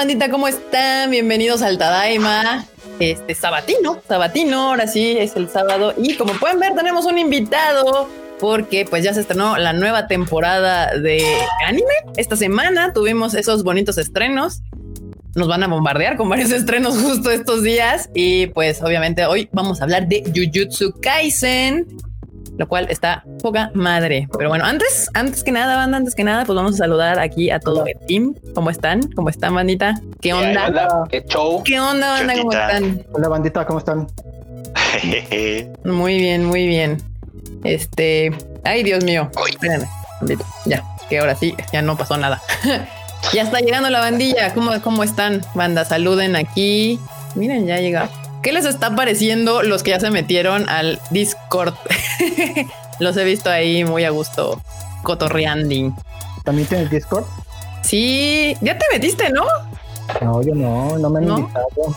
bandita? ¿Cómo están? Bienvenidos al Tadaima. Este sabatino, sabatino, ahora sí es el sábado. Y como pueden ver, tenemos un invitado porque pues ya se estrenó la nueva temporada de anime. Esta semana tuvimos esos bonitos estrenos. Nos van a bombardear con varios estrenos justo estos días. Y pues obviamente hoy vamos a hablar de Jujutsu Kaisen lo cual está poca madre. Pero bueno, antes, antes que nada, banda, antes que nada, pues vamos a saludar aquí a todo el team. ¿Cómo están? ¿Cómo están, bandita? ¿Qué onda? ¿Qué show? ¿Ququé onda, banda? ¿Cómo están? Hola, bandita, ¿cómo están? muy bien, muy bien. Este, ay, Dios mío. Espérenme, ya, que ahora sí, ya no pasó nada. ya está llegando la bandilla. ¿Cómo, cómo están, banda? Saluden aquí. Miren, ya llega. ¿Qué les está pareciendo los que ya se metieron al Discord? los he visto ahí muy a gusto, cotorreanding. ¿También tienes Discord? Sí, ya te metiste, ¿no? No, yo no, no me han invitado.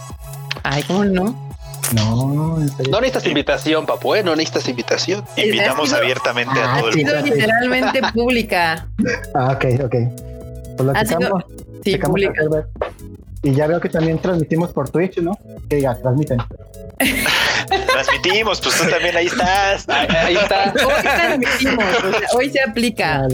Ay, ¿cómo no? No, no necesitas invitación, papu, ¿eh? No necesitas invitación. Invitamos abiertamente a todo el mundo. literalmente pública. Ah, ok, ok. Pues lo checamos, sí, pública. Y ya veo que también transmitimos por Twitch, ¿no? Que diga, transmiten. Transmitimos, pues tú también ahí estás. Ahí, está. Hoy transmitimos, hoy se aplica.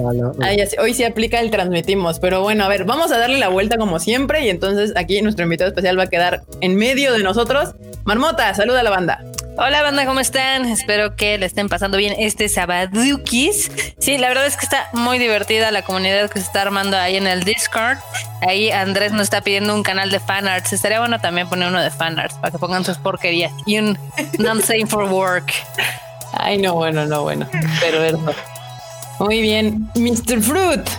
hoy se aplica el transmitimos. Pero bueno, a ver, vamos a darle la vuelta como siempre. Y entonces aquí nuestro invitado especial va a quedar en medio de nosotros. Marmota, saluda a la banda. Hola banda, ¿cómo están? Espero que le estén pasando bien este Sabadukis. Sí, la verdad es que está muy divertida la comunidad que se está armando ahí en el Discord. Ahí Andrés nos está pidiendo un canal de fanarts. Estaría bueno también poner uno de fanarts para que pongan sus porquerías. Y un non-safe for work. Ay, no, bueno, no, bueno. Pero Muy bien. Mr. Fruit.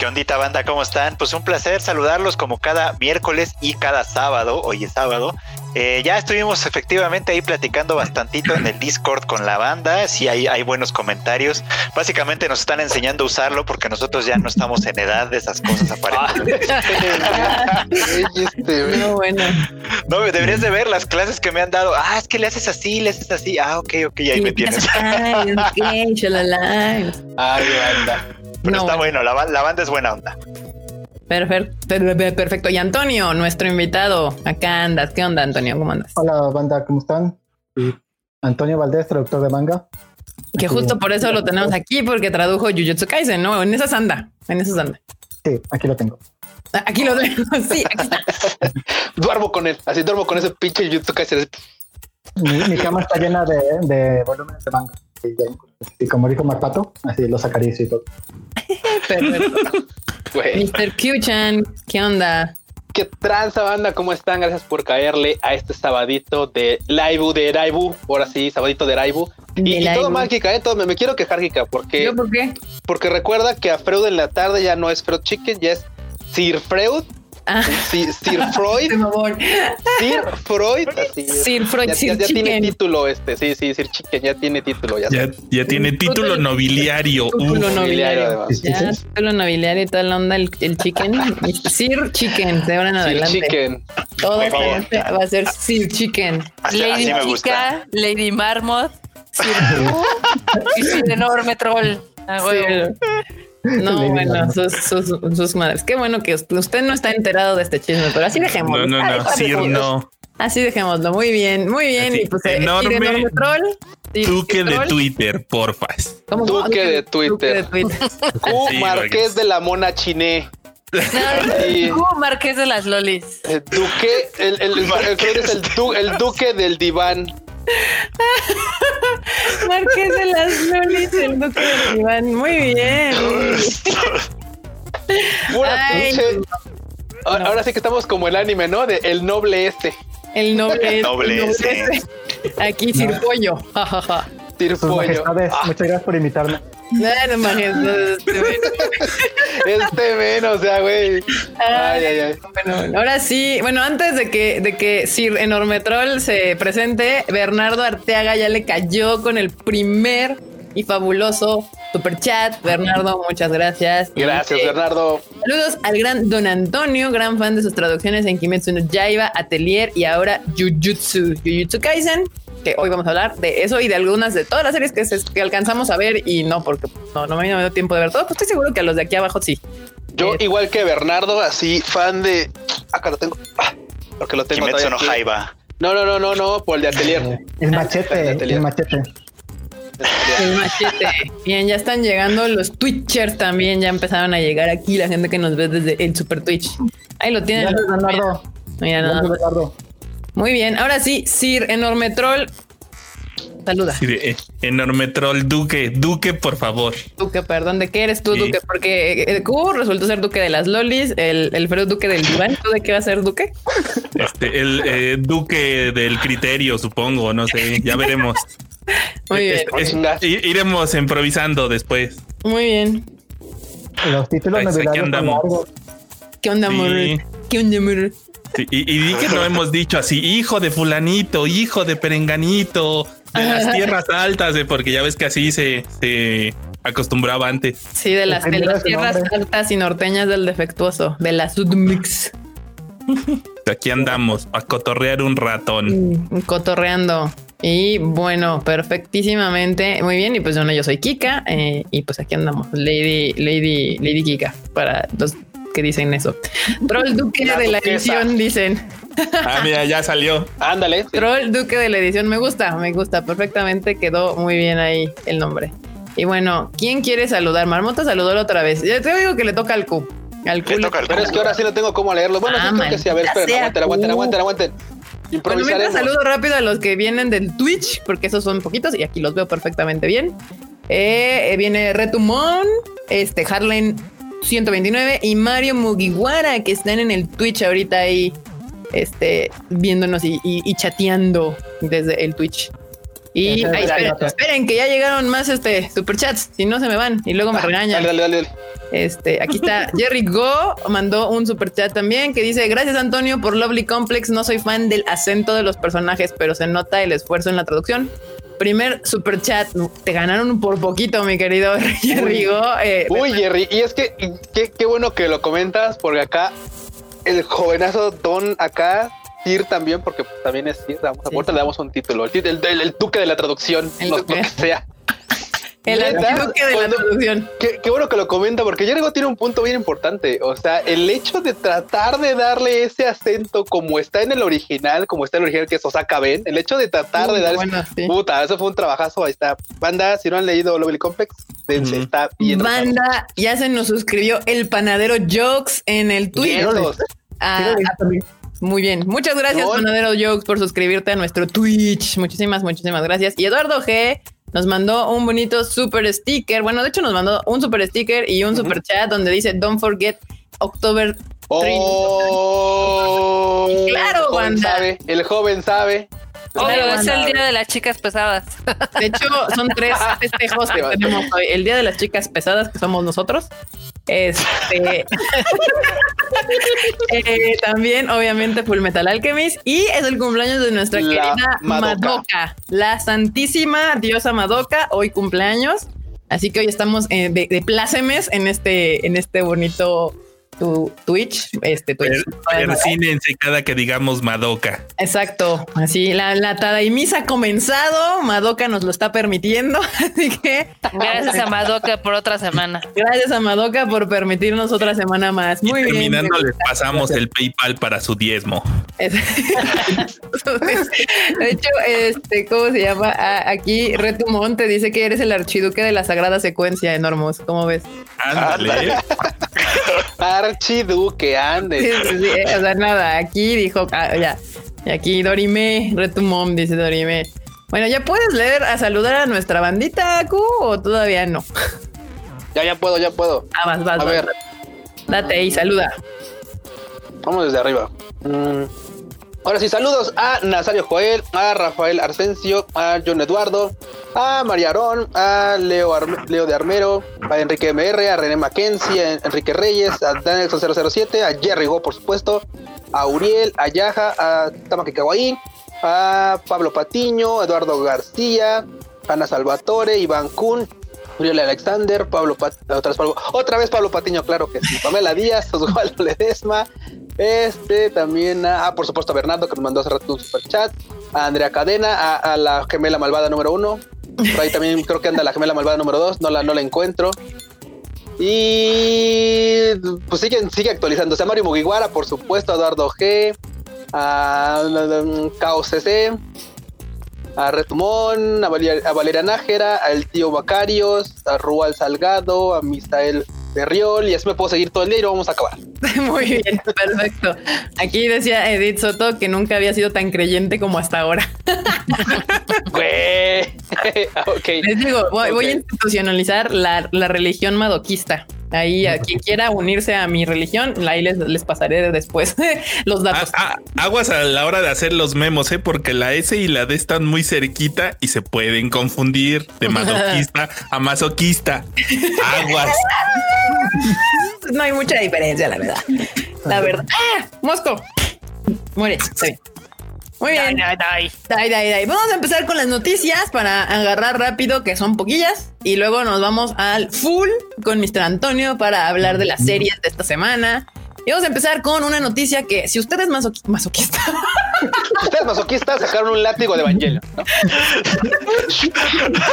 ¿Qué ondita banda? ¿Cómo están? Pues un placer saludarlos como cada miércoles y cada sábado. Hoy es sábado. Eh, ya estuvimos efectivamente ahí platicando bastantito en el Discord con la banda. Sí, hay, hay buenos comentarios. Básicamente nos están enseñando a usarlo porque nosotros ya no estamos en edad de esas cosas aparentemente. no, bueno. No, deberías de ver las clases que me han dado. Ah, es que le haces así, le haces así. Ah, ok, ok, ahí me tienes. Ay, Ay, banda. Pero está bueno, la, banda es buena onda. Perfecto, perfecto. Y Antonio, nuestro invitado, acá andas. ¿Qué onda, Antonio? ¿Cómo andas? Hola, banda, ¿cómo están? Antonio Valdés, traductor de manga. Que justo por eso lo tenemos aquí, porque tradujo Jujutsu Kaisen, ¿no? En esa anda, en esa anda. Sí, aquí lo tengo. Ah, aquí lo tengo, sí, aquí está. duermo con él, así duermo con ese pinche Jujutsu Kaisen. Mi, cama está llena de, de volúmenes de manga. Y, como dijo Marpato, así lo sacaría y todo. Perfecto. Mr. Q-chan, ¿qué onda? ¿Qué tranza banda? ¿Cómo están? Gracias por caerle a este sabadito de Laibu de Raibu. Ahora sí, sabadito de Raibu. Y, todo mal, Kika, ¿eh? me, quiero quejar, Kika, porque... ¿Yo por qué? Porque recuerda que a Freud en la tarde ya no es Freud Chicken, ya es Sir Freud Ah. Sir, Freud. Sir Freud. Sir Freud. Ya, ya, tiene título este. Sí, sí, Sir Chicken ya tiene título. Ya, ya, tiene título nobiliario. Título nobiliario. Ya, título nobiliario y toda la onda, el, el chicken. Sir Chicken, de ahora en adelante. Sir Chicken. Todo va a ser Sir Chicken. Lady Chica, Lady Marmot, Sir y Sir Enorme Troll. Ah, no, bueno, sus, sus, sus, madres. Qué bueno que usted no está enterado de este chisme, pero así dejémoslo. No, no, no, sí, no. Así dejémoslo. Muy bien, muy bien. y pues, eh, enorme, enorme troll. Duque de Twitter, porfa. ¿Cómo, Duque de Twitter. Duque de Twitter. Q Marqués de la Mona Chiné. No, Marqués de las Lolis. El duque, el, el, el, el, el duque del diván. Marqués de las Lolis, el duque de Iván. Muy bien. Ahora sí que estamos como el anime, ¿no? De el noble este. El noble, el noble, este. Aquí, Cirpollo. Cirpollo. Pues, ah. Muchas gracias por invitarme. No, no imagínate. Este menos, o sea, güey. Ay, ay, ay. Bueno, ahora sí, bueno, antes de que, de que Sir Enormetrol se presente, Bernardo Arteaga ya le cayó con el primer y fabuloso super chat. Bernardo, muchas gracias. Gracias, Bernardo. Saludos al gran Don Antonio, gran fan de sus traducciones en Kimetsu no Yaiba, Atelier y ahora Jujutsu, Jujutsu Kaisen que hoy vamos a hablar de eso y de algunas de todas las series que, que alcanzamos a ver y no, porque no, no me dio tiempo de ver todo, pues estoy seguro que a los de aquí abajo sí. Yo, eh, igual que Bernardo, así fan de acá lo tengo. Ah, porque lo tengo Kimetsu no. Jaiba. No, no, no, no, no, por el de atelier. El machete, Atelier. el machete. El machete. Bien, ya están llegando los Twitchers también. Ya empezaron a llegar aquí la gente que nos ve desde el Super Twitch. Ahí lo tienen. Gracias, Leonardo. Mira, nada Gracias, más. Muy bien. Ahora sí, Sir Enorme Troll. Saluda. Sí, de, eh, enorme troll, Duque, Duque, por favor. Duque, perdón, ¿de qué eres tú, Sí. Duque? Porque el Q resultó ser Duque de las Lolis, el, el Duque del diván. ¿Tú de qué vas a ser Duque? Este, el eh, Duque del criterio, supongo, no sé, ya veremos. Muy bien, Es- iremos improvisando después. muy bien. Los títulos largos. ¿Qué onda, Sí. amor? ¿Qué onda, amor? Sí, y, y di que no hemos dicho así, hijo de fulanito, hijo de perenganito, de las tierras altas, eh, porque ya ves que así se, se acostumbraba antes. Sí, de las, de tierras nombre. altas y norteñas del defectuoso, de la Sudmix. Aquí andamos a cotorrear un ratón. Cotorreando. Y bueno, perfectísimamente. Muy bien. Y pues bueno, yo soy Kika. eh, y pues aquí andamos. Lady, Lady, Lady Kika. Para los que dicen eso. Troll Duque La de la duquesa. edición, dicen. Ah, mira, ya salió. Ándale. sí. Troll Duque de la edición. Me gusta, me gusta. Perfectamente quedó muy bien ahí el nombre. Y bueno, ¿quién quiere saludar? Marmota saludó la otra vez. Ya te digo que le toca al Q. Al Q Le toca al Pero es que ahora sí no tengo cómo leerlo. Bueno, Ah, sí creo que sí. A ver, esperen, aguanten, aguanten, aguanten, aguanten. Bueno, Improvisaremos. saludo rápido a los que vienen del Twitch, porque esos son poquitos y aquí los veo perfectamente bien. Eh, eh, viene Retumon, este Harlan 129 y Mario Mugiwara, que están en el Twitch ahorita ahí, este, viéndonos y, y- y chateando desde el Twitch. Y ahí, esperen, esperen, que ya llegaron más este superchats, si no se me van y luego me regañan. Dale, dale, dale. Este, aquí está Jerry Go, mandó un super chat también que dice: Gracias, Antonio, por Lovely Complex. No soy fan del acento de los personajes, pero se nota el esfuerzo en la traducción. Primer super chat, te ganaron por poquito, mi querido Jerry. Eh, Uy, Jerry, y es que qué, qué bueno que lo comentas, porque acá el jovenazo Don acá, Sir también, porque también es Sir, damos, Sí. ahorita le damos un título, el, el, el- el duque de la traducción, El no, lo que sea. El antiduque de la traducción. Qué, qué bueno que lo comenta, porque Jerry Go tiene un punto bien importante, o sea, el hecho de tratar de darle ese acento como está en el original, como está en el original que es Osaka Ben, el hecho de tratar de Uy, dar bueno, sí. Puta, eso fue un trabajazo. Ahí está. Banda, si no han leído Lovely Complex, dense, Ujú. está bien. Banda, ya se nos suscribió el panadero Jokes en el Twitter. Ah, también, Muy bien. Muchas gracias, No. Panadero Jokes, por suscribirte a nuestro Twitch. Muchísimas, muchísimas gracias. Y Eduardo G nos mandó un bonito super sticker. Bueno, de hecho, nos mandó un super sticker y un super chat donde dice Don't forget October. Oh, Claro, el joven sabe, el joven sabe. Obvio, es el día de las chicas pesadas. De hecho, son tres festejos que tenemos hoy. El Día de las Chicas Pesadas, que somos nosotros. Este. Eh, también, obviamente, Full Metal Alchemist. Y es el cumpleaños de nuestra La querida Madoka. Madoka. la santísima diosa Madoka. Hoy cumpleaños. Así que hoy estamos eh, de, de plácemes en este, en este bonito tu, Twitch. Este Twitch. Per- Persínense cada que digamos Madoka. Exacto, así la, la Tadaimisa ha comenzado, Madoka nos lo está permitiendo, así que Gracias a Madoka por otra semana. gracias a Madoka por permitirnos otra semana más. Muy y bien. terminando les pasamos el PayPal para su diezmo. De hecho, este, ¿cómo se llama? Ah, aquí Retumón te dice que eres el archiduque de la sagrada secuencia, Enormos. ¿Cómo ves? Ándale. Archiduque, Sí, ande. sí, sí, eh, O sea, nada, aquí dijo, ah, ya. Y aquí Dorime, Retumón, dice Dorime. Bueno, ¿ya puedes leer a saludar a nuestra bandita, Q, o todavía no? Ya, ya puedo, ya puedo. Ah, vas, vas, A vas. ver, Date ahí, saluda. vamos desde arriba. Mm. Ahora sí, saludos a Nazario Joel, a Rafael Arsencio, a John Eduardo, a María a Leo de Armero, a Enrique MR, a René Mackenzie, a Enrique Reyes, a Daniel 007, a Jerry Go, por supuesto, a Uriel, a Yaja, a Tamaki Kawaii, a Pablo Patiño, Eduardo García, Ana Salvatore, Iván Kun, Uriel Alexander, Pablo Pat- otra, vez Pablo, otra vez Pablo Patiño, claro que sí, Pamela Díaz, Osvaldo Ledesma, este también, a, ah, por supuesto, a Bernardo, que nos mandó hace rato un super chat, a Andrea Cadena, a, la gemela malvada número uno, por ahí también creo que anda la gemela malvada número dos, no la, no la encuentro. Y pues sigue, sigue actualizándose. A Mario Mugiwara, por supuesto, a Eduardo G, a Chaos CC, a Retumón, a, Valeria, a Valeria Nájera, al tío Bacarios, a Rual Salgado, a Misael Berriol, y así me puedo seguir todo el día y lo vamos a acabar. Muy bien, perfecto. Aquí decía Edith Soto que nunca había sido tan creyente como hasta ahora. Güey. ok. Les digo, voy, voy a institucionalizar la, la religión madoquista. Ahí a quien quiera unirse a mi religión, ahí les, les pasaré después los Ah, datos. ah, aguas a la hora de hacer los memos, ¿eh? porque la S y la D están muy cerquita y se pueden confundir de masoquista a masoquista. Aguas. No hay mucha diferencia, la verdad. La verdad. ¡Ah! Mosco. Muere. Está bien. Muy bien. Dai, dai, dai. Vamos a empezar con las noticias para agarrar rápido, que son poquillas. Y luego nos vamos al full con Mr. Antonio para hablar de las series de esta semana. Y vamos a empezar con una noticia que si usted es masoqui- masoquista, Ustedes masoquistas sacaron un látigo de Evangelio, ¿no?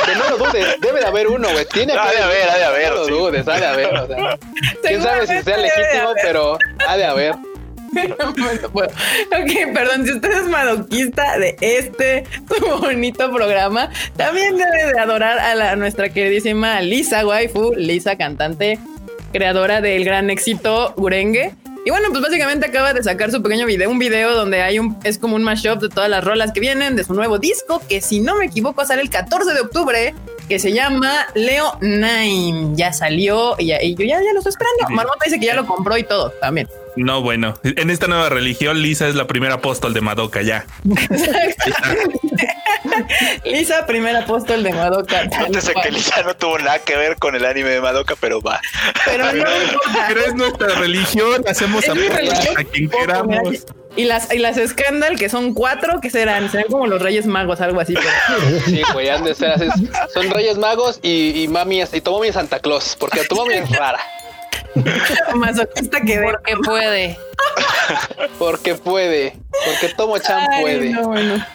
que no lo dudes, debe de haber uno, güey. Tiene que Ha de haber, ha de haber, No lo dudes, ha de haber. O sea, quién sabe si sea legítimo, haber. pero ha de haber. No puedo. Ok, perdón, si usted es madoquista de este bonito programa, también debe de adorar a la, nuestra queridísima Lisa Waifu, Lisa cantante, creadora del gran éxito Gurenge. Y bueno, pues básicamente acaba de sacar su pequeño video, un video donde hay un, es como un mashup de todas las rolas que vienen de su nuevo disco, que si no me equivoco sale el 14 de octubre, que se llama Leo Nine. Ya salió y, ya- y yo ya, ya lo estoy esperando. Marmota dice que ya lo compró y todo también. No, bueno, en esta nueva religión, Lisa es la primera apóstol de Madoka ya. Lisa, primer apóstol de Madoka. Nótese que Lisa no tuvo nada que ver con el anime de Madoka, pero va. Pero no. Pero es nuestra religión, hacemos religión. a quien Poco, mira, queramos. Y las, y las Scandal, que son cuatro, que serán? Serán como los Reyes Magos, algo así. pero- Sí, güey, han de ser así. Son Reyes Magos y, y mami y es Santa Claus, porque tu mami es rara, Masoquista que de. porque puede. porque puede, porque Tomo Chan Ay, puede. no, bueno.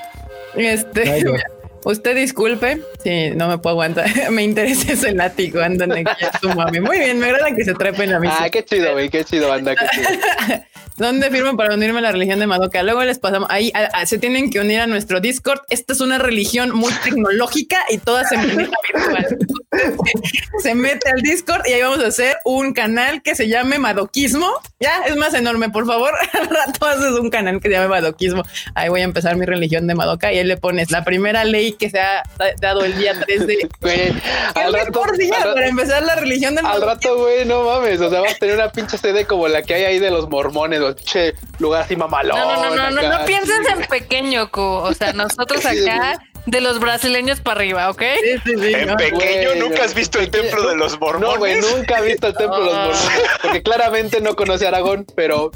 Este. Ay, no. Usted disculpe si no me puedo aguantar. me interesa ese látigo, andan aquí a tu mami. Muy bien, me agrada que se trepen a mí. Ah, qué chido, güey, qué chido, banda, qué chido. ¿Dónde firman para unirme a la religión de Madoka? Luego les pasamos. Ahí a- a- se tienen que unir a nuestro Discord. Esta es una religión muy tecnológica y toda se maneja virtual. se mete al Discord y ahí vamos a hacer un canal que se llame Madoquismo. Ya es más enorme, por favor. Al rato haces un canal que se llame Madoquismo. Ahí voy a empezar mi religión de Madoka y ahí le pones la primera ley que se ha da- dado el día 3 de. Güey, ¿Qué al rato, mejor día al rato- para empezar la religión del Al Madoquismo? rato, güey, no mames. O sea, vas a tener una pinche sede como la que hay ahí de los mormones, che, lugar así mamalón. No, no, no, no, no, acá. no pienses en pequeño, Q. O sea, nosotros acá de los brasileños para arriba, ¿ok? Sí, sí, sí, En no. pequeño, ¿nunca has visto el templo de los mormones? No, güey, nunca he visto el templo de los Ah. mormones. Porque claramente no conoce Aragón, pero.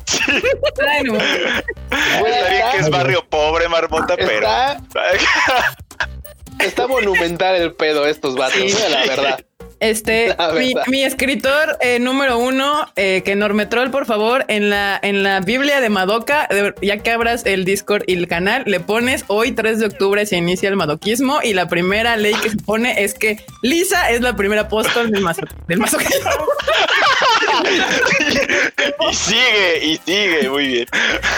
Ay, no. güey, Está bien que es está, barrio pobre, marmota, pero. está, está monumental el pedo estos vatos, Sí. la verdad. Este, mi, escritor eh, número uno, eh, que Normetrol, por favor, en la, en la Biblia de Madoka, ya que abras el Discord y el canal, le pones hoy 3 de octubre se inicia el madoquismo y la primera ley que se pone es que Lisa es la primera apóstol del, maso- del masoquismo. y sigue, y sigue, muy bien.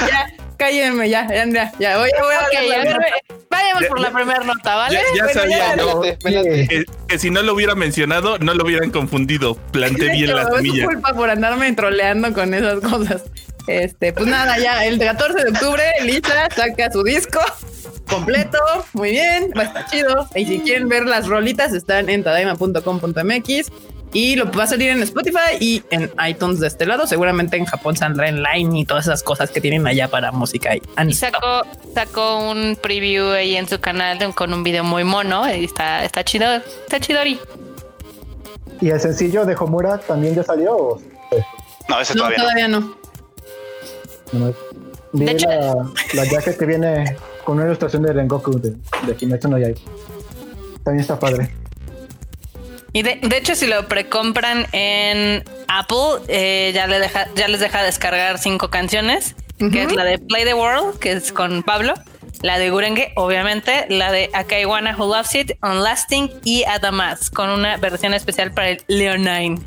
ya, cállenme, ya, ya, ya, ya, voy, voy a ver, vayamos Ya- por la primera nota, ¿vale? Ya, ya Bueno, sabía ya. Sí. que, que si no lo hubiera mencionado, no lo hubieran confundido. Planté bien hecho, la es semilla. su culpa por andarme troleando con esas cosas. Este, pues nada, ya el 14 de octubre, Lisa saca su disco completo. Muy bien, va a estar chido. Y si quieren ver las rolitas, están en tadaima.com.mx. Y lo va a salir en Spotify y en iTunes de este lado. Seguramente en Japón saldrá en Line y todas esas cosas que tienen allá para música y Y anime. sacó, sacó un preview ahí en su canal con un video muy mono. Y está, está chido, está chidori. ¿Y el sencillo de Homura también ya salió? o- No, ese No, todavía no. todavía no. no? Vi De hecho- la, la jacket que viene con una ilustración de Rengoku de, de Kimetsu no Yaiba. También está padre. Y de, de hecho, si lo precompran en Apple, eh, ya, le deja, ya les deja descargar cinco canciones, que es la de Play the World, que es con Pablo, la de Gurenge, obviamente, la de Akaiwana Who Loves It, Unlasting y Adamas, con una versión especial para el Leonine.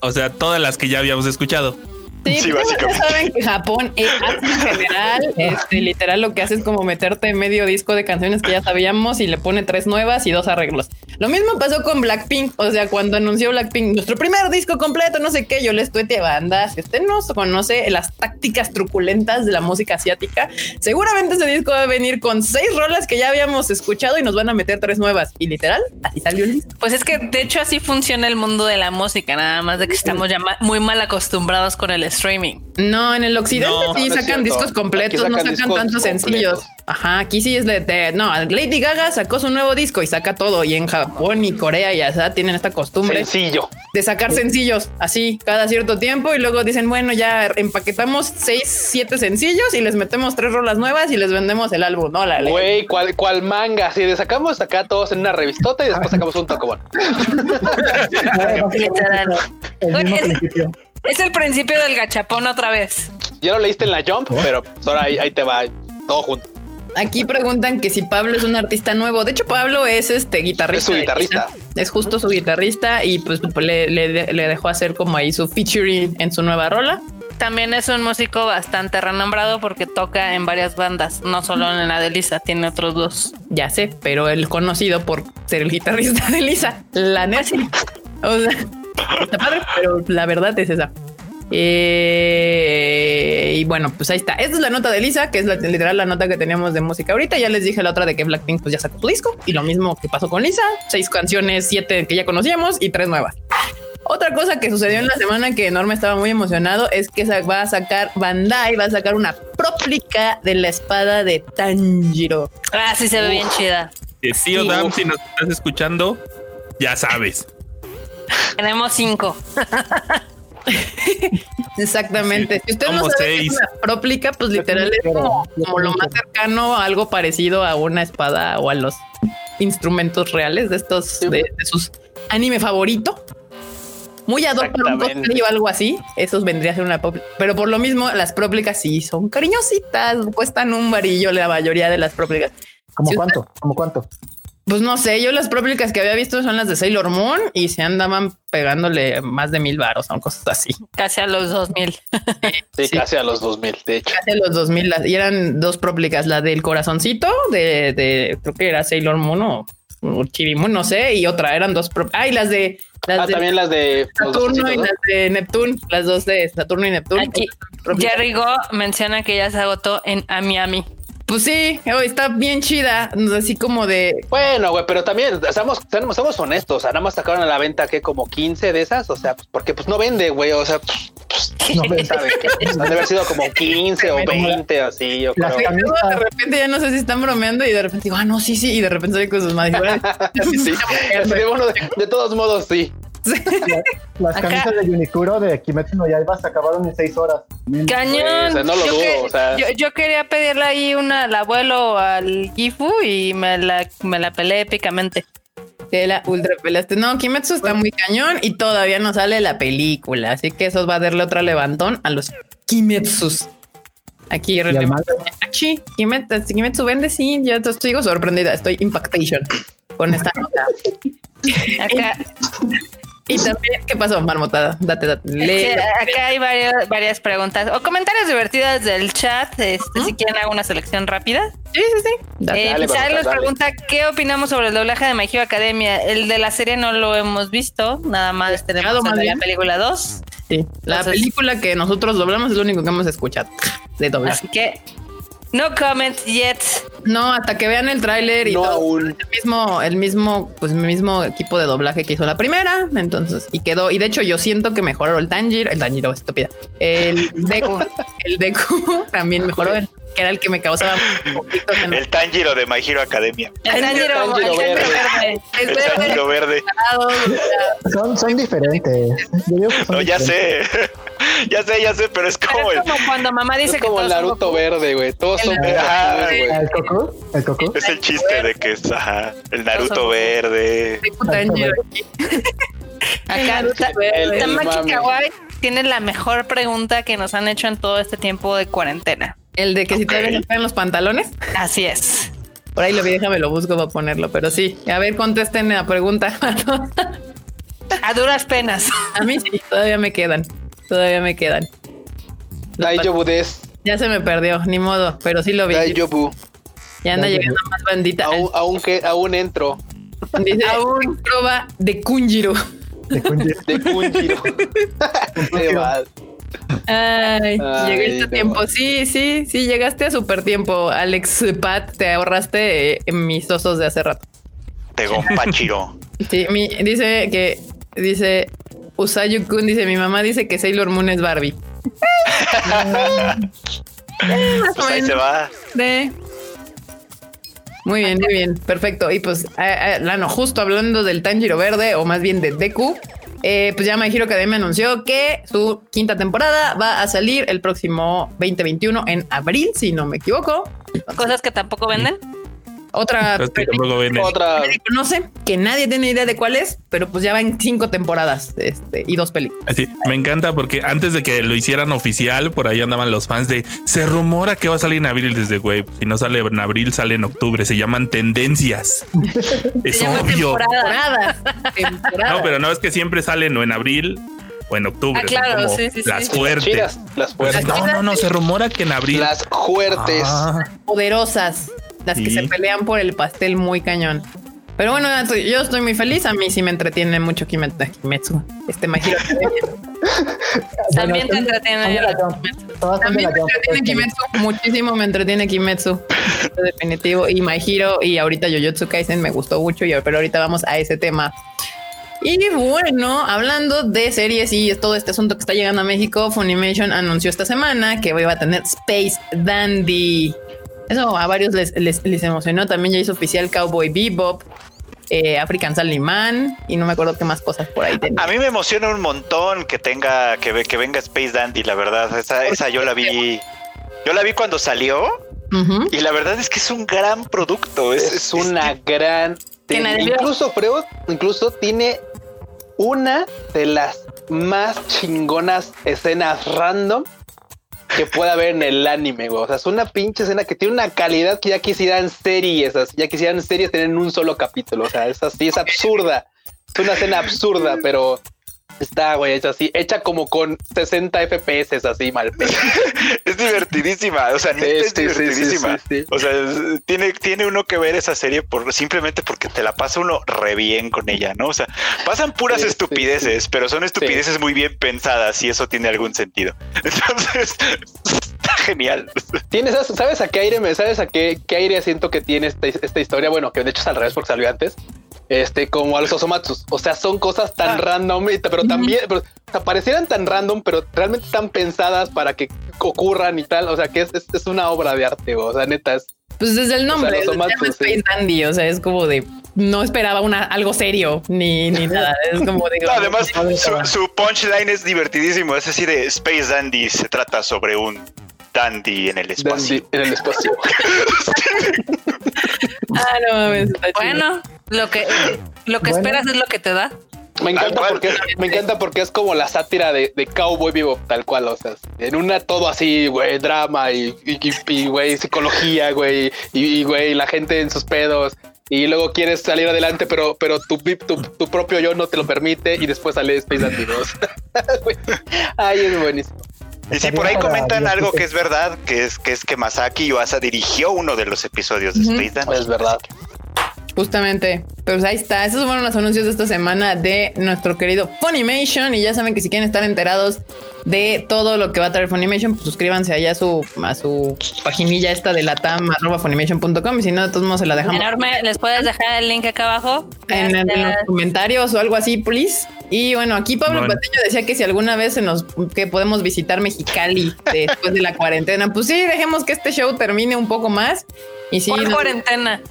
O sea, todas las que ya habíamos escuchado. Sí, Sí, básicamente. ya saben que Japón eh, en general, este, literal lo que hace es como meterte medio disco de canciones que ya sabíamos y le pone tres nuevas y dos arreglos. Lo mismo pasó con Blackpink, o sea, cuando anunció Blackpink nuestro primer disco completo, no sé qué, yo les tuete a banda, si usted no conoce las tácticas truculentas de la música asiática, seguramente ese disco va a venir con seis rolas que ya habíamos escuchado y nos van a meter tres nuevas. Y literal, así salió el disco. Pues es que de hecho así funciona el mundo de la música, nada más de que estamos ya ma- muy mal acostumbrados con el streaming. No, en el occidente No, sí no sacan discos completos, no sacan tantos sencillos. Ajá, aquí sí es de, de- no, Lady Gaga sacó su nuevo disco y saca todo y en Japón y Corea y allá tienen esta costumbre Sencillo. de sacar sencillos así cada cierto tiempo y luego dicen, bueno, ya empaquetamos seis, siete sencillos y les metemos tres rolas nuevas y les vendemos el álbum, no la ley. Güey, ¿cuál, cuál manga? Si le sacamos acá todos en una revistota y después sacamos un tocobón. El mismo principio. Es el principio del gachapón otra vez. Ya lo leíste en la Jump, pero pues ahora ahí, ahí te va todo junto. Aquí preguntan que si Pablo es un artista nuevo. De hecho, Pablo es este guitarrista. Es su guitarrista. Es justo su guitarrista y pues le, le- le dejó hacer como ahí su featuring en su nueva rola. También es un músico bastante renombrado porque toca en varias bandas, no solo en la de Lisa, tiene otros dos. Ya sé, pero él conocido por ser el guitarrista de Lisa. La neta. O sea, está padre, pero la verdad es esa. Eh, y bueno, pues ahí está. Esta es la nota de Lisa, que es la, literal la nota que teníamos de música ahorita. Ya les dije la otra de que Blackpink pues ya sacó su disco y lo mismo que pasó con Lisa. Seis canciones, siete que ya conocíamos y tres nuevas. Otra cosa que sucedió en la semana que Norma estaba muy emocionado es que va a sacar Bandai, va a sacar una próplica de la espada de Tanjiro. Ah, sí se ve bien chida. Tío Sí. Dam, si nos estás escuchando, ya sabes. Tenemos cinco. Exactamente. Si usted no sabe es una próplica, pues literal es como, como lo más cercano a algo parecido a una espada o a los instrumentos reales de estos, de, de sus anime favorito. Muy ad hoc para un Exactamente. cosplay o algo así. Esos vendría a ser una próplica. Pero por lo mismo, las próplicas sí son cariñositas, cuestan un varillo la mayoría de las próplicas. ¿Cómo Si cuánto? ¿Cómo cuánto? Pues no sé, yo las próplicas que había visto son las de Sailor Moon y se andaban pegándole más de mil varos, son cosas así. Casi a los 2000. Sí, Sí. casi a los 2000, de hecho. Casi a los 2000 las- y eran dos próplicas, la del corazoncito de, de creo que era Sailor Moon o, o Chibimun, no sé, y otra eran dos Ah, y las de las Ah, de también las de Saturno y las de Neptune, las dos de Saturno y Neptuno. Aquí, Go menciona que ya se agotó en Amiami. Pues sí, está bien chida, así como de Bueno, güey, pero también estamos, estamos, honestos. O sea, nada más sacaron a la venta que como 15 de esas. O sea, porque pues no vende, güey. O sea, pues, pues, No ven. sabe. Han de haber sido como 15 o 20 así, yo creo. De repente ya no sé si están bromeando y de repente digo, ah, no, sí, sí, y de repente sale con sus manos. Sí, así de, bueno, de, de todos modos, sí. Las Acá- camisas de Unicuro de Kimetsu no Yaiba se acabaron en seis horas. Cañón. Pues, o sea, no lo yo, dudo, que- o sea. yo, yo quería pedirle ahí una al abuelo al Gifu y me la, me la peleé épicamente. Que la ultra pelaste. No, Kimetsu está muy cañón y todavía no sale la película. Así que eso va a darle otro levantón a los Kimetsus. Aquí. Sí, Kimetsu, Kimetsu vende, sí. Yo te estoy digo, sorprendida. Estoy impactation con esta nota. Acá, Y también, ¿qué pasó, marmotada? Date, date. Lee. acá hay varias, varias preguntas o comentarios divertidos del chat. Este, Si quieren, hago una selección rápida. Sí, sí, sí. Eh, Dale, Misael Marmota, nos pregunta qué opinamos sobre el doblaje de Hero Academia. El de la serie no lo hemos visto, nada más tenemos el de bien. la película 2. Sí. La Entonces- película que nosotros doblamos es lo único que hemos escuchado de doblaje. Así que no comment yet. No, hasta que vean el tráiler y No todo. aún. El mismo, el mismo, pues el mismo equipo de doblaje que hizo la primera. Entonces, y quedó. Y de hecho, yo siento que mejoró el Tanjiro, el Tanjiro, estúpida. El Deku, el Deku también mejoró, el- que era el que me causaba conflictos en El Tanjiro de My Hero Academia. El El Tanjiro, el Tanjiro verde. verde. el El Tanjiro verde. Son, son diferentes. Yo digo que son No, ya diferentes. sé. Ya sé, ya sé, pero es Pero como es el. como cuando mamá dice Es que como el todos son Naruto Goku. verde, güey. Todos son El- verdes, güey. ¿El Coco? ¿El Coco? Es el chiste de que es ajá, el Naruto verde. Tanjiro. Acá El Ta- El- el Tamaki mame. Kawaii tiene la mejor pregunta que nos han hecho en todo este tiempo de cuarentena. El de que si todavía no traen los pantalones. Así es. Por ahí lo vi, déjame lo busco para ponerlo. Pero sí, a ver, contesten la pregunta. A duras penas. A mí sí, todavía me quedan. Todavía me quedan. Daijobu des. Ya se me perdió, ni modo, pero sí lo vi. Daijobu. Ya anda llegando más bandita. Aún, aún que aún entro. Dice, aún prueba de Kunjiro. De Kunji. De Kunjiro. Ay, Ay, llegaste a tiempo. Sí, sí, sí, llegaste a super tiempo. Alex Pat, te ahorraste eh, en mis osos de hace rato. De Gonpachiro. Sí, mi, dice que, dice, Usayu Kun dice, mi mamá dice que Sailor Moon es Barbie. Eh, Pues ahí se va. De- Muy bien, muy bien, perfecto. Y pues, eh, eh, Lano, justo hablando del Tanjiro Verde, o más bien de Deku, eh, pues ya My Hero Academia anunció que su quinta temporada va a salir el próximo 2021 en abril, si no me equivoco. Cosas que tampoco venden. Otra Es que tampoco venden. Otra. no sé, que nadie tiene idea de cuál es, pero pues ya va en cinco temporadas este, y dos películas. Así, me encanta porque antes de que lo hicieran oficial, por ahí andaban los fans de se rumora que va a salir en abril desde güey. Si no sale en abril, sale en octubre. Se llaman tendencias. es Se llama obvio. temporada. Temporadas. temporadas. No, pero no es que siempre salen o en abril o en octubre. Ah, claro, son como sí, sí, las sí. fuertes. Chidas, las fuertes. No, no, no, se rumora que en abril. Las fuertes. Ah, poderosas, las que Sí. se pelean por el pastel muy cañón. Pero bueno, yo estoy muy feliz. A mí sí me entretiene mucho Kimet- Kimetsu. Este Academia. También te entretiene. También me entretiene Kimetsu. Muchísimo me entretiene Kimetsu. Definitivo. Y My Hero y ahorita Jujutsu Kaisen me gustó mucho. Pero ahorita vamos a ese tema. Y bueno, hablando de series y todo este asunto que está llegando a México, Funimation anunció esta semana que iba a tener Space Dandy. Eso a varios les, les, les emocionó. También ya hizo oficial Cowboy Bebop, eh, African Salaryman y no me acuerdo qué más cosas por ahí tenía. A mí me emociona un montón que tenga que, que venga Space Dandy, la verdad. Esa, esa yo la vi. Yo la vi cuando salió y la verdad es que es un gran producto. Es, Es una gran. Que. Incluso, Freud, incluso tiene una de las más chingonas escenas random que pueda haber en el anime, güey. O sea, es una pinche escena que tiene una calidad que ya quisieran series, ya quisieran series tener en un solo capítulo. O sea, es así, es absurda. Es una escena absurda, pero está, güey, hecha así, hecha como con 60 FPS, así mal. es divertidísima. O sea, es Sí, sí, divertidísima. sí. O sea, es- tiene, tiene uno que ver esa serie por simplemente porque te la pasa uno re bien con ella, ¿no? O sea, pasan puras estupideces, pero son estupideces muy bien pensadas y eso tiene algún sentido. Entonces, está genial. Tienes, ¿sabes a qué aire me, sabes a qué, qué aire siento que tiene esta, esta historia? Bueno, que de hecho es al revés porque salió antes. Este, como a los Osomatsus. O sea, son cosas tan Ah. random, pero también, pero, o sea, parecieran tan random, pero realmente están pensadas para que ocurran y tal. O sea, que es, es, es una obra de arte, o sea, neta es. Pues desde el nombre, O sea, los se sí. Space Dandy, o sea, es como de no esperaba una algo serio ni, ni nada. Es como de No, además, su, su punchline es divertidísimo. Es así de Space Dandy se trata sobre un dandy en el espacio. Dandy en el espacio. Ah, no mames, está chido. Bueno, lo que, lo que Bueno. esperas es lo que te da. Me encanta porque es, me encanta porque es como la sátira de, de Cowboy Vivo, tal cual, o sea, en una todo así, güey, drama y, y, y- y, güey, psicología, güey, y, y, güey, la gente en sus pedos. Y luego quieres salir adelante, pero, pero tu, tu, tu propio yo no te lo permite y después sale Space Dandy 2. Güey, Ay, es buenísimo. Y sí, por ahí comentan algo que es verdad, que es que es que Masaki Yuasa dirigió uno de los episodios de. Space Dandy. Es verdad. Justamente, pues ahí está. Esos fueron los anuncios de esta semana de nuestro querido Funimation. Y ya saben que si quieren estar enterados de todo lo que va a traer Funimation, pues suscríbanse allá a su, a su paginilla esta de la tam arroba funimation.com. Y si no, de todos modos se la dejamos Enorme, ¿les puedes dejar el link acá abajo? en, en los comentarios o algo así, please. Y bueno, aquí Pablo Bueno. Patiño decía que si alguna vez se nos que podemos visitar Mexicali después de la cuarentena, pues sí, dejemos que este show termine un poco más. Y sí, ¿Cuál nos- cuarentena?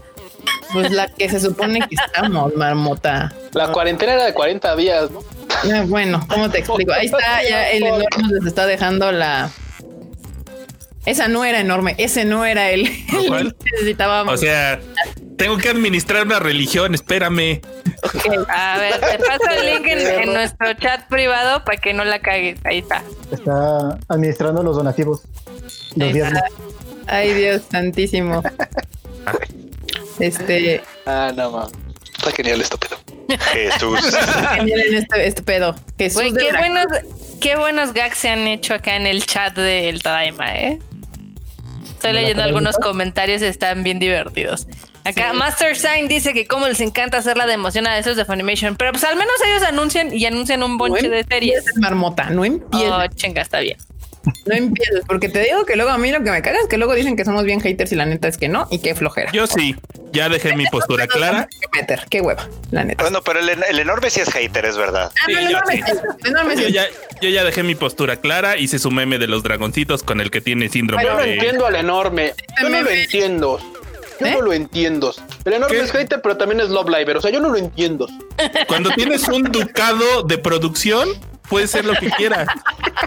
Pues la que se supone que estamos, marmota. La cuarentena era de 40 días, ¿no? Ah, Bueno, ¿cómo te explico? Ahí está, ya el enorme les está dejando la. Esa no era enorme, ese no era el, el que necesitábamos. O sea, tengo que administrar una religión, espérame. A ver, te paso el link en, en nuestro chat privado para que no la cagues. Ahí está. Está administrando los donativos. Los Ahí está. Ay, Dios santísimo. Este, Ah, no, mames. Está genial esto, pero. Jesús. Miren este, este pedo. Jesús Güey, de qué buenos, qué buenos gags se han hecho acá en el chat del Tadaima, ¿eh? Estoy ¿De la leyendo algunos comentarios, están bien divertidos. Acá Master Sign dice que cómo les encanta hacer la de emoción a esos de Funimation, pero pues al menos ellos anuncian y anuncian un No bonche de series. marmota, no Oh, chinga, está bien. No empieces, porque te digo que luego a mí lo que me caga es que luego dicen que somos bien haters y la neta es que no, y qué flojera. Yo sí, ya dejé mi postura clara. Qué meter, qué hueva, la neta. Bueno, pero el, el enorme sí es hater, es verdad. Ah, Sí, no, yo sí. ya, yo ya dejé mi postura clara, hice su meme de los dragoncitos con el que tiene síndrome Yo no de... entiendo al enorme. Yo no lo entiendo. Yo ¿Eh? no lo entiendo. El enorme ¿Qué? es hater, pero también es love liver. O sea, yo no lo entiendo. Cuando tienes un ducado de producción, puede ser lo que quieras.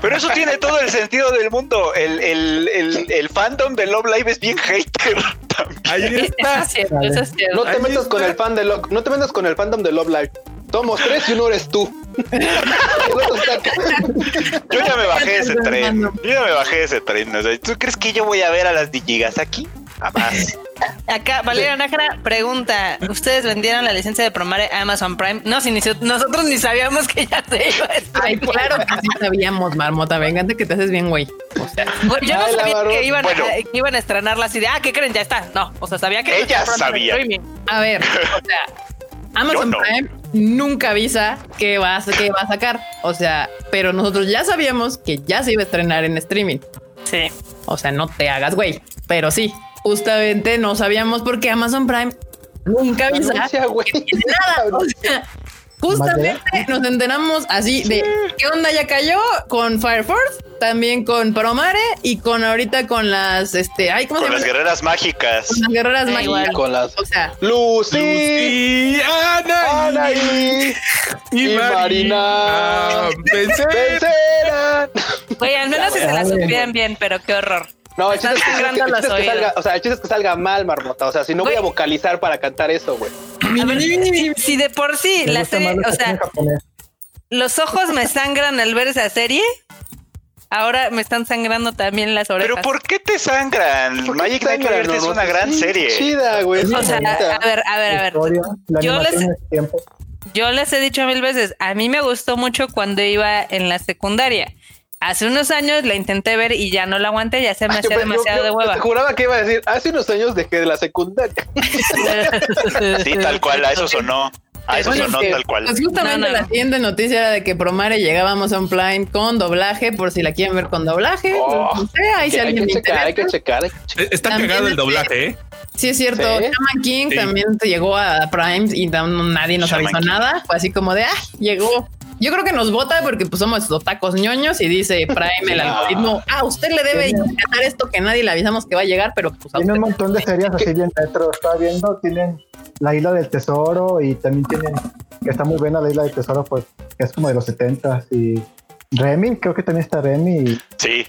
Pero eso tiene todo el sentido del mundo. El, el, el, el fandom de Love Live es bien hater. también. Ahí Eso está. es cierto, eso es cierto. No te Ahí metas con el fan de Lo- no te metas con el fandom de Love Live. Somos tres y uno eres tú. Yo ya me bajé ese tren. Yo ya me bajé ese tren. O sea, ¿Tú crees que yo voy a ver a las Digigas aquí? Jamás. Acá Valeria Nájera pregunta: ¿Ustedes vendieron la licencia de Promare a Amazon Prime? No, si nosotros ni sabíamos que ya se iba a estrenar. Ay, claro que sí sabíamos, marmota, vengante que te haces bien, güey. O sea, Bueno, yo no la sabía que iban, Bueno. a, que iban a estrenarla así de, ah, ¿qué creen? Ya está. No, o sea, sabía que Ella sabía. streaming. a ver, o sea, Amazon no. Prime nunca avisa que va, a, que va a sacar. O sea, pero nosotros ya sabíamos que ya se iba a estrenar en streaming. Sí. O sea, no te hagas, güey. Pero sí, justamente no sabíamos porque Amazon Prime nunca avisa Anuncia, que tiene nada. O sea, justamente nos enteramos así de qué onda ya cayó con Fire Force, también con Promare y con ahorita con las, este, ay, ¿cómo Con se las guerreras mágicas. Con las guerreras mágicas. igual. Con las O sea, Lucy, Lucy, Ana, Anaí y, y Marina. Marina. Vencer. vencerán. Güey, al menos si se la Dale. supieran bien, pero qué horror. No, el chiste es que, el sangrando chiste es que los oídos. salga, o sea, el chiste es que salga mal, marmota. O sea, si no voy a vocalizar para cantar eso, güey. Si, de por sí Me la serie, o sea, los ojos me sangran al ver esa serie, ahora me están sangrando también las orejas. Pero ¿por qué te sangran? ¿Por Magic Knight Universe es una gran Sí, serie. Chida, güey. O sea, bonita. a ver, a ver, a ver. Historia, Yo les-. Yo les he dicho mil veces, a mí me gustó mucho cuando iba en la secundaria. Hace unos años la intenté ver y ya no la aguanté, ya se me Yo- hacía yo- demasiado yo de hueva. Te juraba que iba a decir, hace unos años dejé de la secundaria. Sí, tal cual, a eso sonó. A eso sonó que- tal cual. pues justamente No, no, la no. siguiente noticia era de que Promare llegábamos a un Prime con doblaje, por si la quieren ver con doblaje. Oh, no sé, ahí si hay alguien que checar, hay que checar. hay que checar. Eh, Está También cagado el doblaje, ¿eh? Sí, es cierto. Sí. Shaman King Sí. también llegó a Prime y no- nadie nos Shaman avisó King. nada. Fue así como de, ah, llegó. Yo creo que nos vota porque pues somos otacos ñoños y dice Prime el algoritmo. Ah, usted le debe ganar esto que nadie le avisamos que va a llegar, pero pues a Tiene un montón de series así bien retro. Estaba viendo, tienen la isla del tesoro y también tienen, que está muy buena la isla del tesoro, pues, que es como de los 70 y Remy, creo que también está Remy y Sí.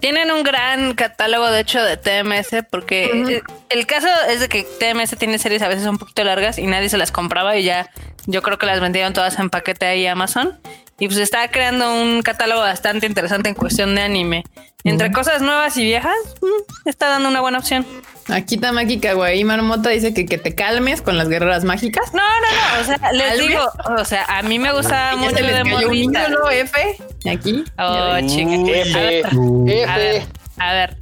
Tienen un gran catálogo, de hecho, de TMS, porque Ujú. el, el caso es de que TMS tiene series a veces un poquito largas y nadie se las compraba y ya yo creo que las vendieron todas en paquete ahí a Amazon. Y pues está creando un catálogo bastante interesante en cuestión de anime. Entre cosas nuevas y viejas, mm, está dando una buena opción. Aquí Tamaki Kawaii Marmota dice que, que te calmes con las guerreras mágicas. No, no, no, o sea, les digo, o sea, a mí me gustaba mucho se les de cayó un ídolo F aquí. Oh, Uy, chinga. A ver, F, A ver, a ver,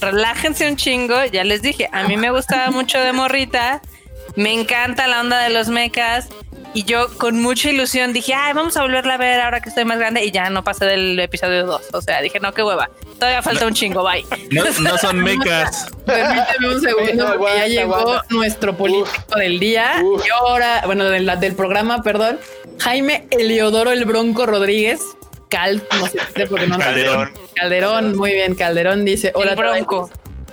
relájense un chingo. Ya les dije, a mí me gustaba mucho de morrita. Me encanta la onda de los mechas. Y yo con mucha ilusión dije, ay, vamos a volverla a ver ahora que estoy más grande. Y ya no pasé del episodio 2. O sea, dije, no, qué hueva. Todavía falta un chingo, bye. No, no son mecas. Permíteme un segundo Aguanta, porque ya llegó aguanta. nuestro político del día. Uf. Y ahora, bueno, del, del programa, perdón. Jaime Eliodoro el Bronco Rodríguez. Cal, no sé porque no Calderón. Calderón, muy bien, Calderón dice, hola El bronco.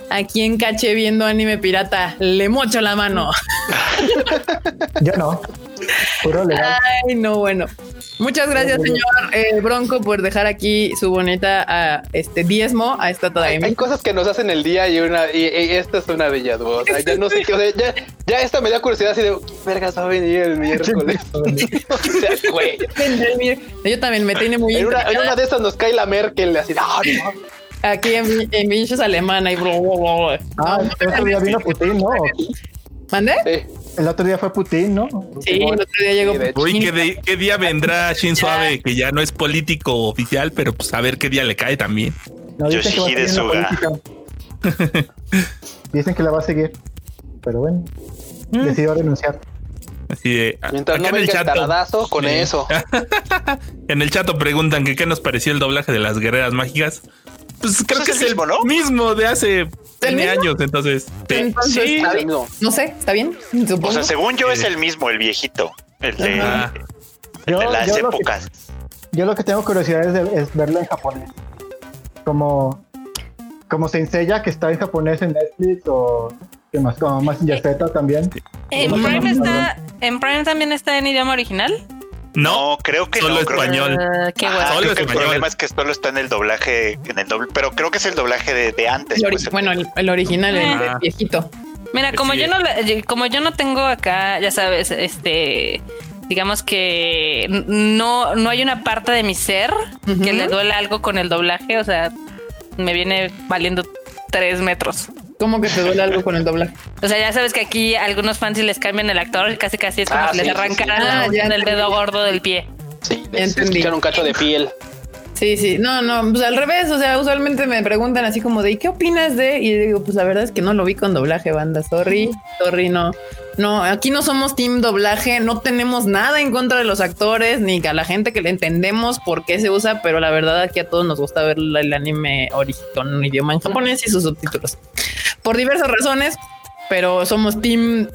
Aquí en caché viendo anime pirata, le mocho la mano. yo no. Puro legal. Ay, no, bueno. Muchas gracias, señor eh, Bronco, por dejar aquí su bonita ah, este diezmo a esta todavía. hay cosas que nos hacen el día y una y, y esta es una de ellas, güey. O sea, ya no sé qué, o sea, ya, ya esta me da curiosidad así de vergas va a venir el miércoles. o sea, güey. Yo también me tiene muy En una, en una de esas nos cae la Merkel así, no, no. Aquí en, en Vinches alemana y bro. Ah, ese día vino Putin, ¿no? ¿Mandé? Sí. el otro día fue Putin, ¿no? Sí, el otro día llegó. Hecho. Uy, ¿qué, de- qué día vendrá Shinzo Abe? Que ya no es político oficial, pero pues a ver qué día le cae también. No, dicen que va a seguir en la Yoshihide política. Dicen que la va a seguir. Pero bueno, decidió renunciar. Así de. Mientras acá no en el venga el chat. taradazo con Sí. eso. En el chat preguntan que qué nos pareció el doblaje de las guerreras mágicas. Pues creo que es el mismo, ¿no? mismo de hace ¿El 20 mismo? años. Entonces, sí. Entonces, sí. ¿está bien? No. Sé, ¿está bien? Supongo. O sea, según yo es el mismo, el viejito. El de, Ajá. el de Yo- las yo lo que- épocas. Yo lo que tengo curiosidad es, de- es verlo en japonés. Como, como se enseña que está en japonés en Netflix o que más como más Z también. ¿En No, Prime, está, ¿En Prime también está en idioma original? No, No, creo que solo no. creo que- español. Ah, qué Ajá. Solo creo que el español. problema es que solo está en el doblaje, en el doble, pero creo que es el doblaje de, de antes. El pues, bueno, el, el original, el, Ah. el viejito. Mira, como Sí. yo no como yo no tengo acá, ya sabes, este digamos que no, no hay una parte de mi ser que le duele algo con el doblaje, o sea, me viene valiendo tres metros. ¿Cómo que te duele algo con el doblaje? O sea, ya sabes que aquí algunos fans si les cambian el actor, casi casi es como Ah, si les sí, sí, arrancaran sí. Ah, del dedo gordo del pie. Sí, les entendí. un cacho de piel. Sí, sí, no, no, pues al revés, o sea, usualmente me preguntan así como de, ¿y qué opinas de? Y digo, pues la verdad es que no lo vi con doblaje, banda, sorry, sorry, no. No, aquí no somos team doblaje, no tenemos nada en contra de los actores, ni a la gente que le entendemos por qué se usa, pero la verdad aquí a todos nos gusta ver el anime original con un idioma en japonés y sus subtítulos. Por diversas razones, pero somos team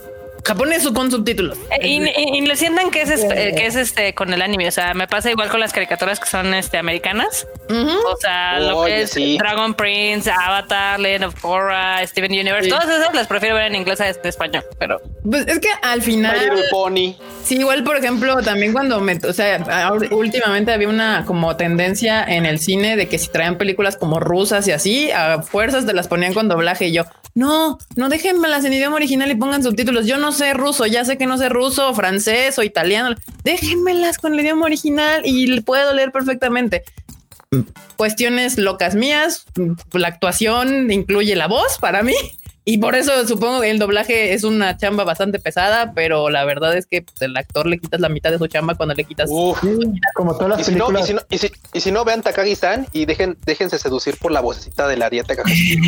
japonés o con subtítulos. Eh, Y, y- y le sientan que es este, eh, que es este con el anime. O sea, me pasa igual con las caricaturas que son este americanas. Ujú. O sea, lo Oye, que es sí. Dragon Prince, Avatar, Legend of Korra, Steven Universe, Sí. todas esas las prefiero ver en inglés a este español. Pero Pues es que al final... Pony. Sí, igual, por ejemplo, también cuando me, o sea, últimamente había una como tendencia en el cine de que si traían películas como rusas y así, a fuerzas te las ponían con doblaje y yo, no, no déjenmelas en idioma original y pongan subtítulos. Yo no sé ruso, ya sé que no sé ruso, francés o italiano. Déjenmelas con el idioma original y puedo leer perfectamente. Cuestiones locas mías, la actuación incluye la voz para mí. Y por eso supongo que el doblaje es una chamba bastante pesada, pero la verdad es que pues, el actor le quitas la mitad de su chamba cuando le quitas. Uf. Como todas Y las si, no, y, si no, y, si, y si no, vean Takagi-san y dejen, déjense seducir por la vocecita de la Arieta Takagi.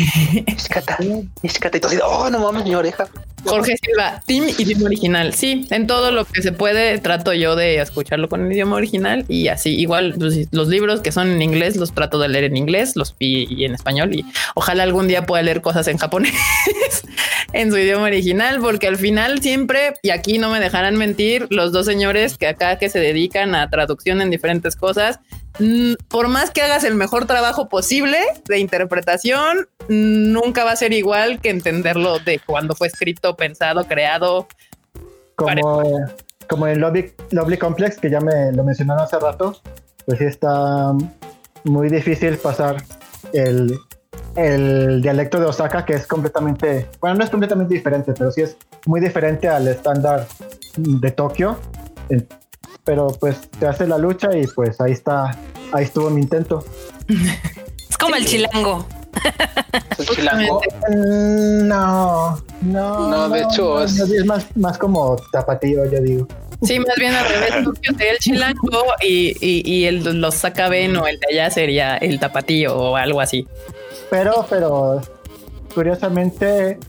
Escata, escata. Y tú así, oh, no mames, mi oreja. Jorge Silva, Team idioma original. Sí, en todo lo que se puede trato yo de escucharlo con el idioma original y así. Igual pues, los libros que son en inglés los trato de leer en inglés, los y, y en español y ojalá algún día pueda leer cosas en japonés en su idioma original, porque al final siempre y aquí no me dejarán mentir los dos señores que acá que se dedican a traducción en diferentes cosas. mm, Por más que hagas el mejor trabajo posible de interpretación, nunca va a ser igual que entenderlo de cuando fue escrito, pensado, creado. como, como en Lovely, Lovely Complex, que ya me lo mencionaron hace rato, pues sí está muy difícil pasar el, el dialecto de Osaka, que es completamente, bueno, no es completamente diferente, pero sí es muy diferente al estándar de Tokio. Pero pues te hace la lucha y pues ahí está, ahí estuvo mi intento. es como el chilango. El chilango. Mm, No, no. No, de hecho, es- es más, más como tapatío, yo digo. Sí, más bien al revés, Tokio sería el chilango y, y, y el, los sacaben o el de allá sería el tapatío o algo así. Pero, pero, curiosamente,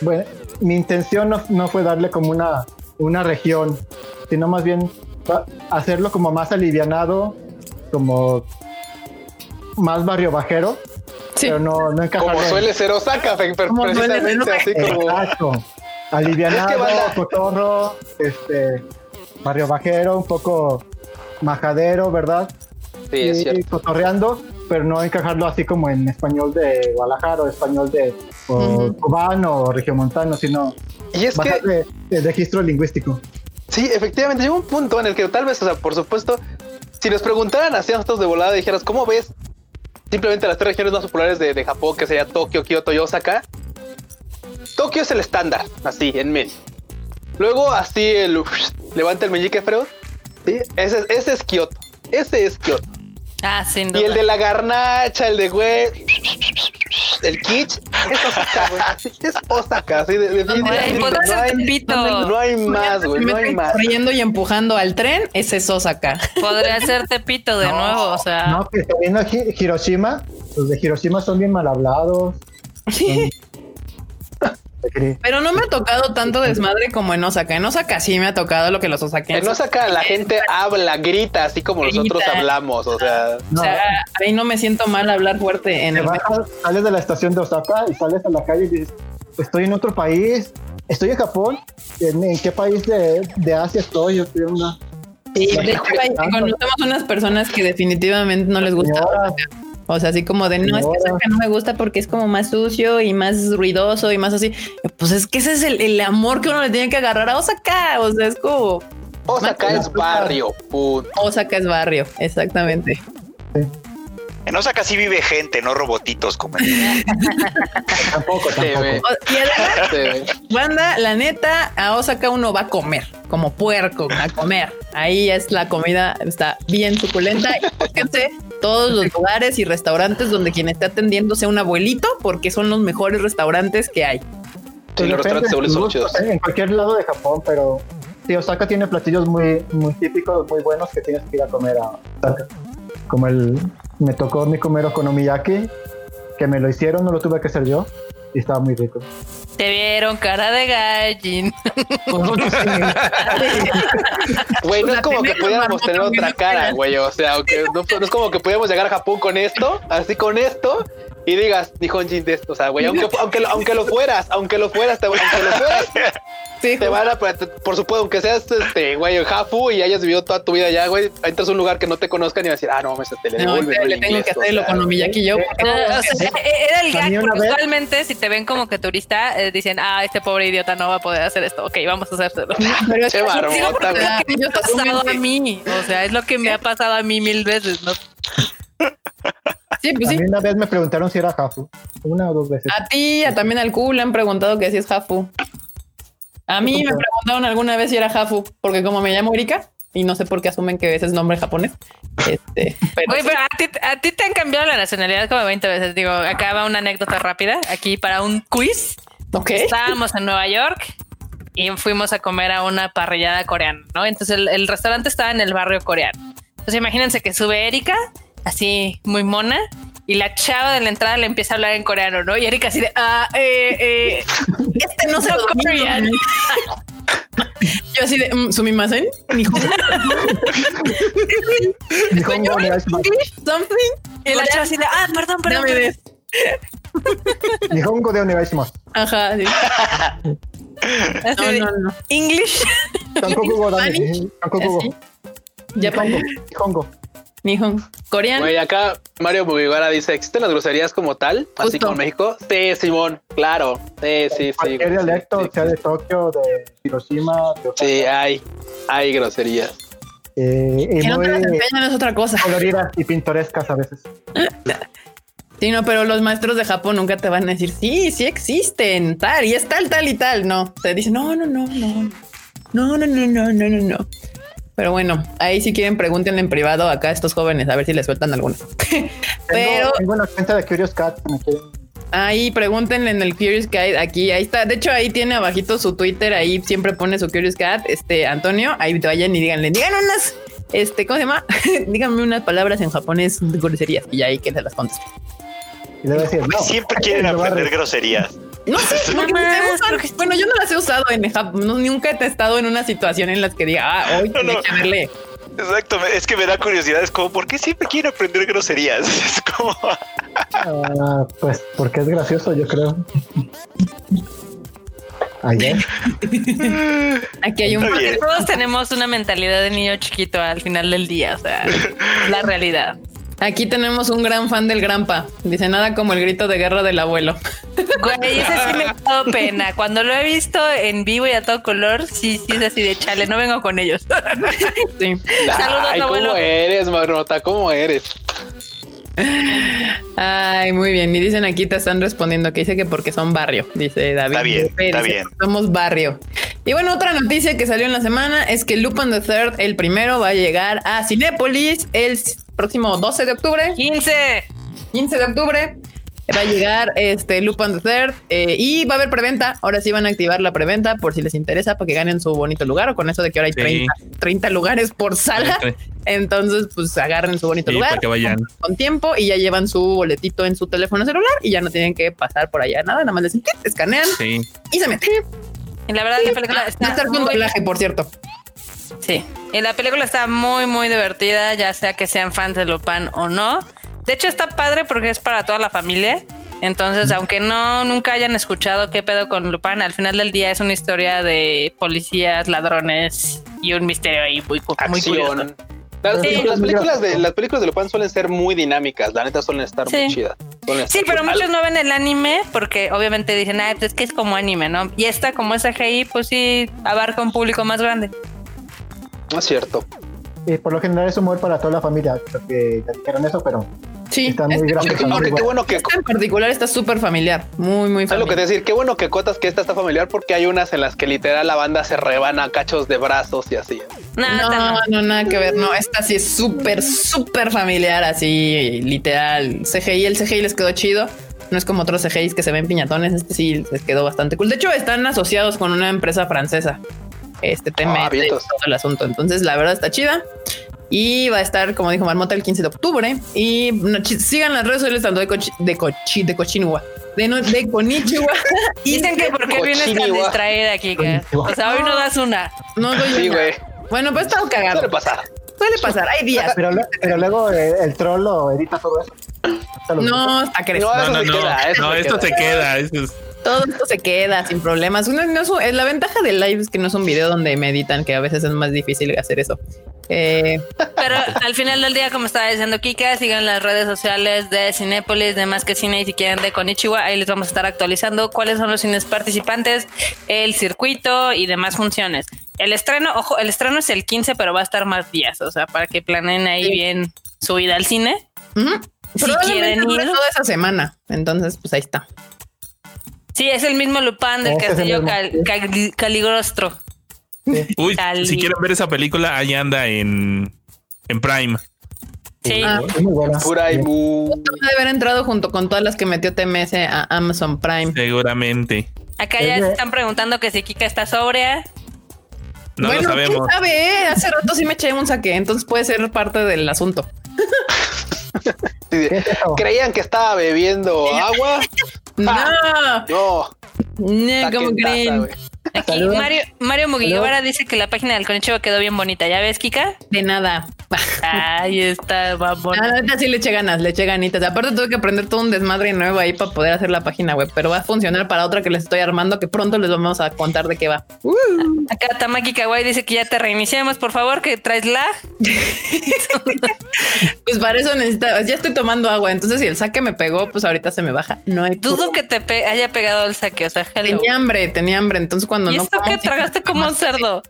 bueno, mi intención no, no fue darle como una, una región, sino más bien hacerlo como más alivianado, como más barrio bajero, Sí, pero no, no Como suele ser Osaka, suele precisamente así como. Exacto. Alivianado, Es que cotorro, este, barrio bajero, un poco majadero, ¿verdad? Sí, es y cierto. cotorreando, pero no encajarlo así como en español de Guadalajara o español de o Ujú. cubano o regiomontano, sino Y es que, de registro lingüístico. sí, efectivamente, llega un punto en el que tal vez, o sea, por supuesto, si nos preguntaran así a nosotros de volada dijeras, ¿cómo ves simplemente las tres regiones más populares de, de Japón, que sería Tokio, Kioto y Osaka? Tokio es el estándar, así, en medio. Luego, así, el levanta el meñique Freud. ¿sí? Ese, es- ese es Kioto. Ese es Kioto. Ah, sin Y el duda. de la garnacha, el de güey. el kitsch, es Osaka, güey. Es Osaka, sí, de. Güey, podría no, ser hay, Tepito. no hay más, güey, no hay más. corriendo y empujando al tren, ese es Osaka. Podría ser Tepito de nuevo, o sea. No, que está viendo Hi- Hiroshima. Los de Hiroshima son bien mal hablados. Pero no me ha tocado tanto desmadre como en Osaka. En Osaka sí me ha tocado lo que los En osaquenses. Osaka la gente habla, grita, así como nosotros hablamos, o sea... O sea, ahí no me siento mal hablar fuerte en Te el bajas, sales de la estación de Osaka y sales a la calle y dices, estoy en otro país, estoy en Japón, ¿en, en qué país de, de Asia estoy? Yo estoy en una... Sí, de hecho, ahí conocemos unas personas que definitivamente no les gusta. Señora, O sea, así como de no, es que. Osaka no me gusta porque es como más sucio y más ruidoso y más así. Pues es que ese es el, el amor que uno le tiene que agarrar a Osaka. O sea, es como Osaka es barrio, punto. Osaka es barrio, exactamente. En Osaka sí vive gente, no robotitos como en- Tampoco, tampoco. Y además, banda, la neta, a Osaka uno va a comer, como puerco, a comer. Ahí es la comida, está bien suculenta. Y fíjense, todos los lugares y restaurantes donde quien esté atendiendo sea un abuelito, porque son los mejores restaurantes que hay. Sí, los restaurantes se vuelven depende, son chidos. En cualquier lado de Japón, pero sí, Osaka tiene platillos muy, muy típicos, muy buenos que tienes que ir a comer a Osaka. Como el, me tocó mi comer okonomiyaki, que me lo hicieron, no lo tuve que hacer yo, y estaba muy rico. Te vieron cara de gallín. Güey, no O es como que pudiéramos tener otra cara, güey. O sea, no es como que pudiéramos llegar a Japón con esto, así con esto, y digas, Nihonjin de esto. O sea, güey, aunque, aunque, lo- aunque lo fueras, aunque lo fueras, te, aunque lo fueras, Sí, te van a, por supuesto, aunque seas este, güey, Hafu y hayas vivido toda tu vida allá, güey, entras a un lugar que no te conozcan y vas a decir, ah, no, mames, te le no, devuelven. le tengo que hacer el okonomiyaki yo. porque- o sea, era el gag, porque usualmente si te ven como que turista, eh, dicen, ah, este pobre idiota no va a poder hacer esto. Ok, vamos a hacérselo. Pero es Che que- me ha pasado a mí. O sea, es lo que me ha pasado a mí mil veces, ¿no? Sí, pues a sí. mí una vez me preguntaron si era Hafu, una o dos veces. A ti, a también al Q le han preguntado que si es Hafu. A mí me preguntaron alguna vez si era Hafu, porque como me llamo Erika y no sé por qué asumen que ese es nombre japonés. Este, pero Oye, sí. pero a ti, a ti te han cambiado la nacionalidad como 20 veces. Digo, acá va una anécdota rápida aquí para un quiz. ok. Estábamos en Nueva York y fuimos a comer a una parrillada coreana, ¿no? Entonces el, el restaurante estaba en el barrio coreano. Entonces imagínense que sube Erika, así muy mona, y la chava de la entrada le empieza a hablar en coreano, ¿no? Y Erika así de, ah, eh, eh, Este no se lo Korean. domino. Yo así de mm, sumimasen. English, something. y la chava así de, ah, perdón, perdón. Dame perdón". de- Nihongo de onegaishimasu. Ajá, sí. Así No, no, no. English. Tampoco hubo. Spanish. Tampoco hubo. Nihongo. Nihon. Coreano. Güey, acá Mario Mugiwara dice: ¿Existen las groserías como tal? Así como México. Sí, Simón, claro. Sí, sí, sí. Cualquier sí, dialecto, sea de Tokio, de Hiroshima. Sí, hay, hay groserías. Eh, que no te las enseñan es otra cosa. Coloridas y pintorescas a veces. Sí, no, pero los maestros de Japón nunca te van a decir, sí, sí existen, tal, y es tal, tal y tal. No, te dicen, no, no, no, no. No, no, no, no, no, no, no. Pero bueno, ahí si quieren pregúntenle en privado acá a estos jóvenes a ver si les sueltan algunas. Pero Tengo, tengo una cuenta de Curious Cat. si me quieren- ahí pregúntenle en el Curious Cat, aquí, ahí está. De hecho, ahí tiene abajito su Twitter, ahí siempre pone su Curious Cat, este Antonio, ahí vayan y díganle, digan unas, este, ¿cómo se llama? Díganme unas palabras en japonés de groserías y ahí que se las conteste. Y le voy a decir, no. Siempre quieren aprender groserías. No sé, porque se usan- bueno, yo no las he usado en Japón, no, nunca he estado en una situación en las que diga, ah, hoy No, que verle. Exacto, es que me da curiosidad, es como, ¿por qué siempre quieren aprender groserías? Es como, Ah, pues porque es gracioso, yo creo. Ayer. Aquí hay un. Porque todos tenemos una mentalidad de niño chiquito al final del día, o sea, la realidad. Aquí tenemos un gran fan del Grampa. Dice nada como el grito de guerra del abuelo. Güey, ese sí me ha dado pena. Cuando lo he visto en vivo y a todo color, sí, sí es así de chale, no vengo con ellos. Sí. Saludos, Ay, abuelo. ¿cómo eres, Marmota? ¿Cómo eres? Ay, muy bien. Y dicen aquí te están respondiendo que dice que porque son barrio, dice David. Está bien, Dice, está bien. Somos barrio. Y bueno, otra noticia que salió en la semana es que Lupin the Third, el primero, va a llegar a Cinépolis el próximo 12 de octubre. 15. 15 de octubre. Va a llegar este Lupin the Third eh, y va a haber preventa. Ahora sí van a activar la preventa por si les interesa para que ganen su bonito lugar o con eso de que ahora hay Sí. 30, 30 lugares por sala. Entonces, pues agarren su bonito Sí, lugar para que vayan. con tiempo y ya llevan su boletito en su teléfono celular y ya no tienen que pasar por allá nada. Nada más les escanean Sí. y se meten. Y la verdad, la película Va a está estar con doblaje, por cierto. Sí, y la película está muy, muy divertida, ya sea que sean fans de Lupin o no. De hecho, está padre porque es para toda la familia. Entonces, aunque no nunca hayan escuchado qué pedo con Lupin, al final del día es una historia de policías, ladrones y un misterio ahí muy, muy curioso. Las, Sí. las películas de las películas de Lupin suelen ser muy dinámicas, la neta suelen estar Sí. muy chidas. Sí, pero muchos no ven el anime porque obviamente dicen, ah, pues es que es como anime, ¿no? Y esta, como es CGI, pues sí abarca un público más grande. No es cierto. Y por lo general es humor para toda la familia. Creo que ya dijeron eso, pero Sí. está muy Este- qué bueno. que en particular está súper familiar. Muy, muy ¿Sabes lo que familiar. te decir? Qué bueno que cotas que esta está familiar porque hay unas en las que literal la banda se rebana cachos de brazos y así. No, esta No, no. no, nada que ver. No, esta sí es súper, súper familiar, así literal. CGI, el CGI les quedó chido. No es como otros CGIs que se ven piñatones. Este sí les quedó bastante cool. De hecho, están asociados con una empresa francesa. Este tema Ah, y vientos. todo el asunto. Entonces, la verdad está chida. Y va a estar, como dijo Marmota, el 15 de octubre. Y no, sigan las redes sociales tanto de, Cochi- de, Cochi- de Cochinua, de, no, de Konichiwa. Dicen que por qué vienes tan distraída, Kika. O sea, hoy no das una. no doy Sí, una. güey. Bueno, pues está cagado. Suele pasar. Suele pasar. Hay días. Pero, luego eh, el troll lo edita todo eso. No, está creciendo. No, No, esto queda. se queda. eso es- Todo esto se queda sin problemas. No, no es es la ventaja del live es que no es un video donde meditan, que a veces es más difícil hacer eso. Eh, Pero al final del día, como estaba diciendo Kika, sigan las redes sociales de Cinépolis, de Más que Cine y si quieren de Konichiwa, ahí les vamos a estar actualizando cuáles son los cines participantes, el circuito y demás funciones. El estreno, ojo, el estreno es el 15, pero va a estar más días, o sea, para que planeen ahí Sí. bien su ida al cine. ujú. Si quieren ir. toda esa semana. Entonces, pues ahí está. Sí, es el mismo Lupin del Este el castillo Cal-. Cal- Caligrostro. Uy, Cali. si quieren ver esa película, ahí anda en, en Prime. Sí. Ah. Es muy buena. Debe haber entrado junto con todas las que metió TMS a Amazon Prime. Seguramente. Acá ya se están preguntando que si Kika está sobria. No bueno, lo sabemos. quién sabe, eh? Hace rato sí me eché un saque, entonces puede ser parte del asunto. Creían que estaba bebiendo agua. No, No, no, ¿cómo taza, creen? Aquí Saludos. Mario, Mario Muguillobara dice que la página del Konichiwa quedó bien bonita. ¿Ya ves, Kika? De nada. Ahí está, vamos. Ah, la neta sí le eché ganas, le eché ganitas. Aparte tuve que aprender todo un desmadre nuevo ahí para poder hacer la página web, pero va a funcionar para otra que les estoy armando que pronto les vamos a contar de qué va. Uh, Acá Tamaki Kawaii dice que ya te reiniciemos, por favor, que traes lag. pues para eso necesita, ya estoy tomando agua, entonces si el saque me pegó, pues ahorita se me baja. No hay Dudo que te pe- haya pegado el saque, o sea, hello. Tenía hambre, tenía hambre, entonces cuando ¿Y no esto que tragaste como un cerdo?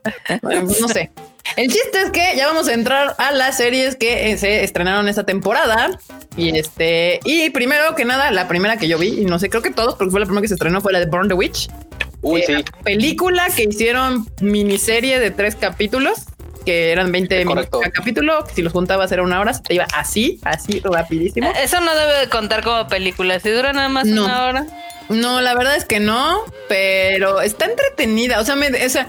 Bueno, no sé. El chiste es que ya vamos a entrar a las series que eh, se estrenaron esta temporada. Y este, y primero que nada, la primera que yo vi, y no sé, creo que todos, porque fue la primera que se estrenó, fue la de Burn the Witch. Uy, Eh, sí. Película que hicieron miniserie de tres capítulos, que eran 20 minutos cada capítulo. que Si los juntabas era una hora, se te iba así, así rapidísimo. Eh, Eso no debe de contar como película. Si dura nada más No. una hora. No, la verdad es que no, pero está entretenida. O sea, me, o sea,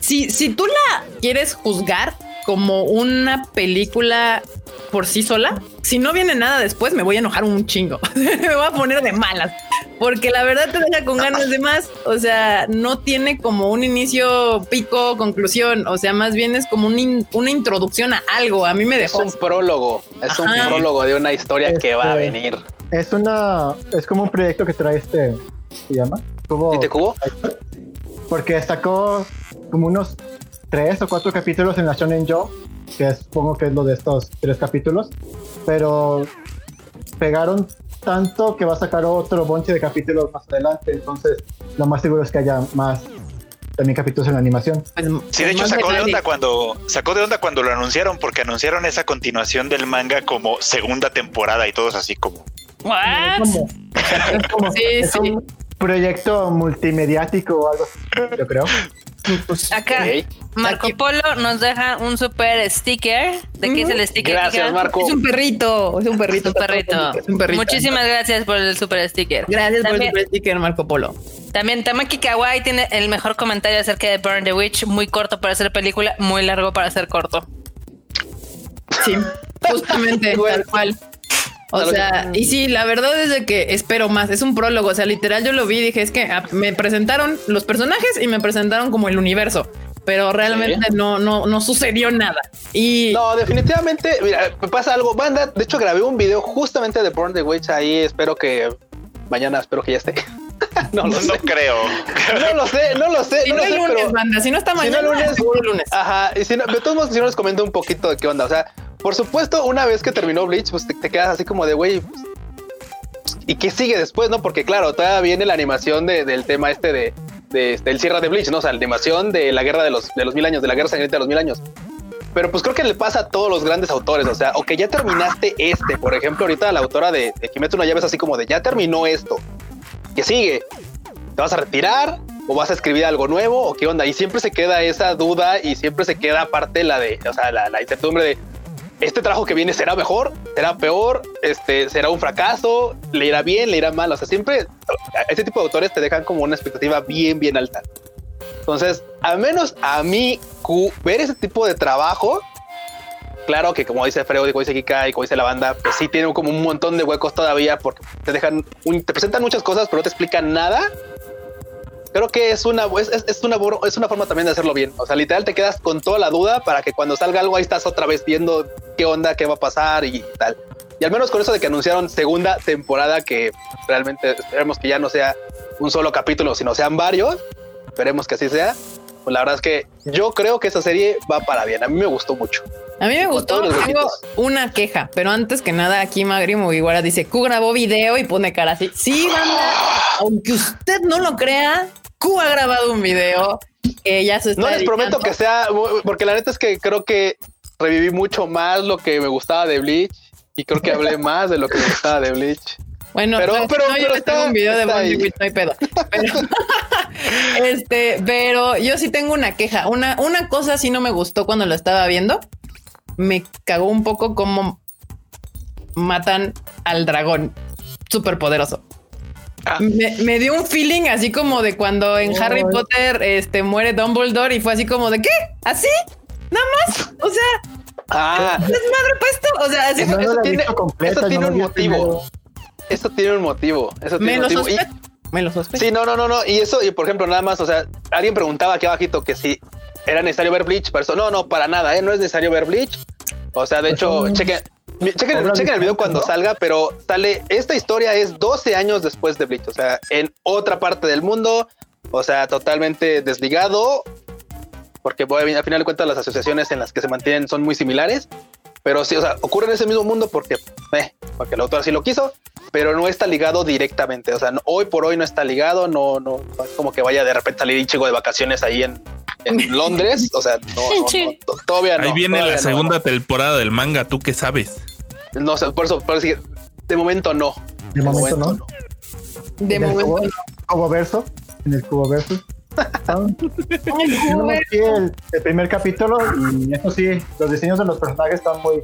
si, si tú la quieres juzgar como una película por sí sola, si no viene nada después, me voy a enojar un chingo. me voy a poner de malas. Porque la verdad te deja con ganas de más. O sea, no tiene como un inicio, pico, conclusión. O sea, más bien es como un in- una introducción a algo. A mí me Es dejó. un prólogo. Es un prólogo de una historia que va a Este- venir. Es una, es como un proyecto que trae este, ¿se llama? Cubo- ¿Y te cubo? porque sacó como unos tres o cuatro capítulos en la Shonen Joe, que supongo que es lo de estos tres capítulos, pero pegaron tanto que va a sacar otro bonche de capítulos más adelante, entonces lo más seguro es que haya más también capítulos en la animación. pues, Sí, de hecho sacó de onda cuando sacó de onda cuando lo anunciaron porque anunciaron esa continuación del manga como segunda temporada y todos así como What? Como- es como- Sí, es sí. un proyecto multimediático o algo así, yo creo. Pues, Acá. Marco. Polo nos deja un super sticker. ¿De qué es el sticker? Gracias? Marco. es un perrito, es un perrito. Es un perrito. Es un perrito. Muchísimas gracias por el super sticker. Gracias por el super sticker, Marco Polo. también Tamaki Kawaii tiene el mejor comentario acerca de Burn the Witch. Muy corto para hacer película, muy largo para ser corto. Sí, justamente, tal cual. O sea, y sí, la verdad es de que espero más. Es un prólogo. O sea, literal, yo lo vi y dije, es que ah, me presentaron los personajes y me presentaron como el universo. Pero realmente no, no, no sucedió nada. Y No, definitivamente, mira, me pasa algo. Banda, de hecho, grabé un video justamente de Burn the Witch ahí. Espero que mañana, espero que ya esté. no lo No sé. creo. No lo sé, no lo sé. si no no lo el sé, lunes, pero- banda, si no está Si no mañana, el lunes, seguro el lunes. Ajá, y si no, de todos modos, si no les comento un poquito de qué onda. O sea, por supuesto, una vez que terminó Bleach, pues te, quedas así como de, güey, ¿y qué sigue después, no? Porque claro, todavía viene la animación de- del tema este de, de- del cierre de Bleach, ¿no? O sea, la animación de la guerra de los, de los mil años, de la guerra sangrienta de los mil años. Pero pues creo que le pasa a todos los grandes autores, o sea, o que ya terminaste este, por ejemplo, ahorita la autora de, de Kimetsu no Yaiba es así como de, ya terminó esto, ¿qué sigue? ¿Te vas a retirar? ¿O vas a escribir algo nuevo? ¿O qué onda? Y siempre se queda esa duda y siempre se queda aparte la de, o sea, la, la incertidumbre de, ¿este trabajo que viene será mejor? ¿Será peor? Este, ¿Será un fracaso? ¿Le irá bien? ¿Le irá mal? O sea, siempre este tipo de autores te dejan como una expectativa bien, bien alta. Entonces, al menos a mí, ver ese tipo de trabajo, claro que como dice Freo, como dice Kika y como dice la banda, pues sí tiene como un montón de huecos todavía porque te dejan, te presentan muchas cosas, pero no te explican nada. Creo que es una, es, es- una, es una forma también de hacerlo bien. O sea, literal te quedas con toda la duda para que cuando salga algo ahí estás otra vez viendo qué onda, qué va a pasar y tal. Y al menos con eso de que anunciaron segunda temporada, que realmente esperemos que ya no sea un solo capítulo, sino sean varios. Esperemos que así sea. Pues la verdad es que yo creo que esa serie va para bien. A mí me gustó mucho. A mí me Con gustó, tengo una queja, pero antes que nada aquí Magri Mugiwara dice, Q grabó video y pone cara así. Sí, banda, aunque usted no lo crea, Q ha grabado un video que ya se está No les prometo que sea, porque la neta es que creo que reviví mucho más lo que me gustaba de Bleach y creo que hablé más de lo que me gustaba de Bleach. Bueno, Pero- pero, pero- no, yo pero tengo está- un video de ahí. Witch, no hay pedo. Pero, este, pero yo sí tengo una queja. Una, una cosa sí no me gustó cuando lo estaba viendo. Me cagó un poco como matan al dragón súper poderoso. Ah. Me, me dio un feeling así como de cuando en Harry Ay. Potter este, muere Dumbledore y fue así como de ¿qué? ¿Así? Nada más. O sea, Ah, desmadre puesto. O sea, así No, eso tiene- visto completa, eso tiene no un motivo. eso tiene un motivo. Eso tiene Me un lo motivo. Me lo sospecho. Sí, no, no, no, no. Y eso, y por ejemplo, nada más, o sea, alguien preguntaba aquí abajito que si era necesario ver Bleach, para eso. No, no, para nada, ¿eh? No es necesario ver Bleach. O sea, de Pues hecho, chequen, chequen, chequen el video cuando ¿no? salga, pero sale, esta historia es 12 años después de Bleach, o sea, en otra parte del mundo, o sea, totalmente desligado, porque bueno, al final de cuentas las asociaciones en las que se mantienen son muy similares, pero sí, o sea, ocurre en ese mismo mundo porque, eh, porque el autor así lo quiso, pero no está ligado directamente. O sea, no- hoy por hoy no está ligado, no, no, no es como que vaya de repente a salir Ichigo de vacaciones ahí en, en Londres. O sea, no, no, no, todavía no. Ahí viene la no. segunda temporada del manga, ¿tú qué sabes? No, sé, por eso, por eso, de momento no. De momento no. De En el momento. cubo, cubo verso. En el cubo verso. El primer capítulo y eso sí, los diseños de los personajes están muy,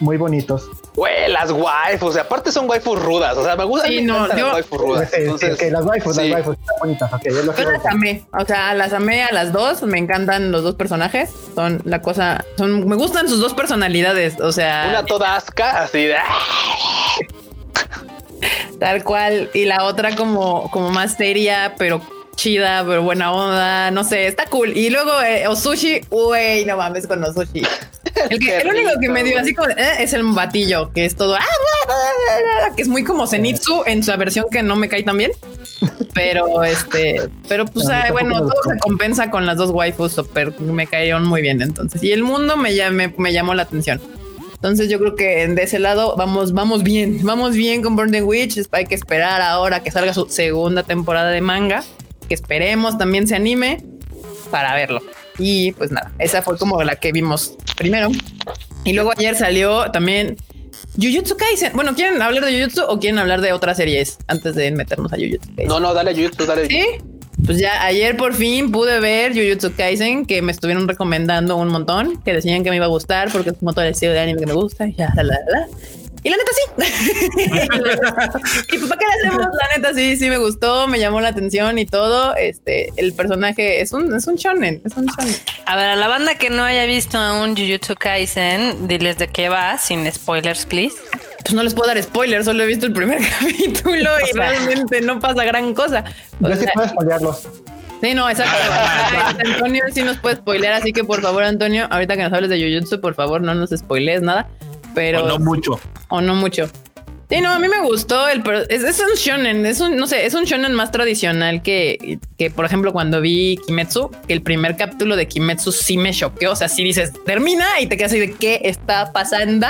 muy bonitos. Güey, las waifus, y aparte son waifus rudas. O sea, me gustan Sí, no, yo- las waifus rudas. Sí, Entonces, que las waifus, sí. las waifus están bonitas. ok, yo lo Yo las amé, o sea, las amé a las dos, me encantan los dos personajes, son la cosa, son, me gustan sus dos personalidades, o sea, Una toda asca, así de. tal cual, y la otra como, como más seria, pero chida, pero buena onda, no sé, está cool. Y luego eh, Osushi, güey, no mames con Osushi. El, que- Qué el único que me dio así como eh, es el batillo, que es todo, ah, que es muy como Zenitsu en su versión que no me cae tan bien. Pero este, pero pues ah, bueno, todo se compensa con las dos waifus, super, me cayeron muy bien. Entonces, y el mundo me, me, me llamó la atención. Entonces, yo creo que de ese lado vamos, vamos bien, vamos bien con Burn the Witch. Hay que esperar ahora que salga su segunda temporada de manga, que esperemos también se anime para verlo. Y pues nada, esa fue como la que vimos primero. Y luego ayer salió también Jujutsu Kaisen. Bueno, ¿quieren hablar de Jujutsu o quieren hablar de otras series antes de meternos a Jujutsu Kaisen? No, no, dale a YouTube, dale. ¿Sí? pues ya ayer por fin pude ver Jujutsu Kaisen, que me estuvieron recomendando un montón, que decían que me iba a gustar porque es como todo el estilo de anime que me gusta. Ya, la, la, la. Y la neta sí. y pues, ¿para qué le hacemos? La neta sí, sí me gustó, me llamó la atención y todo. Este, el personaje es un, es un shonen, es un shonen. A ver, a la banda que no haya visto aún Jujutsu Kaisen, diles de qué va, sin spoilers, please. Pues no les puedo dar spoilers, solo he visto el primer capítulo y realmente no pasa gran cosa. O Yo sí sea, puedo spoilearlos. Sí, no, exacto. Antonio sí nos puede spoilear, así que por favor, Antonio, ahorita que nos hables de Jujutsu, por favor, no nos spoilees nada. Pero O no mucho. o no mucho. Sí, no, a mí me gustó el es, es un shonen, es un no sé, es un shonen más tradicional que, que por ejemplo cuando vi Kimetsu, que el primer capítulo de Kimetsu sí me choqueó, o sea, sí dices, termina y te quedas así de qué está pasando.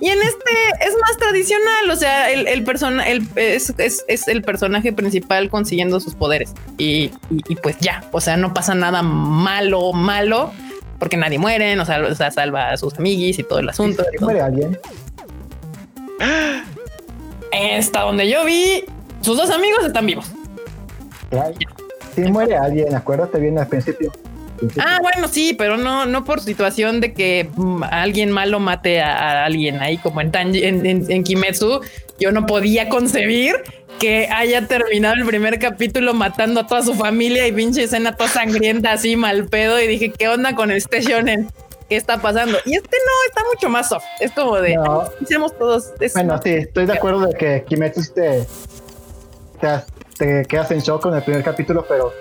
Y en este es más tradicional, o sea, el, el persona el, es, es- es el personaje principal consiguiendo sus poderes. Y, y- y pues ya, o sea, no pasa nada malo, malo, porque nadie muere, o sea, o sea, salva a sus amiguis y todo el asunto. Si muere alguien. Hasta donde yo vi, sus dos amigos están vivos. Si muere alguien, acuérdate bien al principio. Principio. Ah, bueno, sí, pero no, no por situación de que mm, alguien malo mate a, a alguien ahí, como en, Tanji- en, en- en Kimetsu. Yo no podía concebir que haya terminado el primer capítulo matando a toda su familia y pinche escena toda sangrienta, así mal pedo. Y dije, ¿qué onda con este shonen? ¿Qué está pasando? Y este no, está mucho más soft. Es como de, No. hicimos todos. es- Bueno, sí, estoy de acuerdo de que Kimetsu te, te, te quedas en shock con el primer capítulo, pero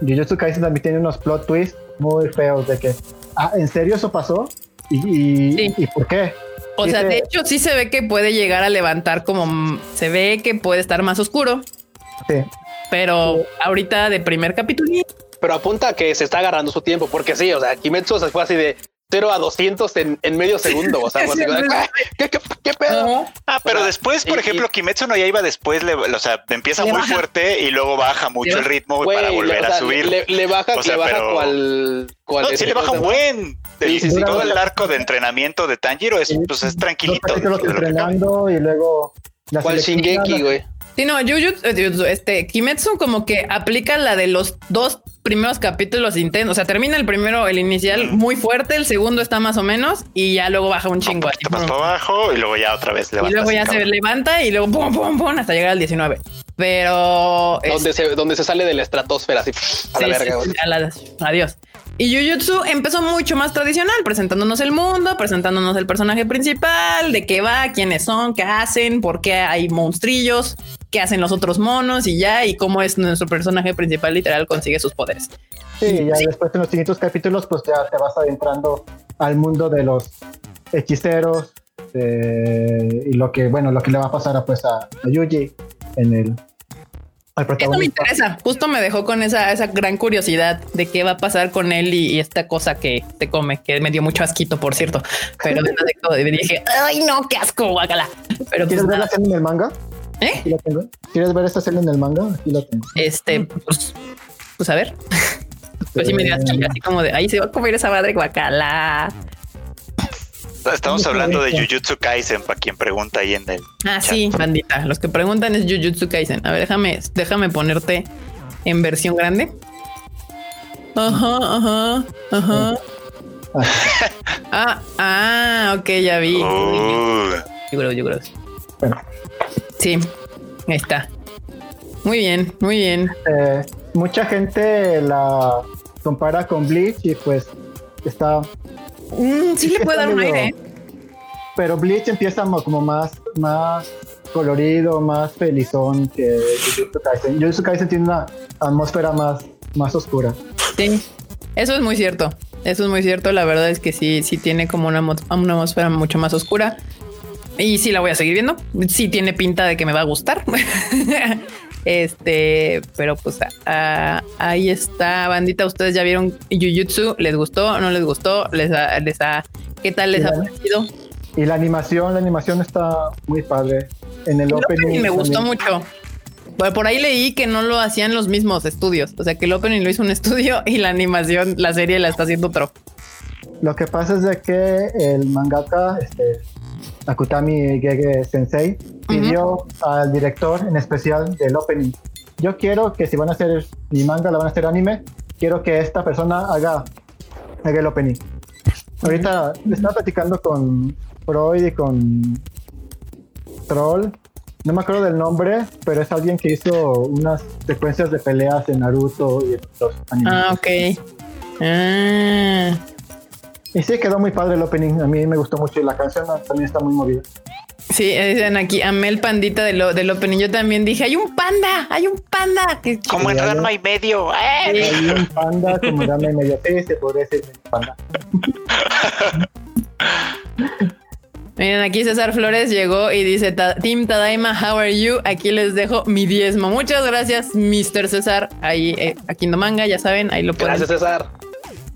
Jujutsu Kaisen también tiene unos plot twists muy feos de que, ah, ¿en serio eso pasó? ¿Y, y, Sí. ¿y por qué? O sea, de hecho, sí se ve que puede llegar a levantar como se ve que puede estar más oscuro, Sí, pero ahorita de primer capítulo. Pero apunta a que se está agarrando su tiempo, porque sí, o sea, Kimetsu se fue así de 0 a 200 en, en medio segundo. O sea, Sí, sí, sí. "Ah, ¿qué, qué, qué pedo? Ah, pero O sea, después, por y- ejemplo, Kimetsu no Yaiba después, le, o sea, empieza muy baja. fuerte y luego baja mucho el ritmo Güey, para le- volver o a sea, subir. Le, le baja, O sea, le baja pero- cual, cual No, sí este, le baja un buen. Sí, sí, sí. todo sí. el arco de entrenamiento de Tanjiro es, Sí. pues, es tranquilito. entrenando y luego... la Cual selección- Shingeki, güey. Sí, no, Jujutsu, este Kimetsu como que aplica la de los dos primeros capítulos intensos. O sea, termina el primero, el inicial, muy fuerte, el segundo está más o menos, y ya luego baja un Un chingo. poquito así, más para abajo y luego ya otra vez y levanta. luego ya se cabrón. levanta y luego pum, pum, pum, hasta llegar al 19. Pero Donde se, donde se sale de la estratosfera, así, a la Sí, verga, sí, güey. sí, a la- adiós. Y Jujutsu empezó mucho más tradicional, presentándonos el mundo, presentándonos el personaje principal, de qué va, quiénes son, qué hacen, por qué hay monstrillos, qué hacen los otros monos y ya, y cómo es nuestro personaje principal literal consigue sus poderes. Sí, ya Sí. después en los siguientes capítulos, pues ya te vas adentrando al mundo de los hechiceros eh, y lo que, bueno, lo que le va a pasar a, pues a, a Yuji en el al Esto me interesa, justo me dejó con esa, esa gran curiosidad de qué va a pasar con él y, y esta cosa que se come, que me dio mucho asquito, por cierto. Pero me dije, ay no, qué asco, guacala. Pero pues ¿Quieres escena en el manga? ¿Eh? Aquí la tengo. ¿Quieres ver esta escena en el manga? Aquí la tengo. Este, pues, pues a ver. Pues sí me dio asco, así como de, ahí se va a comer esa madre guacala. Estamos hablando de Jujutsu Kaisen, para quien pregunta ahí en el. Ah, sí, bandita. Los que preguntan es Jujutsu Kaisen. A ver, déjame, déjame ponerte en versión grande. Ajá, ajá, ajá. Ah, ah, ok, ya vi. Uh, Yo creo, yo creo. Bueno. Sí, ahí está. Muy bien, muy bien. Eh, mucha gente la compara con Bleach y pues está Mm, sí le puede dar un aire. pero Bleach empieza mo- como más más colorido más felizón que Jujutsu Kaisen Jujutsu Kaisen tiene una atmósfera más más oscura Sí, eso es muy cierto. Eso es muy cierto. La verdad es que sí, sí tiene como una, una atmósfera mucho más oscura. Y sí la voy a seguir viendo. Sí tiene pinta de que me va a gustar. este, pero pues ah, ahí está, bandita. Ustedes ya vieron Jujutsu. ¿Les gustó? ¿No les gustó? ¿Les ha, les ha- ¿Qué tal les ha parecido? y la animación la animación está muy padre en el El opening opening me gustó también. mucho. Por, por ahí leí que no lo hacían los mismos estudios. O sea, que el opening lo hizo un estudio y la animación, la serie la está haciendo otro. Lo que pasa es de que el mangaka, este, Akutami Gege Sensei, pidió al director en especial del opening yo quiero que si van a hacer mi manga, la van a hacer anime, quiero que esta persona haga, haga el opening. Ahorita estaba platicando con Freud y con Troll. No me acuerdo del nombre, pero es alguien que hizo unas secuencias de peleas en Naruto y en otros animes. Ah, ok. Ah. Y sí, quedó muy padre el opening. A mí me gustó mucho y la canción también está muy movida. Sí, dicen aquí, amé el pandita de lo, del opening. Yo también dije, hay un panda, hay un panda. Que, Como en Ranma y medio. ¡eh! Hay un panda como dame medio sí, se podría decir panda. Miren, aquí César Flores llegó y dice, "Ta- Team Tadaima, how are you? Aquí les dejo mi diezmo. Muchas gracias, Mr. César. Ahí, eh, aquí en Manga, ya saben, ahí lo pueden. Gracias, César.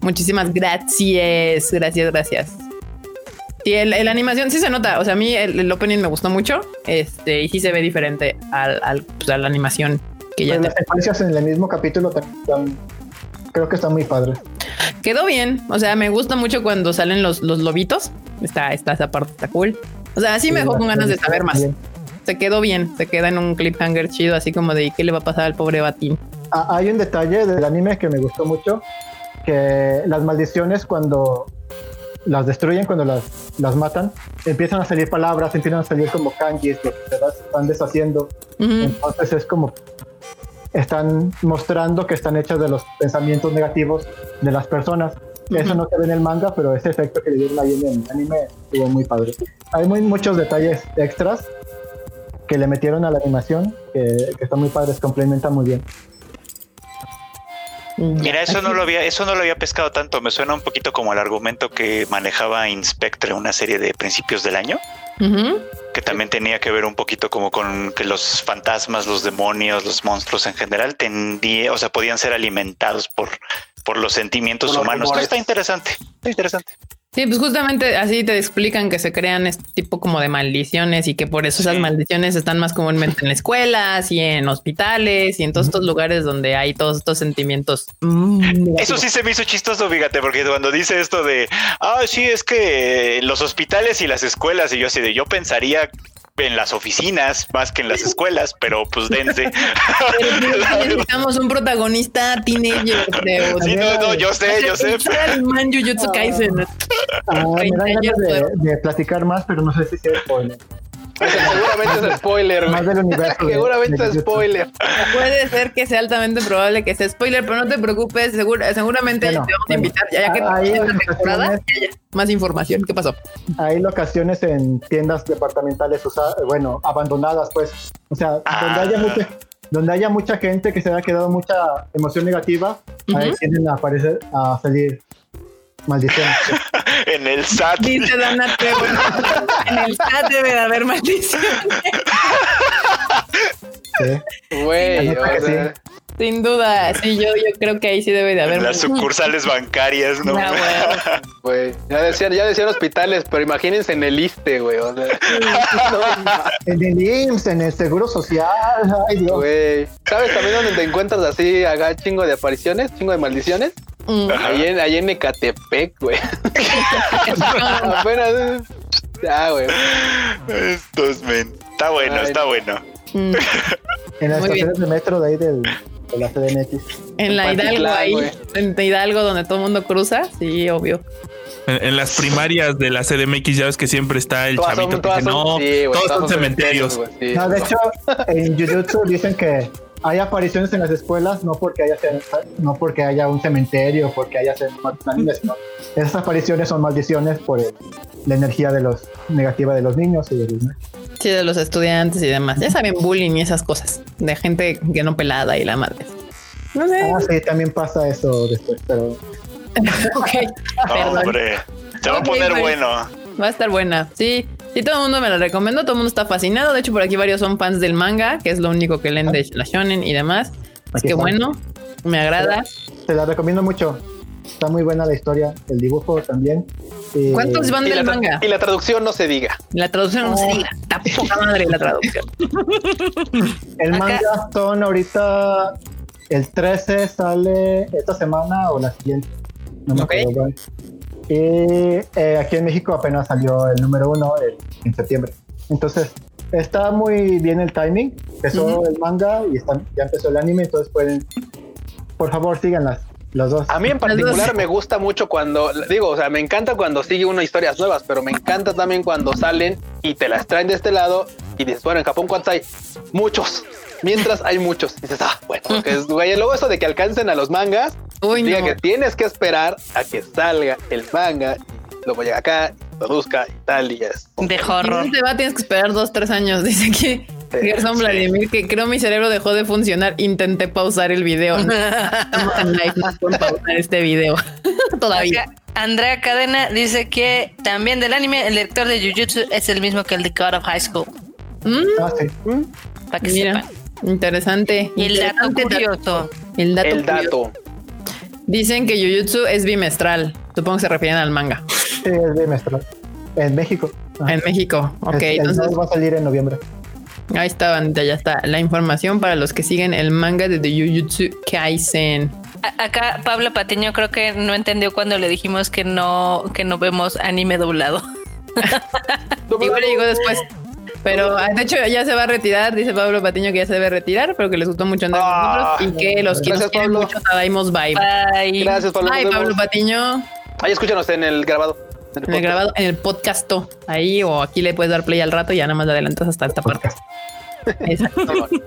Muchísimas gracias, gracias, gracias. Sí, el, el animación sí se nota. O sea, a mí el, el opening me gustó mucho. Este, y sí se ve diferente al, al, pues, a la animación que ya te- las secuencias en el mismo capítulo también creo que están muy padres. quedó bien. O sea, me gusta mucho cuando salen los, los lobitos. Está, está esa parte, está cool. O sea, sí me dejó con ganas de saber más. Bien. Se quedó bien, se queda en un cliffhanger chido, así como de ¿qué le va a pasar al pobre Batín? Ah, hay un detalle del anime que me gustó mucho, que las maldiciones cuando las destruyen, cuando las, las matan, empiezan a salir palabras, empiezan a salir como kanjis, que se están deshaciendo. Entonces es como están mostrando que están hechas de los pensamientos negativos de las personas. Eso no se ve en el manga, pero ese efecto que le dieron ahí en el anime estuvo muy padre. Hay muy, muchos detalles extras que le metieron a la animación que, que están muy padres, complementan muy bien. Mira, eso no lo había, eso no lo había pescado tanto. Me suena un poquito como el argumento que manejaba Inspectre, una serie de principios del año, que también tenía que ver un poquito como con que los fantasmas, los demonios, los monstruos en general tendía, o sea, podían ser alimentados por, por los sentimientos Por los humanos. rumores. Está interesante, está interesante. Sí, pues justamente así te explican que se crean este tipo como de maldiciones y que por eso esas Sí. maldiciones están más comúnmente en escuelas y en hospitales y en todos estos lugares donde hay todos estos sentimientos. mm, Eso sí se me hizo chistoso, fíjate, porque cuando dice esto de, ah, sí, es que los hospitales y las escuelas, y yo así de, yo pensaría en las oficinas más que en las escuelas, pero pues dense. Pero necesitamos un protagonista teenager de Sí, no, no, yo sé, yo sé. el man Jujutsu Kaisen. Ah, me dan ganas de platicar más, pero no sé si sea spoiler. Seguramente es spoiler, Más del universo. Seguramente de es spoiler. Puede ser que sea altamente probable que sea spoiler, pero no te preocupes, seguramente Bueno, te vamos a invitar ya, ya que ahí la temporada, ocasiones- ya, ya, más información. ¿Qué pasó? Hay locaciones en tiendas departamentales, usa- bueno, abandonadas, pues. O sea, donde, Ah. haya mucha, donde haya mucha gente que se haya quedado mucha emoción negativa, ahí Ujú. tienden a aparecer, a salir maldiciones. en el SAT. Dice Dana Trevor, en el chat debe de haber maldición. ¿sí? Güey, o sea, Sin duda, sí, yo, yo creo que ahí sí debe de haber las sucursales bancarias, ¿no? Güey. Ya decían, ya decían hospitales, pero imagínense en el ISTE, güey. O sea, no, En el IMSS, en el Seguro Social. Ay, Dios. güey. ¿Sabes también dónde te encuentras así, acá chingo de apariciones, chingo de maldiciones? Mm. Ahí en, ahí en Ecatepec, güey. Apenas. Ya, güey. Estos men. Está bueno, Ay, está no. bueno. Mm. En las estaciones de metro de ahí del, de la CDMX. En la Hidalgo ahí, güey. en Hidalgo donde todo el mundo cruza, sí, obvio. En, en las primarias de la CDMX ya ves que siempre está el Todas son- chavito que todas dice, son- no, sí, todos son cementerios. sí. No, de hecho, en Jujutsu dicen que hay apariciones en las escuelas no porque haya, no porque haya un cementerio, porque haya animes, sino esas apariciones son maldiciones por el- la energía de los negativa de los niños y de los Sí, de los estudiantes y demás. Ya saben, bullying y esas cosas. De gente que no pelada y la madre. No sé. Ah, sí, también pasa eso después, pero Ok. Hombre, se va a poner güey. bueno. Va a estar buena. Sí, sí, todo el mundo me la recomendó. Todo el mundo está fascinado. De hecho, por aquí varios son fans del manga, que es lo único que leen de la shonen y demás. Es Aquí que está. bueno, me agrada. te la recomiendo mucho. Está muy buena la historia, el dibujo también. Y- ¿Cuántos van del manga? y la traducción no se diga. La traducción no se diga. Está poca madre la traducción. El Acá- manga son ahorita el 13 sale esta semana o la siguiente. No me Ok. acuerdo. Y eh, aquí en México apenas salió el número uno el- en septiembre. Entonces, está muy bien el timing. Empezó el manga y está- ya empezó el anime, entonces pueden. Por favor, síganlas, los dos. A mí en particular me gusta mucho cuando, digo, o sea, me encanta cuando sigue uno historias nuevas, pero me encanta también cuando salen y te las traen de este lado y dices, bueno, en Japón, ¿cuántos hay? Muchos. Mientras hay muchos. Y dices, ah, bueno, que es, güey, y luego eso de que alcancen a los mangas, Uy, diga no. que tienes que esperar a que salga el manga, y luego llega acá, produzca y tal, y es. De horror. no te va, tienes que esperar dos, tres años. Dice aquí Gerson sí. Vladimir que creo mi cerebro dejó de funcionar. Intenté pausar el video. Estamos en live, no pausar este video. Todavía. Andrea Cadena dice que también del anime, el director de Jujutsu es el mismo que el de God of High School. Mm, Ah, sí. Para que mira, sepan. Interesante. Y el dato curioso. El dato. El curioso. dato. Dicen que Jujutsu es bimestral. Supongo que se refieren al manga. Sí, es bimestral. En México. Ah, En México. Ok, el- el entonces va a salir en noviembre. ahí está, bandita, ya está. La información para los que siguen el manga de The Jujutsu Kaisen. A- Acá Pablo Patiño creo que no entendió cuando le dijimos que no, que no vemos anime doblado. Igual llegó después. Pero ah, de hecho ya se va a retirar, dice Pablo Patiño que ya se debe retirar, pero que les gustó mucho andar con Ah, nosotros y que los que nos gracias, quieren mucho Tadaimos Bye. Bye. Gracias, Pablo. Ay, nos Pablo. Patiño, Ahí escúchanos en el grabado. En el en el podcast. grabado, en el podcasto, ahí o aquí le puedes dar play al rato y ya nada más le adelantas hasta esta parte. Exacto.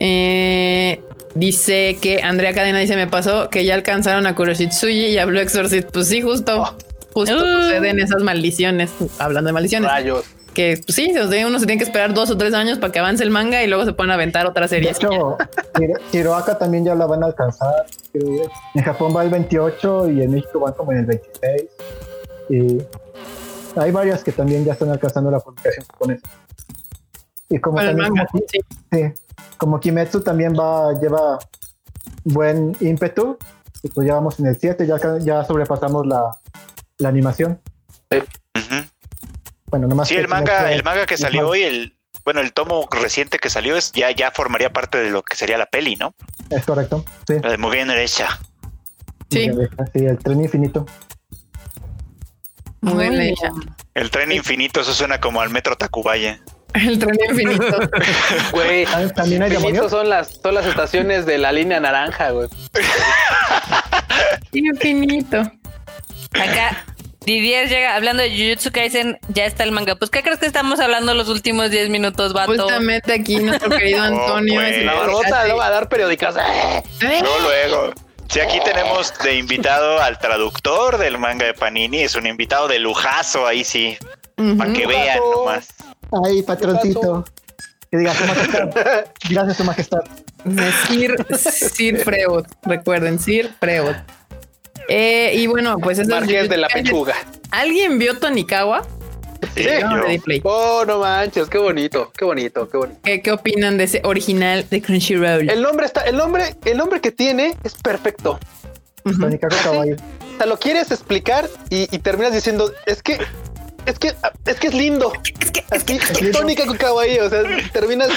Eh, dice que Andrea Cadena dice me pasó que ya alcanzaron a Kuroshitsuji y Blue Exorcist. Pues sí, justo. Justo Uh. suceden esas maldiciones. Hablando de maldiciones. Rayos. Que pues, sí, uno se tiene que esperar dos o tres años para que avance el manga y luego se pueden aventar otra De serie. hecho, Hiro- Hiroaka también ya la van a alcanzar. En Japón va el 28 y en México van como en el 26. Y hay varias que también ya están alcanzando la publicación japonesa. Y como también manga. como, sí. sí, como Kimetsu también va, lleva buen ímpetu, y pues ya vamos en el 7, ya, ya sobrepasamos la, la animación. Ujú. Bueno, nomás Sí, que el manga, Kimetsu- el manga que salió hoy, el bueno, el tomo reciente que salió es ya ya formaría parte de lo que sería la peli, ¿no? Es correcto, sí. La de Mugen Derecha. Sí. Sí, el tren infinito. Muy bien Muy hecha. El tren infinito, eso suena como al metro Tacubaya. El tren infinito. Güey. Ah, ¿También hay demonios? son las, son las estaciones de la línea naranja, güey. infinito. Acá Didier llega hablando de Jujutsu Kaisen, ya está el manga. Pues, ¿qué crees que estamos hablando los últimos 10 minutos, vato? Justamente aquí nuestro querido Antonio. pues. es- La barbota no va a dar periódicas. ¡Eh! ¿Eh? No, luego. Sí, aquí tenemos de invitado al traductor del manga de Panini. Es un invitado de lujazo, ahí sí. Para que vean nomás. Ay, patroncito. Que diga su majestad. Gracias, su majestad. Sir, Sir Freud. Recuerden, Sir Freud. Eh, y bueno, pues eso es de la pechuga. ¿Alguien vio Tonikawa? Sí, No. Oh, no manches, qué bonito, qué bonito, qué bonito. ¿Qué, qué opinan de ese original de Crunchyroll? El nombre está, el nombre, el nombre que tiene es perfecto. Tonikaku Kawaii. O sea, lo quieres explicar y, y terminas diciendo, es que, es que, es que es lindo. Así, tónica con kawaii, o sea, terminas,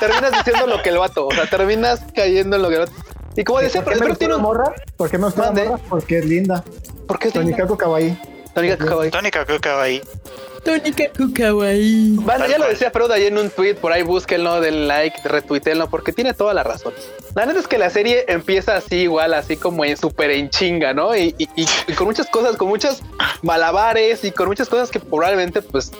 terminas diciendo lo que el vato, o sea, terminas cayendo en lo que el vato. Y como decía, ¿Por qué pero, me pero tiene un, morra? ¿Por qué me gusta la morra? Porque es linda. ¿por qué es linda? Tónica con kawaii. Tónica Kuka ahí. Tónica Kawaii. Bueno, Tal ya lo decía Freud ahí en un tweet, por ahí búsquenlo, den like, retuítenlo, porque tiene toda la razón. La neta es que la serie empieza así igual, así como en súper en chinga, ¿no? Y, y- y- y con muchas cosas, con muchas malabares y con muchas cosas que probablemente, pues,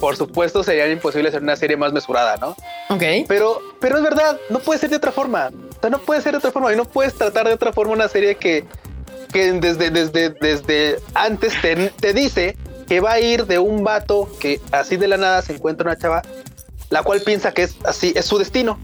por supuesto, serían imposibles en una serie más mesurada, ¿no? Ok. Pero, pero es verdad, no puede ser de otra forma. O sea, no puede ser de otra forma y no puedes tratar de otra forma una serie que, que desde, desde, desde antes te, te dice que va a ir de un vato que así de la nada se encuentra una chava, la cual piensa que es así, es su destino.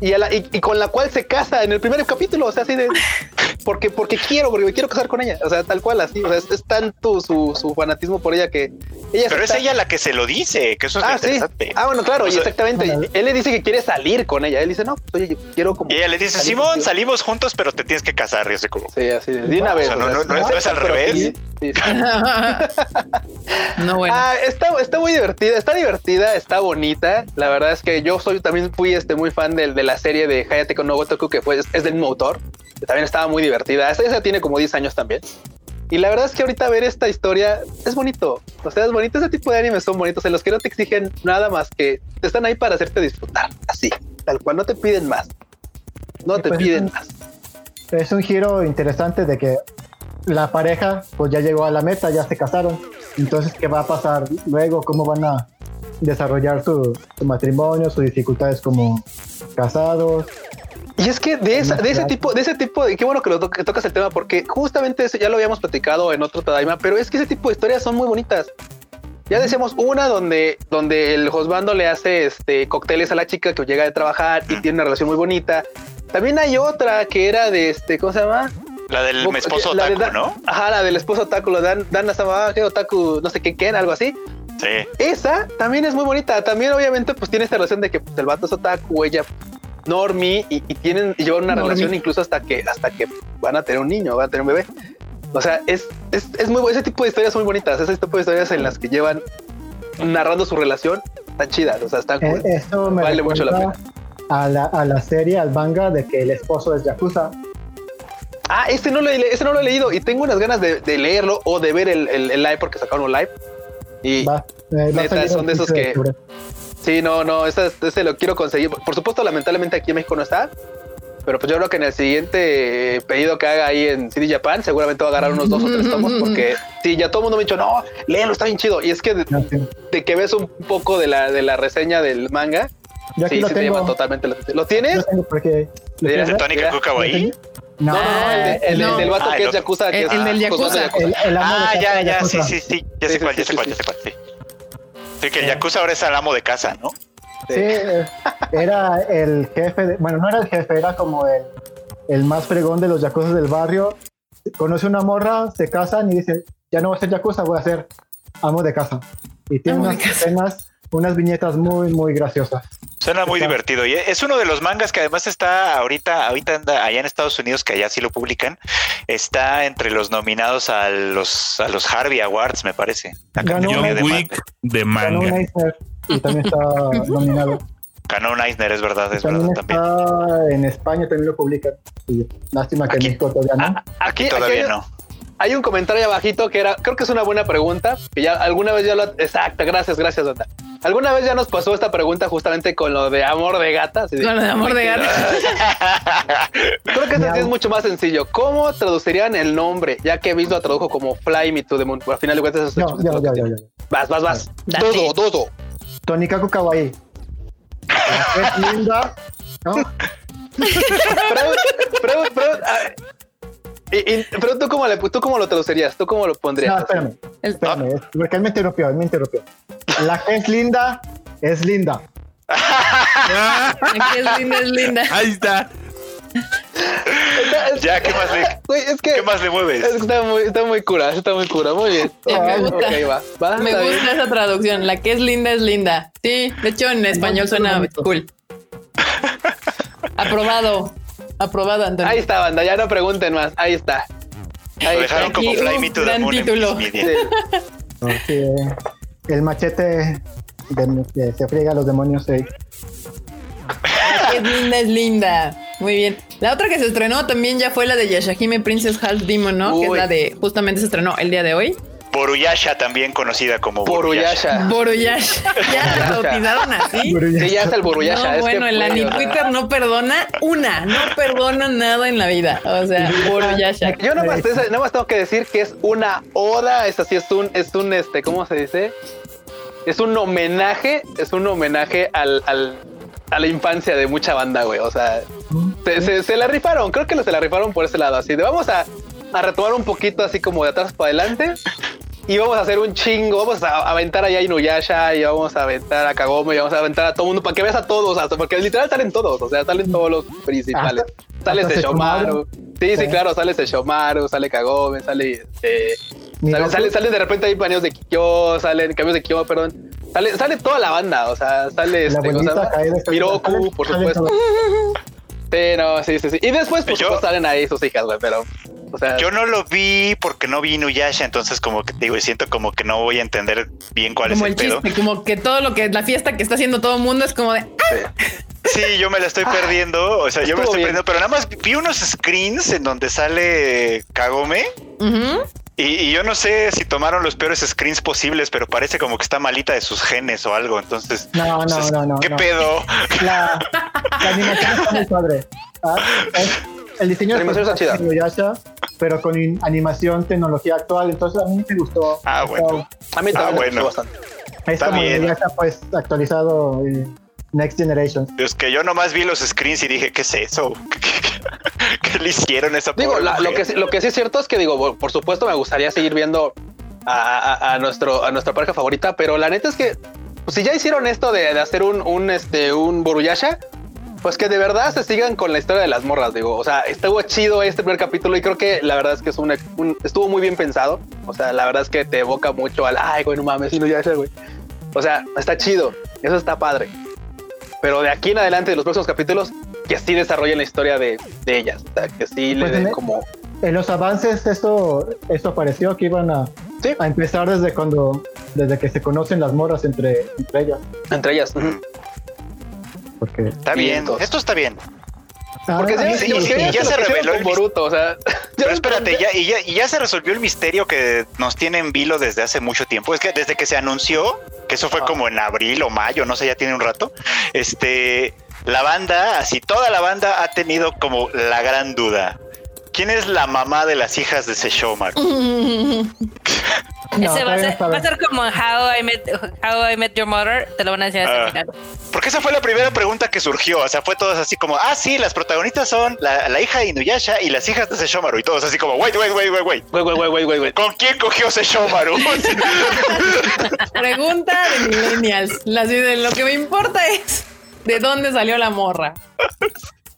Y, a la- y- y con la cual se casa en el primer capítulo, o sea, así de porque, porque quiero, porque me quiero casar con ella. O sea, tal cual, así. O sea, es, es tanto su, su fanatismo por ella que ella Pero es está- ella la que se lo dice, que eso es Ah, sí. interesante. Ah, bueno, claro, O sea, exactamente. Él le dice que quiere salir con ella. Él dice, no, pues, oye, yo quiero como. Y ella le dice, Simón, contigo". salimos juntos, pero te tienes que casar. Y yo sé como, Sí, así de, de una O vez. sea, no, o sea, no, no es- no es al revés. sí, sí, sí. no, bueno. Ah, está, está muy divertida, está divertida, está bonita. La verdad es que yo soy también fui este muy fan del- de, la serie de Hayate no Gotoku, que fue, es, del mismo autor. que también estaba muy divertida. Esa, esa tiene como 10 años también. Y la verdad es que ahorita ver esta historia es bonito. O sea, es bonito. Ese tipo de animes son bonitos en los que no te exigen nada más que están ahí para hacerte disfrutar. Así, tal cual. No te piden más. No Sí, te pues, piden es un- más. Es un giro interesante de que la pareja pues ya llegó a la meta, ya se casaron. Entonces, ¿qué va a pasar luego? ¿Cómo van a desarrollar su, su matrimonio, sus dificultades como casados? Y es que de, esa- de ese tipo, de ese tipo de qué bueno que, lo to- que tocas el tema, porque justamente eso ya lo habíamos platicado en otro Tadaima, pero es que ese tipo de historias son muy bonitas. Ya decíamos una donde, donde el Josbando le hace este cócteles a la chica que llega de trabajar y tiene una relación muy bonita. También hay otra que era de este, ¿cómo se llama? La del esposo la de otaku, ¿no? Ajá, la del esposo otaku, lo dan, Dan Asama, que otaku, no sé qué, Ken, algo así. Sí. Esa también es muy bonita. También, obviamente, pues tiene esta relación de que pues, el vato es otaku, ella normie y, y tienen y llevan una Normie. relación incluso hasta que hasta que van a tener un niño, van a tener un bebé. O sea, es, es, es muy ese tipo de historias son muy bonitas. Ese tipo de historias en las que llevan narrando su relación están chidas. O sea, están Eh, cool. Eso me Vale mucho la recuerda a la, a la serie, al manga de que el esposo es Yakuza. Ah, este no lo he, este no lo he leído y tengo unas ganas de, de leerlo o de ver el, el- el live porque sacaron un live. Y Va, eh, Neta, son de esos 15 que- octubre. Sí, no, no, ese, ese lo quiero conseguir. Por supuesto, lamentablemente aquí en México no está. Pero pues yo creo que en el siguiente pedido que haga ahí en CD Japan, seguramente va a agarrar unos dos o tres tomos. Porque sí, ya todo el mundo me ha dicho, no, léelo, está bien chido. Y es que de, de que ves un poco de la, de la reseña del manga, Yo sí, lo sí te llama tengo. totalmente. la- ¿Lo Lo tienes? tengo porque. ¿Lo Mira, quieres ¿De ahí? No, No, no, el, de- el, no. el del vato Ah, que el es. Yakuza. que El- es el del Josbando Yakuza. el, el amo Ah, de ya, ya, sí, sí, sí. Ya sé cuál, ya sé cuál, ya sé cuál, sí. Sí, que el Yakuza ahora es el amo de casa, ¿no? Sí, eh, era el jefe, de- bueno, no era el jefe, era como el, el más fregón de los yakuza del barrio. Conoce una morra, se casan y dice, ya no voy a ser yakuza, voy a ser amo de casa. Y tiene Amo unas casa. escenas, unas viñetas muy, muy graciosas. Suena muy Está- divertido. Y es uno de los mangas que además está ahorita, ahorita anda allá en Estados Unidos, que allá sí lo publican. Está entre los nominados a los, a los Harvey Awards, me parece. Ganó John de Wick manga. de Ganó un manga. Eisner y también está nominado. Ganó un Eisner, es verdad, es También verdad también. está en España, también lo publican. Lástima que Aquí. en México todavía no. Aquí, aquí Todavía hay, no. Hay un comentario abajito que era, creo que es una buena pregunta, que ya alguna vez ya lo... Exacto, gracias, gracias, Dota. Alguna vez ya nos pasó esta pregunta justamente con lo de amor de gata. Con lo de amor de gata. Creo que sí es mucho más sencillo. ¿Cómo traducirían el nombre? Ya que Vince lo tradujo como Fly Me to the Moon. Al final de cuentas, eso es No, ya, ya, ya, ya. Vas, vas, vas. Dodo, dodo. Tonikaku Kawaii. Es linda. ¿no? Pregun- ah, y- y- pero tú cómo, le, tú cómo lo traducirías, tú cómo lo No, pondrías. espérame. El- Espérame, es- porque él me interrumpió, él me interrumpió. La que es linda, es linda. Ah, Aquí es linda, es linda. ahí está. Está- es- Ya, ¿qué más le, Güey, es que qué más le es mueves? que está muy, está muy cura, está muy cura, muy bien. Sí, me gusta. Ok, va, va, Me bien. gusta esa traducción. La que es linda es linda. Sí, de hecho en español suena cool. Aprobado. Aprobado, Antonio. Ahí está, banda, ya no pregunten más. Ahí está. Lo Ahí dejaron está. como Aquí, Fly Me to the gran título. El machete de- que se friega a los demonios. es linda es linda. Muy bien. La otra que se estrenó también ya fue la de Yashahime Princess Half Demon, ¿no? Que es la de justamente se estrenó el día de hoy. Boruyasha, también conocida como Boruyasha. Boruyasha. Ya la bautizaron así. Sí, ya está el Boruyasha. No, es que, bueno, el Ani Twitter no perdona una, no perdona nada en la vida. O sea, Boroyasha. Yo nada más, nada más tengo que decir que es una oda, es así, es un, es un, este, ¿cómo se dice? Es un homenaje, es un homenaje al, al- a la infancia de mucha banda, güey. O sea, se, se- se la rifaron, creo que se la rifaron por ese lado, así de vamos a, a retomar un poquito así como de atrás para adelante. Y vamos a hacer un chingo, vamos a aventar allá a Inuyasha y vamos a aventar a Kagome y vamos a aventar a todo mundo para que veas a todos, hasta porque literal salen todos, o sea, salen todos los principales. Hasta- sale hasta Seshomaru. Sí, sí, claro, sale Seshomaru, sale Kagome, sale eh, Miroku. Sale, sale, sale de repente hay paneos de Kikyo, salen cambios de Kikyo, perdón. Sale, sale toda la banda, o sea, sale La este, Miroku, salen- por salen supuesto. Sí, no, sí, sí, sí. Y después, Yo- supuesto, salen ahí sus hijas, güey, pero, o sea, Yo no lo vi porque no vi Inuyasha, entonces como que te digo, siento como que no voy a entender bien cuál Como es el el pedo. chiste, como que todo lo que la fiesta que está haciendo todo el mundo es como de Sí, yo me la estoy perdiendo, o sea, yo me estoy bien. perdiendo, pero nada más vi unos screens en donde sale Kagome. Y, y yo no sé si tomaron los peores screens posibles, pero parece como que está malita de sus genes o algo. Entonces, No, no, entonces, no, no. ¿qué no. pedo? La, la animación está muy padre. Ah, el diseño La animación de está chida. Pero con animación, tecnología actual. Entonces a mí me gustó. Ah, bueno. A mí también Ah, me bueno. gustó bastante. Es Está como bien. Inuyasha pues actualizado eh, Next Generation. Es que yo nomás vi los screens y dije, ¿qué es eso? ¿Qué, qué le hicieron a esa Digo, pobre la- lo, que, lo que sí es cierto es que digo, por- por supuesto me gustaría seguir viendo a, a- a nuestro, a nuestra pareja favorita, pero la neta es que pues, si ya hicieron esto de, de hacer un, un, este, un Boruyasha, pues que de verdad se sigan con la historia de las morras, digo, o sea, estuvo chido este primer capítulo y creo que la verdad es que es un, un- estuvo muy bien pensado, o sea, la verdad es que te evoca mucho al, ay, güey, no mames, Inuyasha, güey. O sea, está chido, eso está padre. Pero de aquí en adelante, de los próximos capítulos, que sí desarrollen la historia de, de ellas, o sea, que sí le Pues den en como... En los avances esto, esto pareció que iban a, Sí. a empezar desde cuando, desde que se conocen las morras entre, entre ellas. Entre ellas. ujú. Porque Está bien, entonces. esto está bien. Porque Ah, sí, sí, yo- sí, yo- ya se reveló el Boruto, o sea. Pero espérate, ya, y, ya, y ya se resolvió el misterio que nos tiene en vilo desde hace mucho tiempo. Es que desde que se anunció, que eso fue Ah. como en abril o mayo, no sé, ya tiene un rato, este, la banda, así toda la banda ha tenido como la gran duda. ¿Quién es la mamá de las hijas de Seshomar? no, Ese va a, ser, no sabe. va a ser como How I Met, How I Met Your Mother. Te lo van a decir el final. Porque esa fue la primera pregunta que surgió. O sea, fue todos así como, ah, sí, las protagonistas son la, la hija de Inuyasha y las hijas de Seshomaru. Y todos así como, wait, wait, wait, wait, wait. Güey, güey, güey, güey, güey. ¿Con quién cogió Seshomaru? Pregunta de millennials. Lo que me importa es de dónde salió la morra.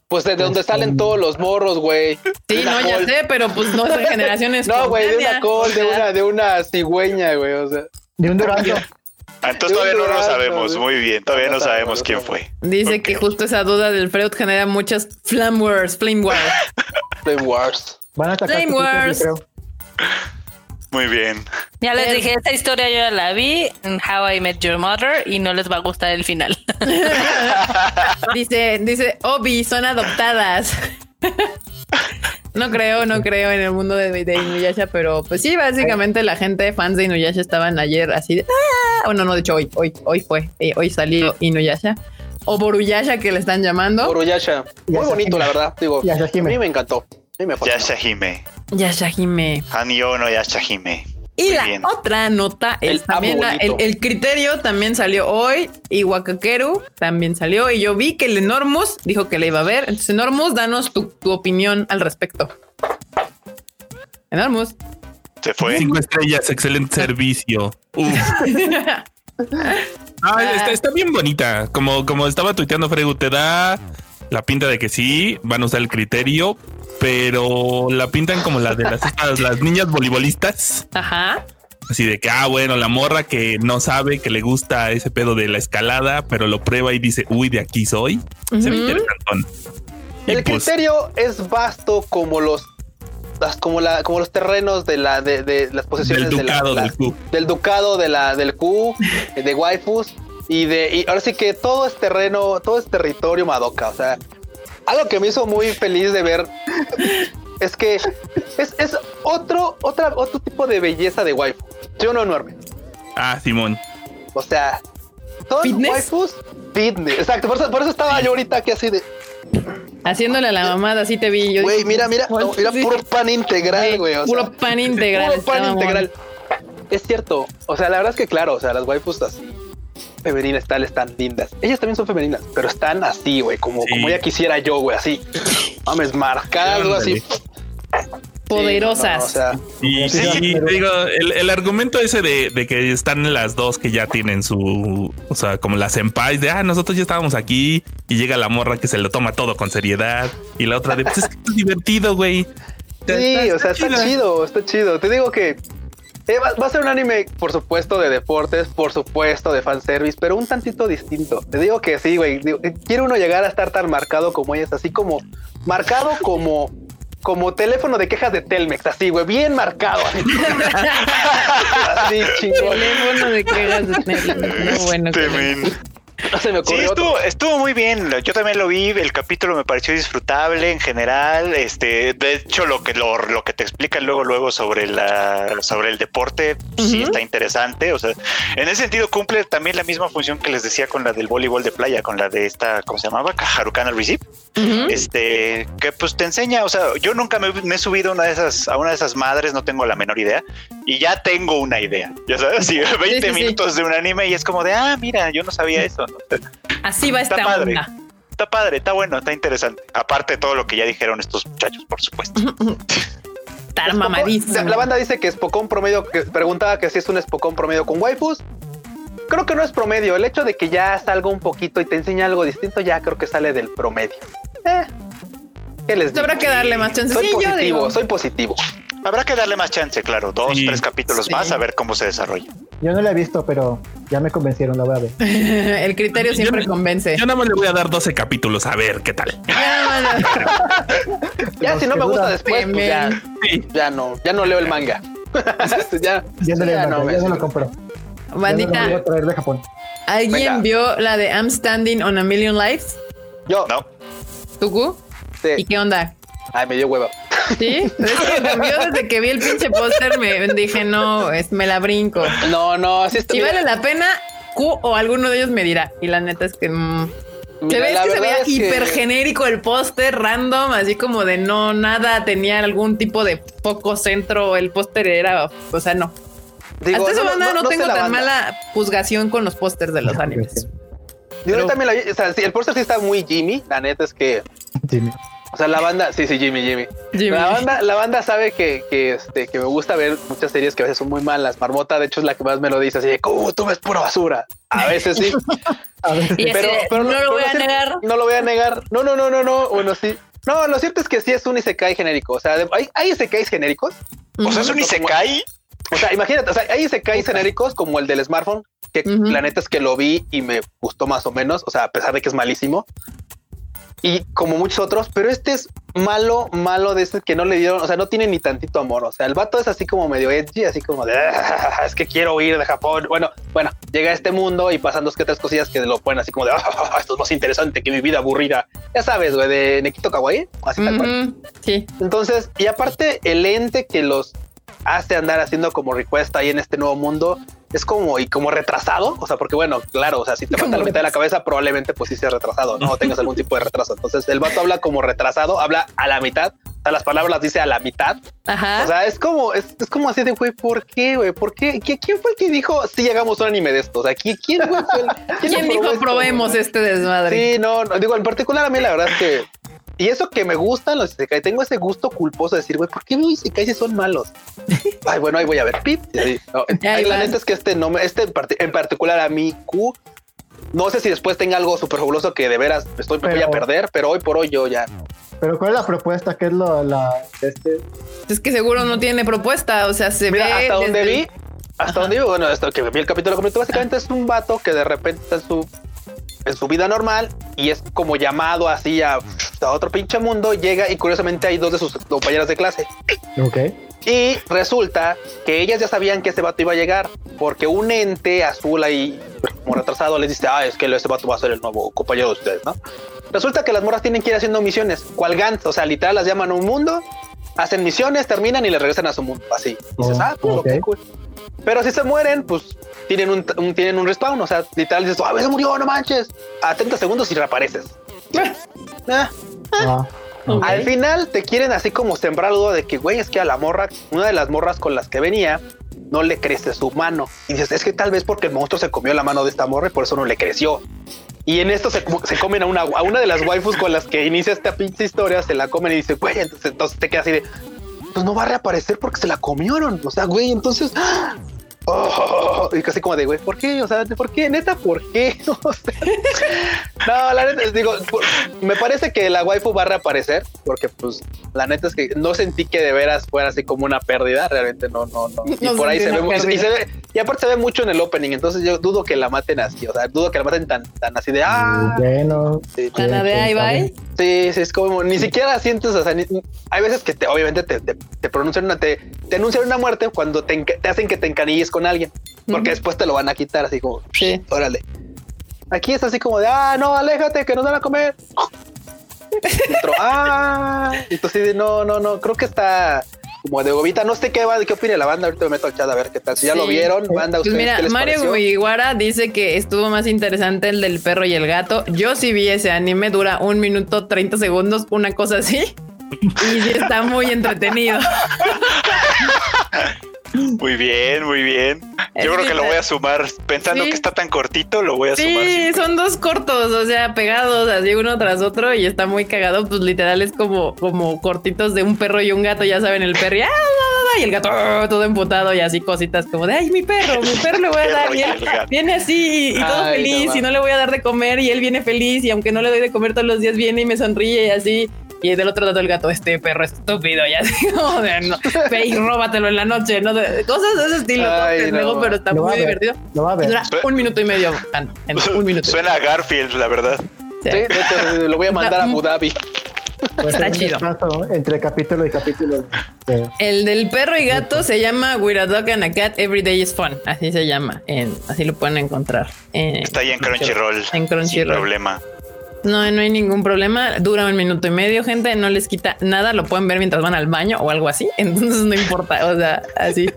Pues de donde salen todos los morros, güey. Sí, no, ya sé, pero pues no es generaciones. No, güey, de una col, de una, de una cigüeña, güey. O sea, De un durazno. Ah, Entonces todavía no lo sabemos. Muy bien, todavía no sabemos, quién fue. Dice que justo esa duda del Freud genera muchas flame wars, flame wars. Flame Wars. Van a sacar Flame Wars. creo. Muy bien. Ya les dije, esta historia yo ya la vi en How I Met Your Mother y no les va a gustar el final. Dice, dice, Obi, son adoptadas. No creo, no creo en el mundo de, de Inuyasha, pero pues sí, básicamente la gente, fans de Inuyasha, estaban ayer así de, ah, bueno, no, de hecho hoy, hoy, hoy fue, eh, hoy salió Inuyasha, o Boruyasha que le están llamando. Boruyasha. Muy bonito, la verdad. Digo, a mí me encantó. A mí me fascinó. Yashahime. Yashahime. Hanyo no Yashahime. Y Muy la bien. otra nota es El también la- el, criterio también salió hoy y Wakakeru también salió y yo vi que el Enormous dijo que le iba a ver. Entonces, Enormous, danos tu, tu opinión al respecto. Enormous. Se fue. Cinco estrellas, excelente servicio. Uf. Ah, está, está bien bonita. Como, como estaba tuiteando Fregu, te da la pinta de que sí, van a usar el criterio, pero la pintan como la de las, estas- las niñas voleibolistas. Ajá. Así de que, ah, bueno, la morra que no sabe que le gusta ese pedo de la escalada, pero lo prueba y dice, uy, de aquí soy. Se ve interesantón. Y El pues, criterio es vasto como los las- como la como los terrenos de la de, de las posesiones del de la- ducado la- del club. del ducado de la del Q de waifus y de y ahora sí que todo es terreno todo es territorio Madoka o sea algo que me hizo muy feliz de ver es que es, es otro otra otro tipo de belleza de waifu yo no enorme Ah, Simón. o sea son ¿Fitness? waifus fitness exacto por eso, por eso estaba yo ahorita aquí así de Haciéndole a la mamada, así te vi. Yo güey mira mira no, sí. puro pan integral güey o sea. Puro pan integral. Puro pan integral. Es cierto. O sea, la verdad es que claro, o sea, las waifus así femeninas tal están lindas. Ellas también son femeninas, pero están así, güey, como, Sí. como ella quisiera yo, güey, así. Mames, marcadas, güey, así. Poderosas. Sí, no, no, o sea, Y Sí, sí, pero- te digo, el, el argumento ese de, de que están las dos que ya tienen su, o sea, como las senpais de, ah, nosotros ya estábamos aquí y llega la morra que se lo toma todo con seriedad y la otra de, pues es que es divertido, güey. sí, o sea, está chido, está chido. Te digo que eh, va, va a ser un anime, por supuesto, de deportes, por supuesto, de fanservice, pero un tantito distinto. Te digo que sí, güey. eh, Quiere uno llegar a estar tan marcado como ellas, así como marcado como como teléfono de quejas de Telmex, así, güey, bien marcado. Así, así chingón. Teléfono de quejas de Netflix. No, bueno. Este men. se me Sí, ocurrió otro. estuvo, estuvo muy bien. Yo también lo vi. El capítulo me pareció disfrutable en general. Este, de hecho, lo que lo, lo que te explican luego, luego sobre la sobre el deporte, sí Ujú. está interesante. O sea, en ese sentido cumple también la misma función que les decía con la del voleibol de playa, con la de esta, ¿cómo se llamaba? Harukana Receive. Ujú. Este, que pues te enseña, o sea, yo nunca me, me he subido a una de esas, a una de esas madres, no tengo la menor idea, y ya tengo una idea, ya sabes, así 20 sí, sí. minutos de un anime y es como de, ah, mira, yo no sabía eso, ¿no? Así va Está esta padre. onda. Está padre, está bueno, está interesante. Aparte de todo lo que ya dijeron estos muchachos, por supuesto. Estar mamadísimo. La banda dice que Spokon promedio, que preguntaba que si es un Spokon promedio con waifus. Creo que no es promedio. El hecho de que ya salga un poquito y te enseña algo distinto, ya creo que sale del promedio. Eh, ¿Qué les digo? Habrá que darle más chance. Soy Sí, yo positivo, digo. soy positivo. Habrá que darle más chance, claro, dos, Sí. tres capítulos Sí. más a ver cómo se desarrolla. Yo no la he visto, pero ya me convencieron, la voy a ver. El criterio siempre Yo- convence. Yo nada más le voy a dar 12 capítulos a ver qué tal. Ya, si no me gusta después, pues ya, Sí. ya no, ya no leo el manga. ya, Ya no, ya no me ya no lo sirve. compro. Ya no lo voy Bandita, a traer de Japón. ¿alguien Venga. vio la de I'm Standing on a Million Lives? Yo, ¿No? ¿Tuku? ¿Y sí. qué onda? Ay, me dio hueva. ¿Sí? Es que desde que vi el pinche póster, me dije, no, es, me la brinco. No, no, así está. Si mira, vale la pena, Q o alguno de ellos me dirá. Y la neta es que... mm, se mira, que se veía es que- hiper genérico el póster, random, así como de no, nada, tenía algún tipo de foco centro, el póster era, o sea, no. digo, Hasta eso no, banda no, tengo tan banda. mala juzgación con los pósters de los animes. Yo pero- también la vi, o sea, sí, el póster sí está muy Jimmy. La neta es que, Jimmy. O sea, la banda, sí, sí, Jimmy, Jimmy. Jimmy. La banda, la banda sabe que, que, este, que me gusta ver muchas series que a veces son muy malas. Marmota, de hecho, es la que más me lo dice, así de, ¿cómo tú ves pura basura? A veces sí, A Y pero, ese, pero no lo pero voy a negar. No lo voy a negar. No, no, no, no, no. Bueno, sí. No, lo cierto es que sí es un Isekai genérico. O sea, hay, hay Isekais genéricos. O sea, es un. Isekai. O sea, imagínate, o sea, hay Isekais genéricos como el del smartphone, que Ujú. la neta es que lo vi y me gustó más o menos. O sea, a pesar de que es malísimo. Y como muchos otros, pero este es malo, malo de ese que no le dieron, o sea, no tiene ni tantito amor. O sea, el vato es así como medio edgy, así como de "Ah, es que quiero huir de Japón. Bueno, bueno, llega a este mundo y pasan dos que tres cosillas que lo ponen así como de "Ah, esto es más interesante que mi vida aburrida. Ya sabes, güey, de Nekito Kawaii, así tal cual. Sí. Entonces, y aparte, el ente que los hace andar haciendo como request ahí en este nuevo mundo es como y como retrasado. O sea, porque bueno, claro, o sea, si te falta la mitad de la cabeza, probablemente pues sí sea retrasado, no O tengas algún tipo de retraso. Entonces, el vato habla como retrasado, habla a la mitad. O sea, las palabras las dice a la mitad. Ajá. O sea, es como, es, es como así de güey, ¿por qué, güey? ¿Por qué? ¿Qui- ¿Quién fue el que dijo si llegamos a un anime de esto? O sea, ¿quién, quién, fue el- ¿Quién aprobó dijo esto, probemos este desmadre? Sí, no, no, digo, en particular a mí la verdad es que y eso que me gustan los Isekai, tengo ese gusto culposo de decir, güey, ¿por qué veo Isekai si son malos? Ay, bueno, ahí voy a ver Pip. y así, no. Ahí Ay, la neta es que este no me, este en, parti- en particular a mí, Q, no sé si después tenga algo súper fabuloso que de veras estoy, me voy a Pero- perder, pero hoy por hoy yo ya. Pero ¿cuál es la propuesta? ¿Qué es lo, la, este? Es que seguro no tiene propuesta, o sea, se Mira, ve. hasta donde vi, hasta donde vi, bueno, hasta que vi el capítulo completo, básicamente es un vato que de repente está en su, en su vida normal y es como llamado así a, a otro pinche mundo, llega y curiosamente hay dos de sus compañeras de clase. Ok. Y resulta que ellas ya sabían que ese vato iba a llegar, porque un ente azul ahí, como retrasado, les dice, ah, es que ese vato va a ser el nuevo compañero de ustedes, ¿no? Resulta que las morras tienen que ir haciendo misiones, cual Gantz, o sea, literal las llaman a un mundo, hacen misiones, terminan y les regresan a su mundo, así. Y dices, Oh, ah, pues, ok, cool. Pero si se mueren, pues tienen un, un- tienen un respawn, o sea, literal dices, ah, se murió, no manches. A 30 segundos y reapareces. Ah, Ah, Ok. al final te quieren así como sembrar duda de que, güey, es que a la morra, una de las morras con las que venía, no le crece su mano. Y dices, es que tal vez porque el monstruo se comió la mano de esta morra y por eso no le creció. Y en esto se, se comen a una, a una de las waifus con las que inicia esta pinche historia, se la comen y dice, güey, entonces, entonces te queda así de, pues no va a reaparecer porque se la comieron. O sea, güey, entonces... y casi como de, güey, ¿por qué? O sea, ¿por qué? Neta, ¿por qué? O sea, no, la neta, digo, por- me parece que la waifu va a reaparecer porque, pues, la neta es que no sentí que de veras fuera así como una pérdida. Realmente no, no, no. Y No por ahí se ve, y, se ve, y aparte se ve mucho en el opening. Entonces yo dudo que la maten así. O sea, dudo que la maten tan, tan así de, ah, bueno. sí, Tan de ahí va. Sí, sí, es como ni siquiera sientes, o sea, ni- hay veces que te, obviamente te, te, te pronuncian una, te, te anuncian una muerte cuando te, hacen que te encanilles con alguien, porque después te lo van a quitar, así como, Sí. órale. Aquí es así como de, ah, no, aléjate, que nos van a comer. Y otro, ah, entonces no, no, no, creo que está como de gobita. No sé qué va, qué opina la banda. Ahorita me meto al chat a ver qué tal. Si ya Sí. lo vieron, banda, Pues ustedes mira, qué les Mario pareció? Guiguara dice que estuvo más interesante el del perro y el gato. Yo sí vi ese anime, dura un minuto 30 segundos, una cosa así. Y sí está muy entretenido. Muy bien, muy bien. Es Yo creo que lo voy a sumar. Pensando Sí. que está tan cortito, lo voy a sumar. Sí, son dos cortos, o sea, pegados así uno tras otro y está muy cagado. Pues literal es como, como cortitos de un perro y un gato, ya saben, el perro y, ah, y el gato todo emputado y así cositas como de ay, mi perro, mi perro le voy a dar y gato. Viene así y, y todo Ay, feliz no y no le voy a dar de comer y él viene feliz y aunque no le doy de comer todos los días viene y me sonríe y así. Y del otro lado el gato, este perro estúpido, y así como de, no, ve y róbatelo en la noche, ¿no? De- cosas de ese estilo, Ay, no. pero está Lo va muy ver. divertido. Lo va a ver. dura un minuto y medio, en, en un minuto. Suena a Garfield, la verdad. Sí, sea, de hecho, lo voy a mandar a Abu Dhabi. Pues Está chido. entre capítulo y capítulo. El del perro y gato se llama With a Dog and a Cat Every Day is Fun. Así se llama. En, así lo pueden encontrar. En- Está ahí en Crunchyroll. En Sin Crunchyroll. problema. No, no hay ningún problema. Dura un minuto y medio, gente. No les quita nada. Lo pueden ver mientras van al baño o algo así. Entonces no importa. O sea, así.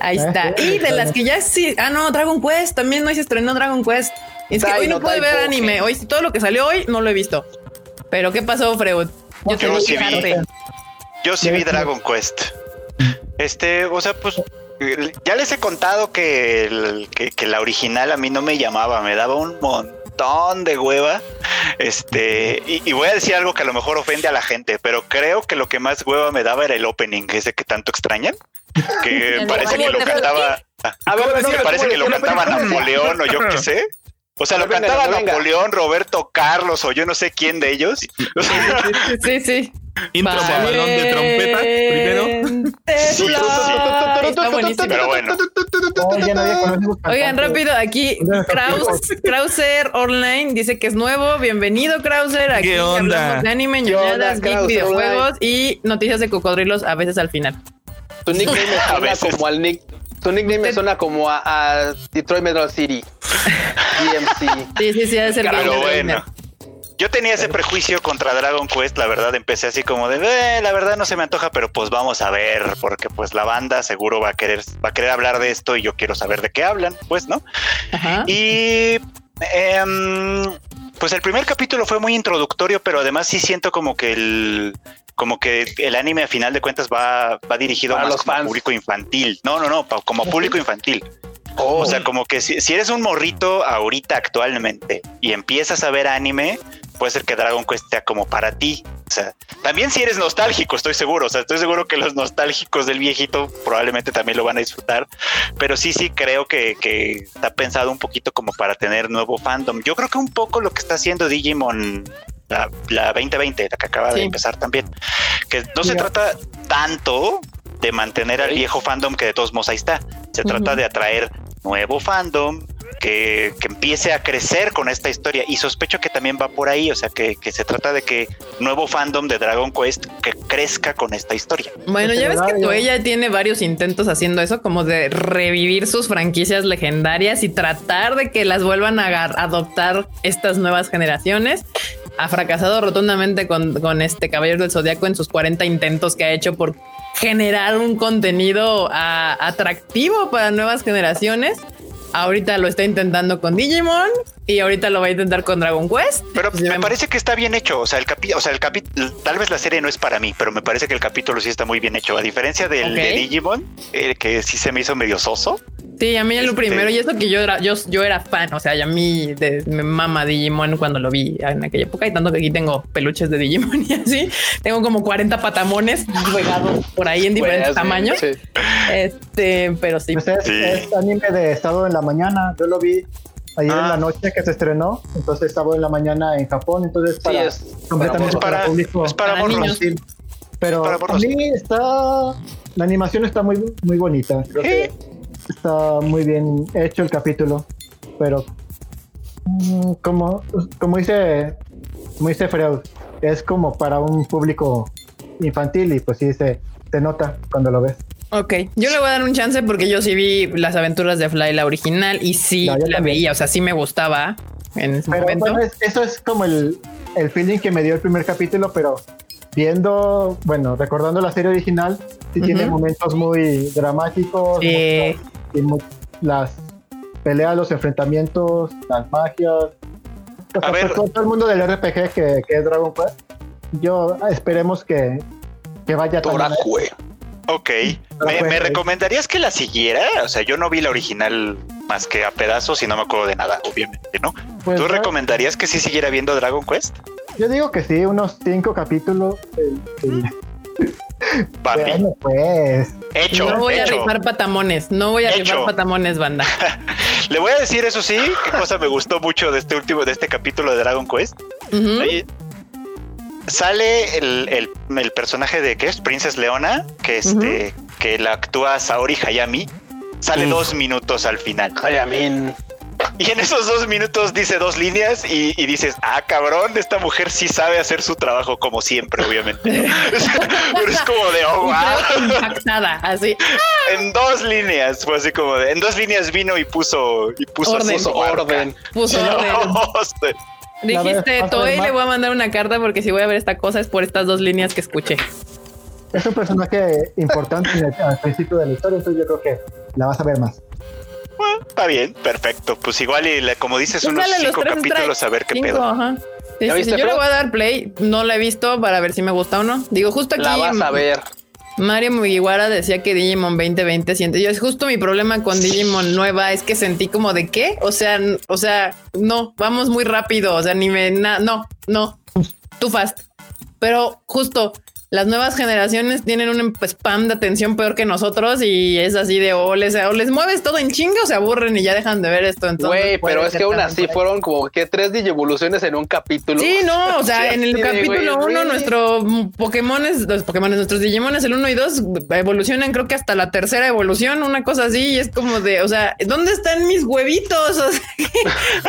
Ahí está. Y de las que ya sí. Ah, no, Dragon Quest. También hoy se estrenó Dragon Quest. Es que hoy no no pude ver anime. Hoy todo lo que salió hoy no lo he visto. Pero ¿qué pasó, Freud? Yo Yo sí que vi. Yo sí vi Dragon Quest. Este, o sea, pues eh, ya les he contado que, el- que, que la original a mí no me llamaba, me daba un montón de hueva. Este, y, y voy a decir algo que a lo mejor ofende a la gente, pero creo que lo que más hueva me daba era el opening, ese que tanto extrañan. Que parece que lo ¿Cómo te- cantaba. Que parece ¿cómo que lo cantaba. Napoleón o yo qué sé. O sea, No, lo venga, cantaba no, venga. Napoleón, Roberto Carlos o yo no sé quién de ellos. Sí, sí. Intro balón de trompeta primero. Sí, sí. Está buenísimo. Pero bueno. Oh, Oigan, rápido, aquí Kraus, Krauser Online dice que es nuevo. Bienvenido, Krauser. Aquí ¿Qué onda? hablamos de anime, ¿Qué onda, ñoñadas, geek, Krauser videojuegos y noticias de cocodrilos a veces al final. Tu nickname me como al nick. Tu nickname me suena como a, a Detroit Metro City. DMC. Sí, sí, sí, ha de ser Pero bien, bueno. Yo tenía ese prejuicio contra Dragon Quest, la verdad empecé así como de, "Eh, la verdad no se me antoja, pero pues vamos a ver, porque pues la banda seguro va a querer, va a querer hablar de esto y yo quiero saber de qué hablan, pues, ¿no? Ajá. Y em, pues el primer capítulo fue muy introductorio, pero además sí siento como que el como que el anime a final de cuentas va, va dirigido Para más los como fans. público infantil. No, no, no, como público infantil. Oh, O sea, como que si, si eres un morrito ahorita actualmente y empiezas a ver anime, puede ser que Dragon Quest sea como para ti. O sea, también si eres nostálgico, estoy seguro. O sea, estoy seguro que los nostálgicos del viejito probablemente también lo van a disfrutar. Pero sí, sí creo que, que está pensado un poquito como para tener nuevo fandom. Yo creo que un poco lo que está haciendo Digimon, la, la 2020, la que acaba de empezar también, que no se trata tanto de mantener al viejo fandom que de todos modos ahí está. Se trata de atraer nuevo fandom que, que empiece a crecer con esta historia y sospecho que también va por ahí, o sea que, que se trata de que nuevo fandom de Dragon Quest que crezca con esta historia. Bueno, ya ves que. Toei tiene varios intentos haciendo eso, como de revivir sus franquicias legendarias y tratar de que las vuelvan a adoptar estas nuevas generaciones. Ha fracasado rotundamente con, con este Caballero del Zodiaco en sus 40 intentos que ha hecho por generar un contenido ah, atractivo para nuevas generaciones. Ahorita lo está intentando con Digimon y ahorita lo va a intentar con Dragon Quest. Pero Pues me vemos. parece que está bien hecho, o sea, el capítulo, o sea, el capítulo, tal vez la serie no es para mí, pero me parece que el capítulo sí está muy bien hecho, a diferencia del de Digimon, eh, que sí se me hizo medio soso. Sí, a mí en lo Este- primero, y eso que yo era, yo, yo era fan, o sea, y a mí de, me mama Digimon cuando lo vi en aquella época, y tanto que aquí tengo peluches de Digimon y así, tengo como 40 patamones regados por ahí en diferentes Pues, sí, tamaños. sí. Este, pero sí. Pues es, Sí. es anime de estado en la mañana. Yo lo vi ayer en Ah. la noche que se estrenó. Entonces estaba en la mañana en Japón. Entonces para, es completamente para para, público. Es para Para niños. Sí. Pero para a mí está la animación está muy muy bonita. Creo que está muy bien hecho el capítulo. Pero mm, como como dice como dice Freud, es como para un público infantil y pues sí se, se nota cuando lo ves. Ok, yo le voy a dar un chance porque yo sí vi las aventuras de Fly, la original, y sí No, la también. veía, o sea, sí me gustaba en ese Pero momento. bueno, es- eso es como el, el feeling que me dio el primer capítulo, pero viendo, bueno, recordando la serie original, sí tiene momentos muy dramáticos. Sí. y las peleas, los enfrentamientos, las magias. O sea, ver. pues, todo, todo el mundo del RPG que, que es Dragon Quest. Yo esperemos que, que vaya a- Ok. ¿Me, pues, me recomendarías que la siguiera? O sea, yo no vi la original más que a pedazos y no me acuerdo de nada, obviamente, ¿no? pues, ¿Tú recomendarías que sí siguiera viendo Dragon Quest? Yo digo que sí, unos cinco capítulos. Papi. bueno, pues. Hecho, no voy a rifar patamones, no voy a Hecho. rifar patamones, banda. Le voy a decir eso sí, qué cosa me gustó mucho de este último, de este capítulo de Dragon Quest. Ahí sale el, el- el personaje de que es Princess Leona, que este, que la actúa Saori Hayami. Sale dos minutos al final. Hayamin. Y en esos dos minutos dice dos líneas y, y dices, ah, cabrón, esta mujer sí sabe hacer su trabajo como siempre, obviamente. ¿no? Pero es como de, oh, wow. impactada, así. En dos líneas, fue así como de, en dos líneas vino y puso, y puso Orden. Puso orden. Puso orden. Dijiste, Toei, le voy a mandar una carta porque si voy a ver esta cosa es por estas dos líneas que escuché. Es un personaje importante en el- al principio de la historia, entonces yo creo que la vas a ver más. Bueno, está bien, perfecto. Pues igual, y como dices, Pues unos cinco capítulos a ver qué Cinco, pedo. ajá. Sí, ¿Ya sí, viste, sí, yo le voy a dar play, no la he visto para ver si me gusta o no. Digo, justo aquí La vas a ver. Mario Mugiwara decía que Digimon 2020 siente. Yo es justo mi problema con Digimon nueva es que sentí como de qué, o sea, o sea, no, vamos muy rápido, o sea, ni me no, no, too fast. Pero justo las nuevas generaciones tienen un em- spam de atención peor que nosotros y es así de o les, o les mueves todo en chinga o se aburren y ya dejan de ver esto. Entonces, Güey, pero es que aún así fueron como que tres digievoluciones en un capítulo. Sí, no, o sea, Sí, en el capítulo güey, 1 really. nuestro mm, Pokémon es, los Pokémon, nuestros Digimon el 1 y 2 evolucionan creo que hasta la tercera evolución, una cosa así, y es como de, o sea, ¿dónde están mis huevitos? O sea, ¿qué,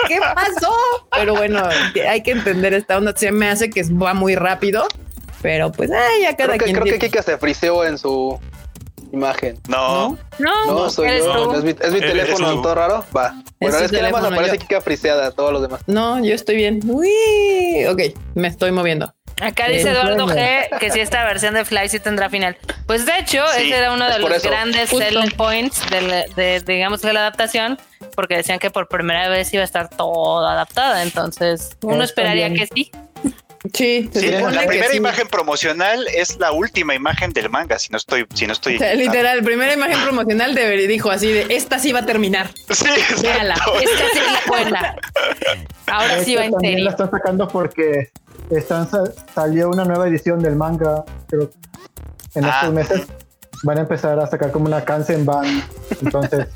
qué pasó? Pero bueno, hay que entender esta onda, se me hace que va muy rápido, pero pues, ay, ya cada Creo que, quien creo que Kika se friseó en su imagen. No, No, No, soy eres yo. tú. Es mi, es mi Eres teléfono tú. todo raro. Va. Bueno, es que nada más aparece yo- Kika friseada, todos los demás. No, yo estoy bien. Uy, ok, me estoy moviendo. Acá dice Eh, Eduardo. G que si esta versión de Fly sí tendrá final. Pues de hecho, Sí, ese era uno es de los eso. grandes Justo. selling points de, la- de, digamos, de la adaptación, porque decían que por primera vez iba a estar toda adaptada. Entonces, uno Está esperaría bien. que sí. Sí, Sí, la primera sí. imagen promocional es la última imagen del manga, si no estoy, si no estoy. O sea, literal, primera imagen promocional de, dijo así de esta sí va a terminar. Sí, Véala. Esta sí es la buena. Ahora sí va en también la serio. están sacando porque están sa- salió una nueva edición del manga, creo, en Ah. estos meses. Van a empezar a sacar como una Kansenban. Entonces,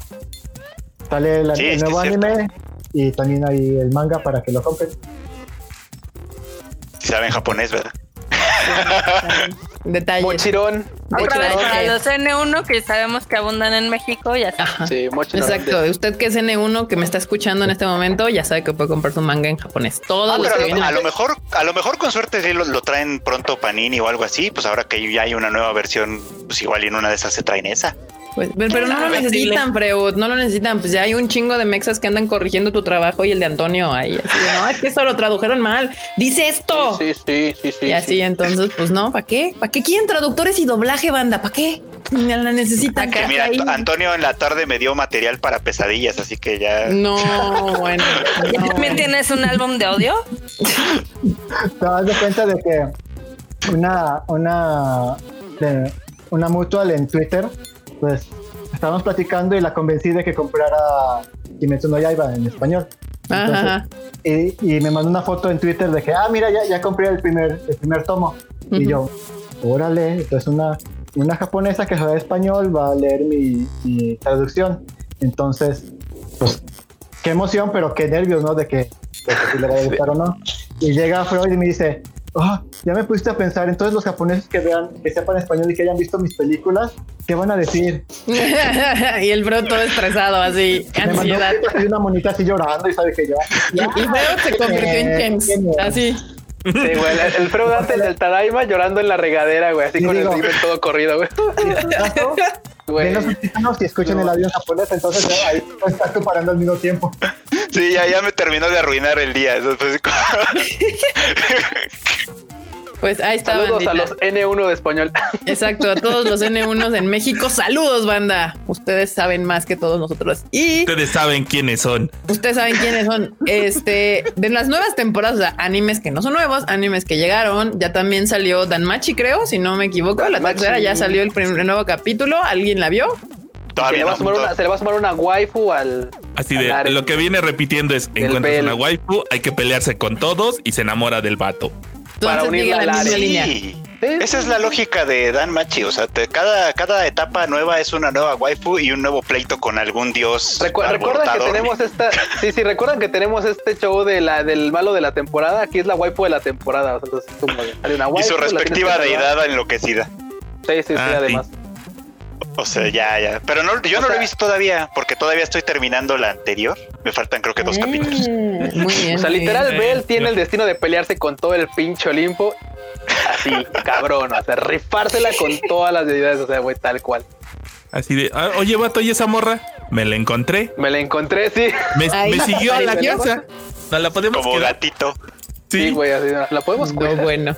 sale la- Sí, el sí, nuevo anime y también hay el manga para que lo compren. Si saben japonés, ¿verdad? Detalles. Mochirón. Otra vez para los N1 que sabemos que abundan en México, ya está. Ajá. Sí, Mochirón. Exacto. Usted que es N1 que me está escuchando en este momento, ya sabe que puede comprar su manga en japonés. Todos Ah, pero que lo, vienen a lo mejor, a lo mejor con suerte sí lo, lo traen pronto Panini o algo así, pues ahora que ya hay una nueva versión, pues igual y en una de esas se traen esa. Pues, pero, pero no lo necesitan, Freud. No lo necesitan. Pues ya hay un chingo de mexas que andan corrigiendo tu trabajo y el de Antonio ahí. Así de, no, es que eso lo tradujeron mal. Dice esto. Sí, sí, sí, sí. y así, sí. entonces, pues no, ¿para qué? ¿Para qué quieren traductores y doblaje, banda? ¿Para qué? La necesitan. Que mira, ahí. Antonio en la tarde me dio material para pesadillas, así que ya. No, bueno. ¿Y no, también bueno. tienes un álbum de audio? Te das de cuenta de que una, una, de- una mutual en Twitter, pues estábamos platicando y la convencí de que comprara Kimetsu no Yaiba en español. Entonces, Ajá. y, y me mandó una foto en Twitter de que, ah, mira, ya, ya compré el primer, el primer tomo. Y Ujú. yo, órale, entonces una, una japonesa que sabe español va a leer mi, mi traducción. Entonces, pues, qué emoción, pero qué nervios, ¿no? De que, de que si le va a gustar o no. Y llega Freud y me dice, ah, ya me pusiste a pensar, entonces los japoneses que vean, que sepan español y que hayan visto mis películas, ¿qué van a decir? y el bro todo estresado, así, Me mandó ansiedad. así una monita así llorando y sabe que yo, Y, y Freud se convirtió en Eh, James. Así. Sí, güey, el, el Freud antes del Tadaima llorando en la regadera, güey, así Sí, con el ritmo todo corrido, güey. Ven los subtítulos y escuchan el audio japonés, entonces ya ahí estás tú parando al mismo tiempo. Sí, ya, ya me terminó de arruinar el día. Eso fue así como- Pues ahí está, Saludos bandita. a los N1 de español. Exacto, a todos los N1 en México. Saludos, banda. Ustedes saben más que todos nosotros. Y Ustedes saben quiénes son. ustedes saben quiénes son. Este, de las nuevas temporadas, o sea, animes que no son nuevos, animes que llegaron. Ya también salió Danmachi, creo, si no me equivoco. La Danmachi. tercera ya salió el primer nuevo capítulo. ¿Alguien la vio? Se le, va a sumar una, se le va a sumar una waifu al. Así de lo que viene repitiendo es encuentras una waifu, hay que pelearse con todos y se enamora del vato. Para unirla la Ares. línea. Sí. Esa es la lógica de Dan Machi. O sea, te- cada, cada etapa nueva es una nueva waifu y un nuevo pleito con algún dios. Recu- recuerdan que tenemos esta. Sí, sí, recuerdan que tenemos este show de la, del malo de la temporada. Aquí es la waifu de la temporada. O sea, entonces, como de- hay una Y waifu, su la tienes respectiva deidad enloquecida. Sí, sí, sí, Ah, sí. O sea, ya, ya. Pero no, yo O no lo he visto todavía porque todavía estoy terminando la anterior. Me faltan creo que dos capítulos. Mm, Muy bien. O sea, literal, bien. Bell tiene el destino de pelearse con todo el pinche Olimpo. Así, cabrón. O sea, rifársela con todas las deidades. O sea, güey, tal cual. Así de, "Ah, oye, vato, ¿y esa morra? Me la encontré. Me la encontré, sí. Me, siguió a la casa. No la podemos Como quedar. gatito. Sí, Sí, güey, así. La podemos No, cuidar. bueno.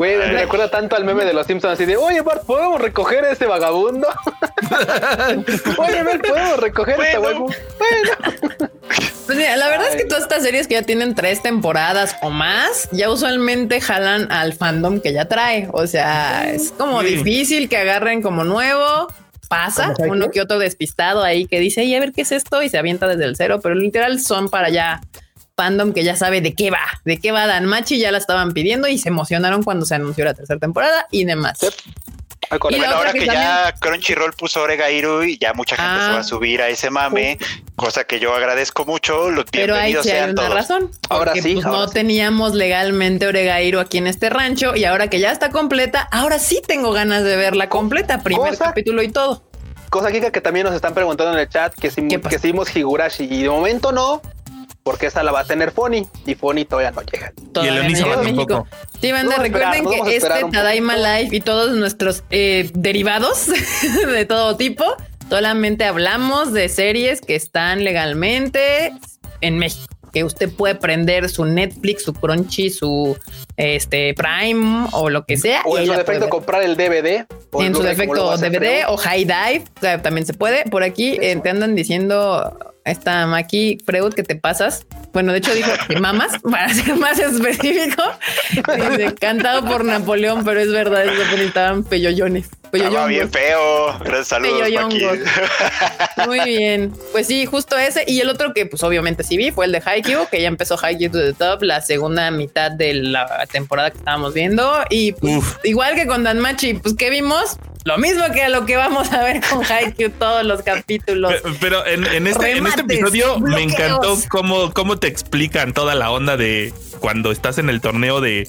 Güey, me recuerda tanto al meme de los Simpsons así de, oye, Bart, ¿podemos recoger a ese vagabundo? oye, Bart, ¿podemos recoger a esta Bueno. Pues mira, la verdad es que todas estas series que ya tienen tres temporadas o más, ya usualmente jalan al fandom que ya trae. O sea, es como Sí. difícil que agarren como nuevo. Pasa uno que otro despistado ahí que dice, y a ver qué es esto y se avienta desde el cero, pero literal son para ya fandom que ya sabe de qué va, de qué va Danmachi, ya la estaban pidiendo y se emocionaron cuando se anunció la tercera temporada y demás. Sí. Correcto. Y la Bueno, ahora otra que ya Crunchyroll puso Oregairu y ya mucha gente Ah. se va a subir a ese mame, cosa que yo agradezco mucho. Los Pero ahí sí hay una todos. razón. Ahora porque, sí, pues, ahora no sí. teníamos legalmente Oregairo aquí en este rancho y ahora que ya está completa, ahora sí tengo ganas de verla completa, primer cosa- capítulo y todo. Cosa Kika que también nos están preguntando en el chat que si, que si vimos Higurashi y de momento no, porque esa la va a tener Fony y Fony todavía no llega. Todavía no Unísono llega a México. tampoco. Sí, banda, esperar, recuerden a que esperar este. Tadaima Life y todos nuestros eh, derivados de todo tipo, solamente hablamos de series que están legalmente en México. Que usted puede prender su Netflix, su Crunchy, su este Prime o lo que sea. O y en su defecto comprar el DVD. o el en su defecto DVD o High Dive, o sea, también se puede. Por aquí eh, te andan diciendo esta Maki Freud que te pasas. Bueno, de hecho dijo que mamas, para ser más específico. Dice, cantado por Napoleón, pero es verdad, es lo que estaban peyoyones. Estaba bien feo. Gracias, saludos, Maki. Muy bien. Pues sí, justo ese. Y el otro que pues obviamente sí vi fue el de Haikyuu, que ya empezó Haikyuu to the Top, la segunda mitad de la temporada que estábamos viendo. Y pues, igual que con Danmachi, pues ¿qué vimos? Lo mismo que lo que vamos a ver con Haikyuu todos los capítulos. Pe- Pero en, en este, en este episodio me encantó cómo, cómo te explican toda la onda de cuando estás en el torneo de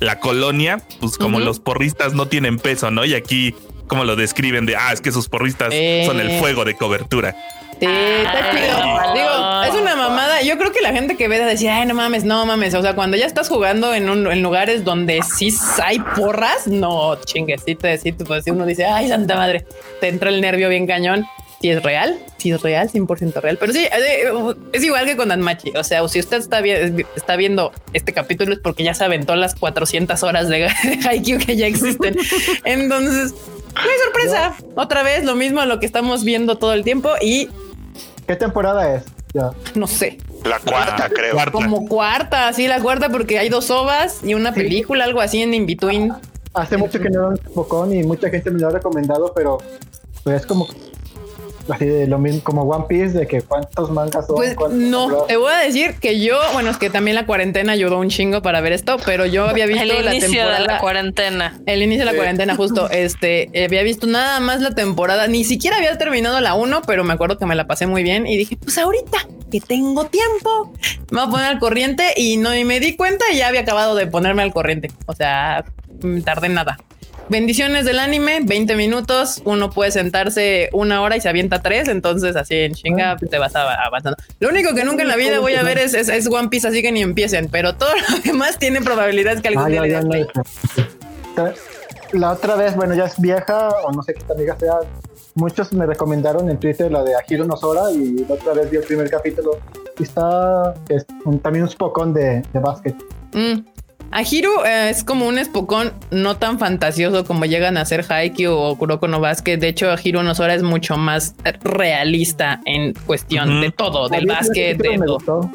la colonia, pues como los porristas no tienen peso, ¿no? Y aquí como lo describen de, ah, es que sus porristas Eh. son el fuego de cobertura. Sí, está Ay, chido. no. Digo, es una mamada. Yo creo que la gente que ve de decir, ay, no mames, no mames. O sea, cuando ya estás jugando en, un, en lugares donde sí hay porras, no chingues. Sí, te, sí, pues, si uno dice, ay, santa madre, te entra el nervio bien cañón. Si es real, si es real, 100% real. Pero sí, eh, es igual que con Danmachi. O sea, si usted está, vi- está viendo este capítulo es porque ya se aventó las 400 horas de, de Haikyuu que ya existen. Entonces, no hay sorpresa. Otra vez lo mismo a lo que estamos viendo todo el tiempo y ¿Qué temporada es? Ya. no sé, La cuarta, Ah, creo. cuarta. como cuarta, sí, la cuarta, porque hay dos ovas y una película, algo así en in between. Hace mucho que no veo un Pocón y mucha gente me lo ha recomendado, pero pues es como así de lo mismo como One Piece de que cuántos mangas son. Pues no, te voy a decir que yo, bueno, es que también la cuarentena ayudó un chingo para ver esto, pero yo había visto El la inicio de temporada. la cuarentena. El inicio de la Sí. cuarentena, justo. Este había visto nada más la temporada, ni siquiera había terminado la 1, pero me acuerdo que me la pasé muy bien y dije, pues ahorita que tengo tiempo, me voy a poner al corriente y no y me di cuenta y ya había acabado de ponerme al corriente. O sea, me tardé nada. Bendiciones del anime, 20 minutos, uno puede sentarse una hora y se avienta tres, entonces así en chinga te vas avanzando. Lo único que nunca en la vida voy a ver es, es, es One Piece, así que ni empiecen, pero todo lo demás tiene probabilidades que algún Ah, día ya, le ya, den no La otra vez, bueno, ya es vieja, o no sé qué tan vieja sea. Muchos me recomendaron en Twitter la de Akiro Nosora y la otra vez vi el primer capítulo. Y está es un- también un spocón de, de básquet. Mm. Ahiru eh, es como un espocón no tan fantasioso como llegan a ser Haikyuu o Kuroko no Basket. De hecho, Ahiru Nosora es mucho más realista en cuestión de todo, del básquet, de me todo. gustó.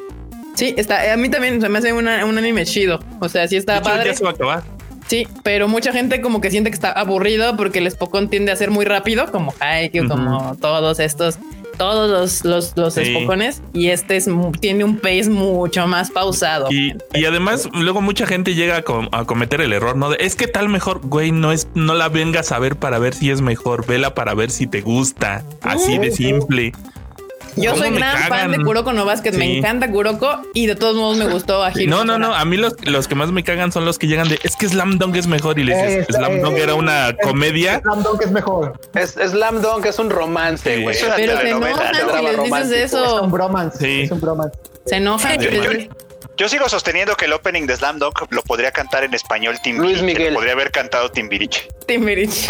Sí, está. A mí también se me hace una- un anime chido. O sea, sí De está hecho, padre. ya se va a acabar. Sí, pero mucha gente como que siente que está aburrido porque el Spokon tiende a ser muy rápido, como Haikyuu, Ujú. como todos estos, todos los, los, los Sí. Spokones. Y este es, tiene un pace mucho más pausado. Y, y además, luego mucha gente llega a, com- a cometer el error, ¿no? De, es que tal mejor, güey, no es, no la vengas a ver para ver si es mejor, vela para ver si te gusta. Así de simple. Yo ¿Cómo soy gran fan de Kuroko no Basket, me encanta Kuroko y de todos modos me gustó Ahiru. No, no, no. Nosora. A mí los, los que más me cagan son los que llegan de es que Slam Dunk es mejor y les Eh, dices Slam eh, Dunk era una eh, comedia. Slam Dunk es mejor. Es Slam Dunk es un romance, güey. Pero se enojan ¿no? si les dices romántico. Es un eso. bromance. Sí. Es un bromance. Se enojan. Yo, si les yo- dices- yo sigo sosteniendo que el opening de Slam Dunk lo podría cantar en español Timbiriche. Luis Miguel. Lo podría haber cantado Timbiriche. Timbiriche.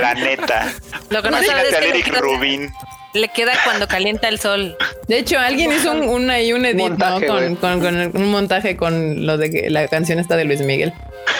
La neta. Lo que no Imagínate es a Eric Rubin. Le queda cuando calienta el sol. De hecho, alguien hizo un, un, ahí un edit, Montaje, ¿no? Con, un montaje con lo de que la canción está de Luis Miguel.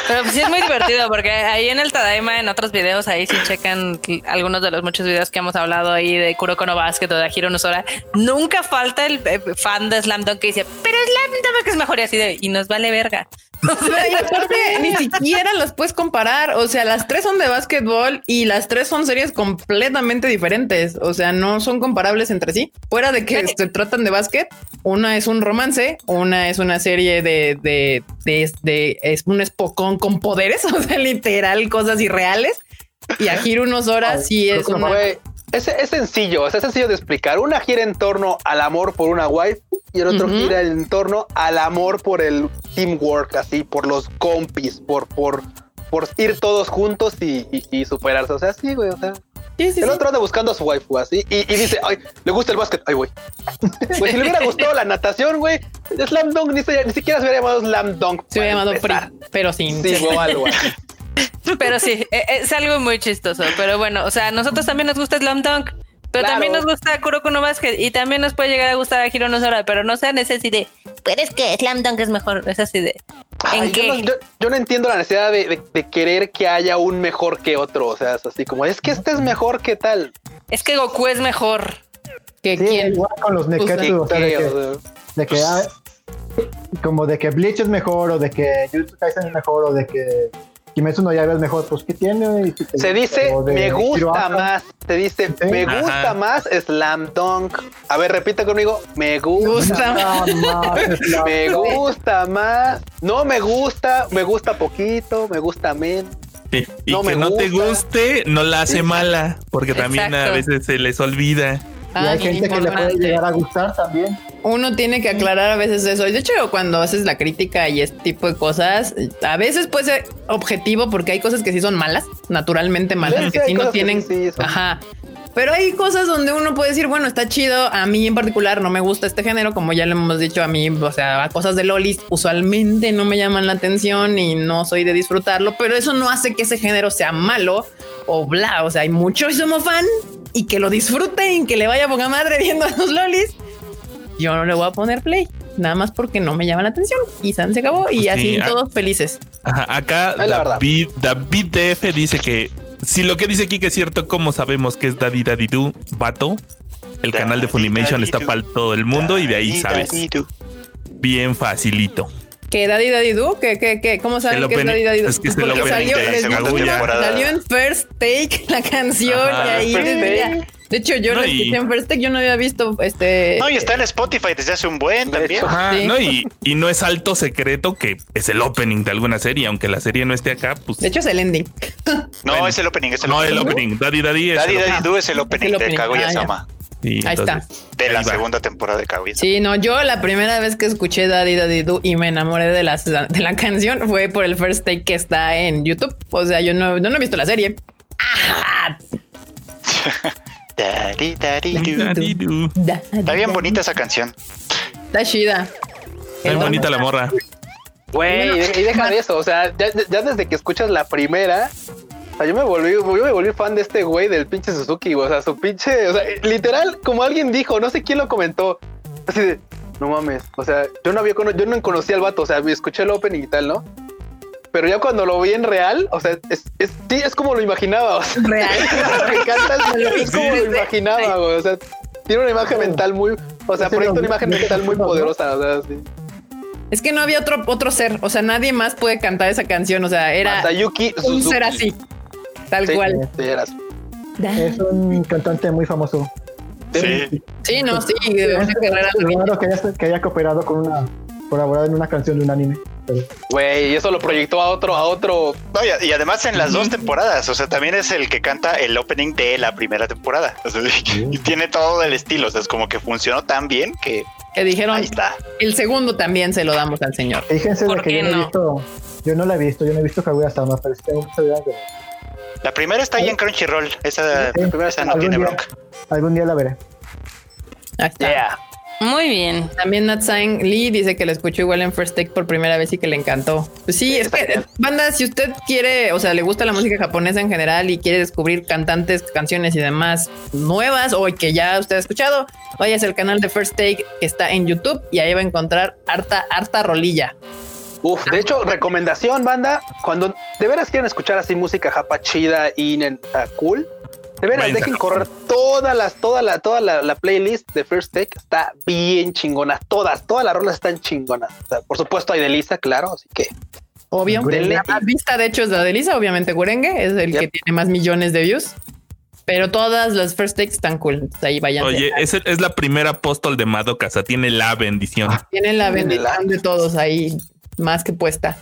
Pero pues sí es muy divertido porque ahí en el Tadaima, en otros videos, ahí sí checan algunos de los muchos videos que hemos hablado ahí de Kuroko no Basket o de Hiro Nosora. Nunca falta el eh, fan de Slam Dunk que dice, pero Slam Dunk es mejor y así de, y nos vale verga. Y aparte, ni siquiera las puedes comparar. O sea, las tres son de básquetbol y las tres son series completamente diferentes. O sea, no son comparables entre sí. Fuera de que se tratan de básquet, una es un romance, una es una serie de, de, de, de- es un espocón con poderes, o sea, literal, cosas irreales. Y a giro unos horas sí es una. Es, es sencillo, es sencillo de explicar. Una gira en torno al amor por una wife y el otro gira en torno al amor por el teamwork, así, por los compis, por, por, por ir todos juntos y, y- y superarse. O sea, sí, güey, o sea. Sí, sí, El otro anda buscando a su waifu así y, y dice, ay, le gusta el básquet, ay, güey. Pues si le hubiera gustado la natación, güey, Slam Dunk ni, se- ni siquiera se hubiera llamado Slam Dunk. Se hubiera llamado empezar. pero sin. Sí, o algo así. Pero sí, e- es algo muy chistoso. Pero bueno, o sea, a nosotros también nos gusta Slam Dunk. Pero Claro. también nos gusta Kuroko no Basket y también nos puede llegar a gustar a Hiro Nosora, pero no sean ese así de, pero es que Slam Dunk es mejor, es así de, ¿en Ay, qué? Yo no, yo- yo no entiendo la necesidad de, de- de querer que haya un mejor que otro. O sea, es así como, es que este es mejor que tal. Es que Goku es mejor. que Sí, quién. igual con los Pues, Neketsu, o sea, de que, O sea, de que ah, como de que Bleach es mejor, o de que Jujutsu Kaisen es mejor, o de que Kimetsu no Yaiba es mejor, pues ¿qué tiene? Si Se dice, me gusta Hiroaka. más. Se dice, Sí. me gusta más Slam Dunk. A ver, repita conmigo. Me gusta. Gusta. Más, Me gusta más. No me gusta. Me gusta poquito. Me gusta menos. Sí, Y No que me no te guste, no la hace mala, porque también a veces se les olvida. Y hay Ah, gente que le puede llegar a gustar también. Uno tiene que aclarar a veces eso. De hecho, cuando haces la crítica y este tipo de cosas, a veces puede ser objetivo porque hay cosas que sí son malas, naturalmente malas, Sí, que sí no tienen. sí, Ajá. Pero hay cosas donde uno puede decir, bueno, está chido. A mí en particular no me gusta este género, como ya lo hemos dicho a mí, o sea, cosas de lolis usualmente no me llaman la atención y no soy de disfrutarlo, pero eso no hace que ese género sea malo o bla. O sea, hay mucho somos fan y que lo disfruten, que le vaya poca madre viendo a los lolis yo no le voy a poner play, nada más porque no me llama la atención. Y San se acabó y Sí, así todos felices. Ajá, acá. David, David DF dice que si lo que dice aquí que es cierto, ¿cómo sabemos que es Daddy Daddy Do, vato? El canal de Funimation Daddy está para todo el mundo y de ahí sabes. Bien facilito. ¿Qué Daddy Daddy Do? ¿Qué, qué, qué? ¿Cómo saben El que es Daddy Daddy Do? es que es Porque salió, temporada. salió en First Take la canción Ajá, y ahí. De hecho, yo No, y- en First Take, yo no había visto este. No, y está en Spotify desde hace un buen también. hecho. Ajá, Sí. ¿no? Y, y no es alto secreto que es el opening de alguna serie, aunque la serie no esté acá, pues De hecho, es el ending. No, Bueno. es el opening, es el no opening. el opening. Daddy Daddy es Daddy el Daddy opening. Do es el opening el de. Kaguya Ah, ya. Sama. Y Ahí está. De la segunda temporada de Kaguya. Sí, no, yo la primera vez que escuché Daddy Daddy Do y me enamoré de la, de la canción fue por el first take que está en YouTube. O sea, yo no, yo no he visto la serie. Ah, Daddy, daddy, do. Daridu. da- Está bien bonita esa canción. Está chida. Está bien bonita la morra. Güey, y de- y deja de eso, o sea, ya, ya desde que escuchas la primera, sea, yo me volví, yo me volví fan de este güey del pinche Suzuki, o sea, su pinche, o sea, literal, como alguien dijo, no sé quién lo comentó, así de, no mames, o sea, yo no había, yo no conocía al vato, o sea, escuché el opening y tal, ¿no? Pero ya cuando lo vi en real, o sea, es, es, sí, es como lo imaginaba, o sea, Real. me encanta, es, es como lo imaginaba, güey, o sea, tiene una imagen mental muy, o sea, proyecta una imagen mental muy poderosa, o sea, sí. Es que no había otro, otro ser. O sea, nadie más puede cantar esa canción. O sea, era Masayuki un Suzuki. ser así. Tal Sí, cual. Es un cantante muy famoso. Sí. Sí, no, sí. Es raro que haya, que haya cooperado con una, colaborado en una canción de un anime. Pero Güey, y eso lo proyectó a otro, a otro. No, y, y además en las dos temporadas, o sea, también es el que canta el opening de la primera temporada. O sea, y tiene todo el estilo, o sea, es como que funcionó tan bien que que dijeron ahí está. el segundo también se lo damos al señor. fíjense de ¿Por que yo no, no? he visto, yo no la he visto, yo no he visto Kaguya Sama, pero tengo ver. La primera está ahí en Crunchyroll, esa, Sí, esa no tiene día- bronca. Algún día la veré. Ahí está. Yeah. Muy bien. También Natsain Lee dice que lo escuchó igual en First Take por primera vez y que le encantó. Pues sí, es que, banda, si usted quiere, o sea, le gusta la música japonesa en general y quiere descubrir cantantes, canciones y demás nuevas o que ya usted ha escuchado, váyase al canal de First Take que está en YouTube y ahí va a encontrar harta, harta rolilla. Uf, de hecho, recomendación, banda. Cuando de veras quieren escuchar así música japa chida y neta cool, de veras Váyanse a dejen correr todas las, toda la, toda la, la playlist de First Take. Está bien chingona. Todas, todas las rolas están chingonas. O sea, por supuesto, hay de Lisa, claro. Así que Obvio. Gurengue. La más vista, de hecho, es la de Lisa, obviamente Gurengue, es el Yep. que tiene más millones de views. Pero todas las First Takes están cool. Entonces ahí vayan. Oye, es, el- es la primera apóstol de Madoka, o sea, tiene la bendición. Tienen la bendición de todos ahí, más que puesta.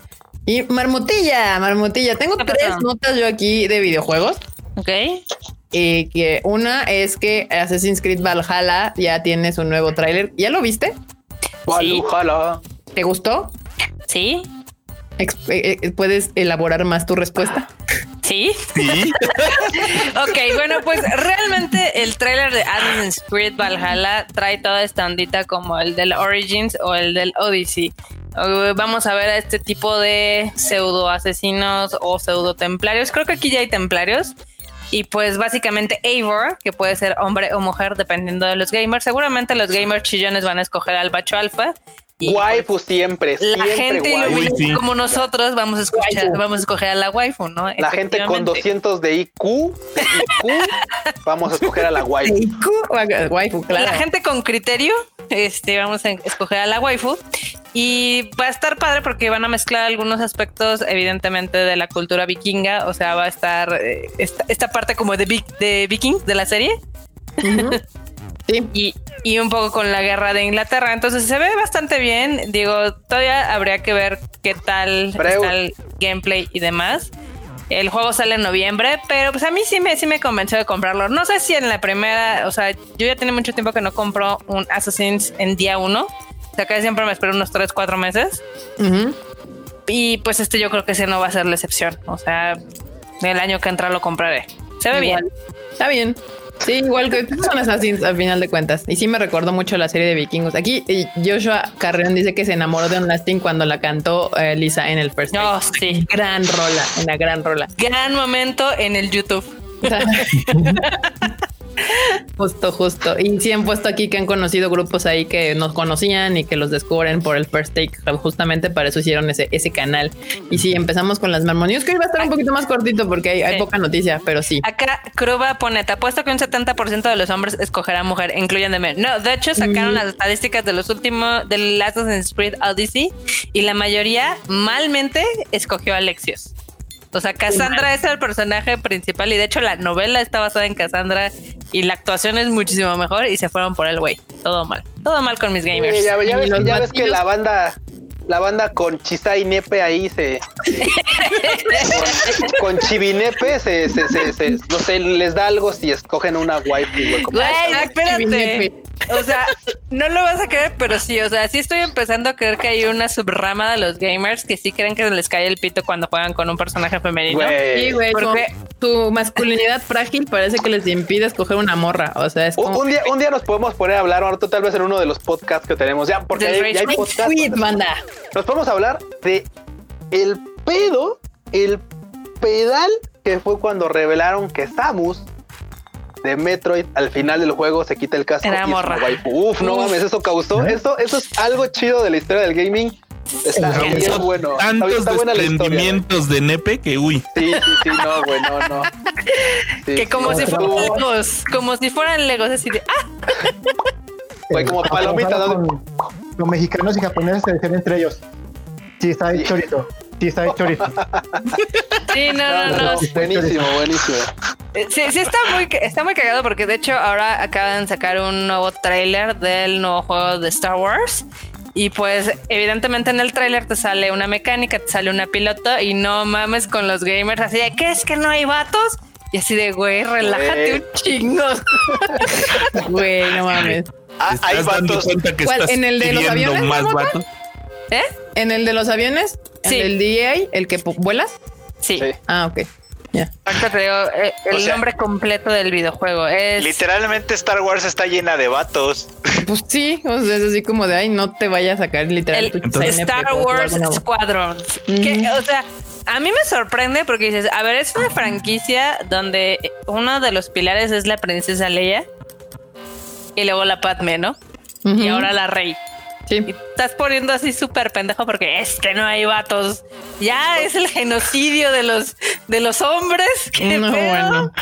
Y Marmotilla, Marmotilla, tengo ¿Qué tres pasó? notas yo aquí de videojuegos. Ok. Y que una es que Assassin's Creed Valhalla ya tiene su nuevo tráiler. ¿Ya lo viste? Valhalla. ¿Te gustó? Sí. Eh, eh, ¿Puedes elaborar más tu respuesta? Sí. Sí, Ok, bueno, pues realmente el tráiler de Assassin's Creed Valhalla trae toda esta ondita como el del Origins o el del Odyssey. Uh, Vamos a ver a este tipo de pseudo asesinos o pseudo templarios. Creo que aquí ya hay templarios. Y pues básicamente Eivor, que puede ser hombre o mujer dependiendo de los gamers. Seguramente los gamers chillones van a escoger al bacho alfa. Waifu siempre, la siempre gente waifu. sí. como nosotros vamos a escuchar, Waifu. vamos a escoger a la waifu, ¿no? La gente con Efectivamente. 200 de IQ, de IQ, vamos a escoger a la waifu. Eiku, Waifu, claro. La gente con criterio, este, vamos a escoger a la waifu. Y va a estar padre porque van a mezclar algunos aspectos, evidentemente, de la cultura vikinga. O sea, va a estar eh, esta, esta parte como de, vi- de Vikings de la serie. Sí. y, y un poco con la guerra de Inglaterra. Entonces se ve bastante bien. Digo, todavía habría que ver qué tal Pero- está el gameplay y demás. El juego sale en noviembre, pero pues a mí sí me, sí me convenció de comprarlo. No sé si en la primera, o sea, yo ya tiene mucho tiempo que no compro un Assassin's en día uno. O sea, que siempre me espero unos 3, 4 meses. Y pues este yo creo que ese no va a ser la excepción. O sea, el año que entra lo compraré. Se ve Igual. bien. Está bien. Sí, igual que son Assassins al final de cuentas. Y sí me recordó mucho la serie de vikingos. Aquí eh, Joshua Carreón dice que se enamoró de un lasting cuando la cantó eh, Lisa en el first. Take. sí. Gran rola, una gran rola. Gran momento en el YouTube. justo, justo. Y sí han puesto aquí que han conocido grupos ahí que nos conocían y que los descubren por el first take. Justamente para eso hicieron ese, ese canal. Y sí, empezamos con las marmonías, que hoy va a estar un poquito más cortito porque hay, poca noticia, pero sí. Acá Kruba pone, te apuesto que un 70% de los hombres escogerá mujer, incluyéndome. No, de hecho sacaron las estadísticas de los últimos, del Assassin's Creed Odyssey, y la mayoría malmente escogió a Alexios. O sea, Cassandra es el personaje principal y de hecho la novela está basada en Cassandra y la actuación es muchísimo mejor y se fueron por el güey. Todo mal. Todo mal con mis gamers. Sí, ya, ya Y ves, los ya ves que la banda, la banda con Chisai Nepe ahí se. con, con Chivinepe se, se, se, se- no sé, les da algo si escogen una güey. como- Güey, Ah, espérate. O sea, no lo vas a creer, pero sí, o sea, sí estoy empezando a creer que hay una subrama de los gamers que sí creen que se les cae el pito cuando juegan con un personaje femenino. Güey. Sí, güey, Porque- tu masculinidad frágil parece que les impide escoger una morra. O sea, es Un, como. un día, un día nos podemos poner a hablar, ahorita tal vez en uno de los podcasts que tenemos ya, porque hay, ya hay Rage podcasts. Sweet, manda. Nos podemos hablar de el pedo, el pedal que fue cuando revelaron que Samus de Metroid al final del juego se quita el casco Era y es morra. waifu. Uf, no Uf. mames, eso causó, ¿Eh? eso, eso es algo chido de la historia del gaming. Está bien bueno. Está, Tantos está buena la historia. güey. desprendimientos de nepe que uy. Sí, sí, sí, no, güey, no, no. Sí, Que como sí, si fueran legos, como si fueran legos, así de, ah, Güey, como palomita, ¿no? Con, con mexicanos y japoneses se decían entre ellos. Chisai chorito. Chisai chorito. sí, no, no, no. Buenísimo, buenísimo. Eh, Sí, sí está muy, está muy cagado porque de hecho ahora acaban de sacar un nuevo tráiler del nuevo juego de Star Wars. Y pues evidentemente en el tráiler te sale una mecánica, te sale una piloto y no mames con los gamers así de ¿qué es que no hay vatos? Y así de güey, relájate Güey. un chingo. Güey, no mames. Ah, ¿Te hay dando vatos. cuenta que estás ¿En el de los aviones, más Marmota? vatos? ¿Eh? ¿En el de los aviones? ¿En Sí. el DEA? ¿El que vuelas? Sí. Sí. Ah, ok. Ya. Ahorita te digo eh, el O sea- nombre completo del videojuego. Es Literalmente Star Wars está llena de vatos. Pues sí, o sea, es así como de ay, no te vayas a sacar literal el tu Entonces- CNP Star Wars. Que, o sea, a mí me sorprende porque dices, a ver, es una franquicia donde uno de los pilares es la princesa Leia y luego la Padme, ¿no? Y ahora la Rey. Sí. Y estás poniendo así súper pendejo porque es que no hay vatos. Ya es el genocidio de los de los hombres. ¿Qué No, bueno.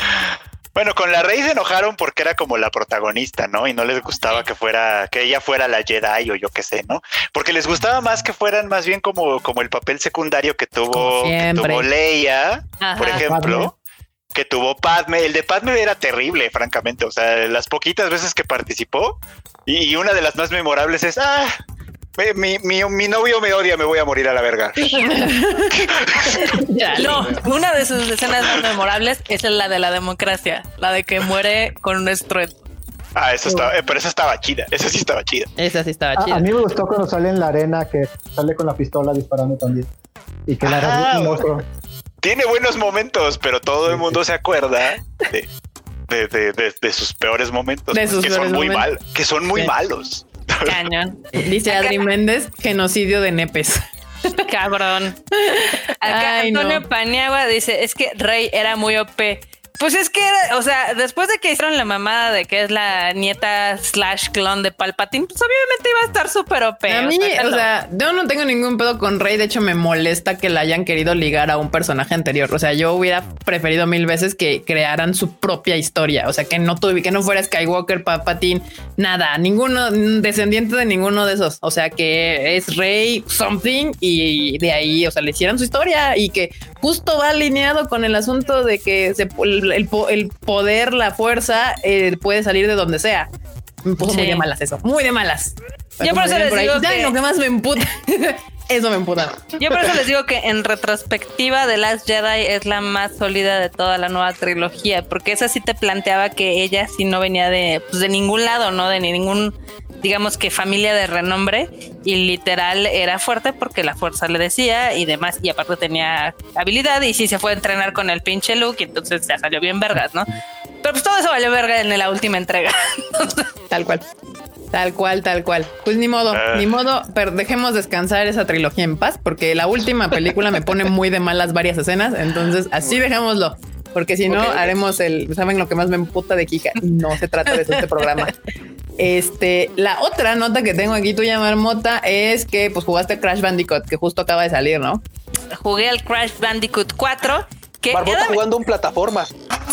Bueno, con la Rey se enojaron porque era como la protagonista, ¿no? Y no les gustaba que fuera, que ella fuera la Jedi o yo qué sé, ¿no? Porque les gustaba más que fueran más bien como, como el papel secundario que tuvo, que tuvo Leia, Ajá. por ejemplo. Que tuvo Padme. El de Padme era terrible, francamente. O sea, las poquitas veces que participó. Y, y una de las más memorables es, ah, mi, mi, mi novio me odia, me voy a morir a la verga. Ya, No, una de sus escenas más memorables es la de la democracia, la de que muere con un estruendo. Ah, eso estaba, eh, pero eso estaba chida. Eso sí estaba chida. Esa sí estaba A, chida. a mí me gustó cuando sale en la arena que sale con la pistola disparando también. Y que la Ah, agarra un monstruo. tiene buenos momentos, pero todo el mundo se acuerda de, de, de- de- de sus peores momentos, De sus que son peores muy momentos. mal, que son muy Sí. malos. Cañón. Dice Adri Méndez, genocidio de nepes. Cabrón. Acá Ay, Antonio no. Paniagua dice, es que Rey era muy OP. Pues es que o sea, después de que hicieron la mamada de que es la nieta slash clon de Palpatine, pues obviamente iba a estar súper OP. A mí, o sea, yo no tengo ningún pedo con Rey. De hecho, me molesta que la hayan querido ligar a un personaje anterior. O sea, yo hubiera preferido mil veces que crearan su propia historia. O sea, que no tuve, que no fuera Skywalker, Palpatine, nada, ninguno descendiente de ninguno de esos. O sea, que es Rey something y de ahí, o sea, le hicieran su historia y que justo va alineado con el asunto de que se, el, po- el poder, la fuerza eh, puede salir de donde sea. Me puso muy Sí. de malas eso, muy de malas. Yo por eso les digo "Ay, que- lo que más me emputa. eso me emputa. Yo por eso les digo que en retrospectiva The Last Jedi es la más sólida de toda la nueva trilogía, porque esa sí te planteaba que ella sí no venía de, pues, de ningún lado, ¿no? De ningún, digamos que familia de renombre, y literal era fuerte porque la fuerza le decía y demás, y aparte tenía habilidad, y sí se fue a entrenar con el pinche Luke, y entonces ya salió bien vergas, ¿no? Pero pues todo eso valió verga en la última entrega. Tal cual. Tal cual, tal cual. Pues ni modo, Ah. ni modo, pero dejemos descansar esa trilogía en paz, porque la última película me pone muy de malas varias escenas, entonces así dejémoslo. Porque si no, haremos el, ¿saben lo que más me emputa de Kika? No se trata de eso, este programa. Este, la otra nota que tengo aquí, tuya Marmota, es que pues jugaste Crash Bandicoot, que justo acaba de salir, ¿no? Jugué al Crash Bandicoot 4, que Barbota era- jugando un plataforma.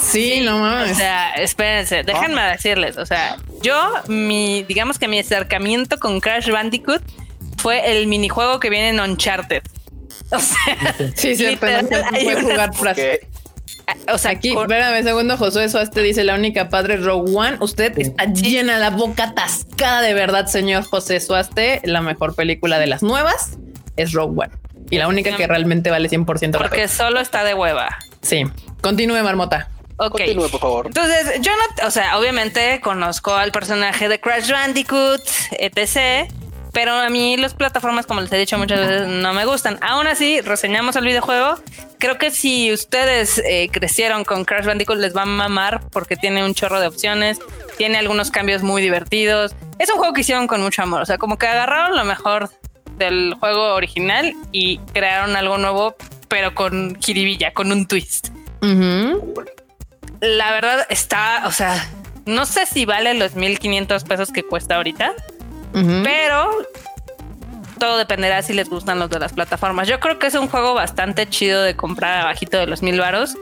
Sí, no O mames. sea, espérense, déjenme decirles, o sea, yo, mi, digamos que mi acercamiento con Crash Bandicoot fue el minijuego que viene en Uncharted. O sea, Sí, cierto, no puede jugar. Que o sea, Aquí, con- espérame un segundo, Josué Suaste dice la única padre Rogue One. Usted está llena la boca atascada de verdad, señor José Suaste. La mejor película de las nuevas. es Rogue One. Y la única que realmente vale 100% la Porque pena. solo está de hueva. Sí. Continúe, Marmota. Ok. Continúe, por favor. Entonces, yo no, o sea, obviamente conozco al personaje de Crash Bandicoot, etc. Pero a mí las plataformas, como les he dicho muchas veces, no me gustan. Aún así, reseñamos el videojuego. Creo que si ustedes eh, crecieron con Crash Bandicoot, les va a mamar porque tiene un chorro de opciones, tiene algunos cambios muy divertidos. Es un juego que hicieron con mucho amor. O sea, como que agarraron lo mejor del juego original y crearon algo nuevo, pero con jiribilla, con un twist la verdad está, o sea, no sé si vale los 1500 pesos que cuesta ahorita, pero todo dependerá si les gustan los de las plataformas. Yo creo que es un juego bastante chido de comprar abajito de los mil varos.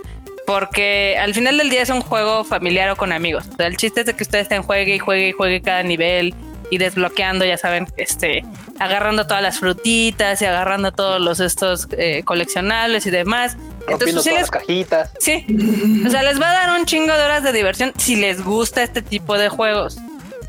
Porque al final del día es un juego familiar o con amigos. O sea, el chiste es de que ustedes estén juegue y juegue y juegue cada nivel y desbloqueando, ya saben, este, agarrando todas las frutitas y agarrando todos los estos eh, coleccionables y demás. Rompiendo Entonces, sí todas les las cajitas. Sí. O sea, les va a dar un chingo de horas de diversión si les gusta este tipo de juegos.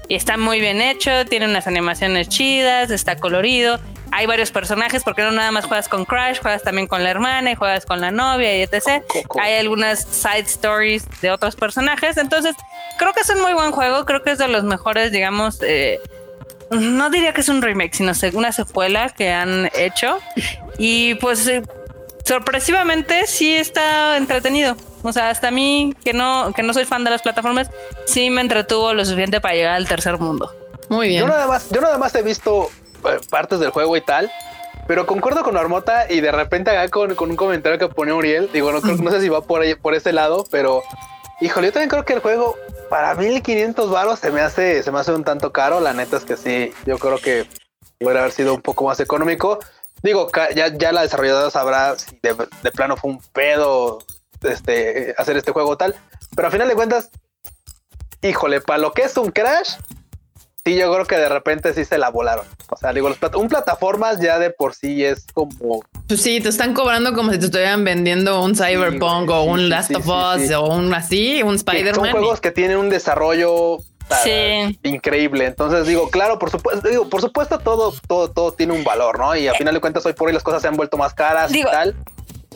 Y está muy bien hecho, tiene unas animaciones chidas, está colorido. Hay varios personajes porque no nada más juegas con Crash, juegas también con la hermana y juegas con la novia y etc. Coco. Hay algunas side stories de otros personajes. Entonces, creo que es un muy buen juego. Creo que es de los mejores, digamos, eh, no diría que es un remake, sino una secuela que han hecho. Y pues eh, sorpresivamente sí está entretenido. O sea, hasta a mí, que no, que no soy fan de las plataformas, sí me entretuvo lo suficiente para llegar al tercer mundo. Muy bien. Yo nada más, yo nada más he visto partes del juego y tal, pero concuerdo con Armota y de repente acá con, un comentario que pone Uriel, digo, no, sé si va por ahí, por ese lado, pero híjole, yo también creo que el juego para 1500 varos se me hace, se me hace un tanto caro. La neta es que sí, yo creo que puede haber sido un poco más económico. Digo, ya, la desarrolladora sabrá si de, plano fue un pedo este, hacer este juego tal, pero a final de cuentas, híjole, para lo que es un crash, sí, yo creo que de repente sí se la volaron. O sea, digo, los plat- un plataformas ya de por sí es como Pues sí, te están cobrando como si te estuvieran vendiendo un Cyberpunk o un sí, Last sí, of Us sí. o un así, un que son Spider-Man. juegos que tienen un desarrollo Sí. increíble. Entonces digo, claro, por supuesto, digo, por supuesto, todo, todo, todo tiene un valor, ¿no? Y a final de cuentas, hoy por hoy las cosas se han vuelto más caras Digo, y tal.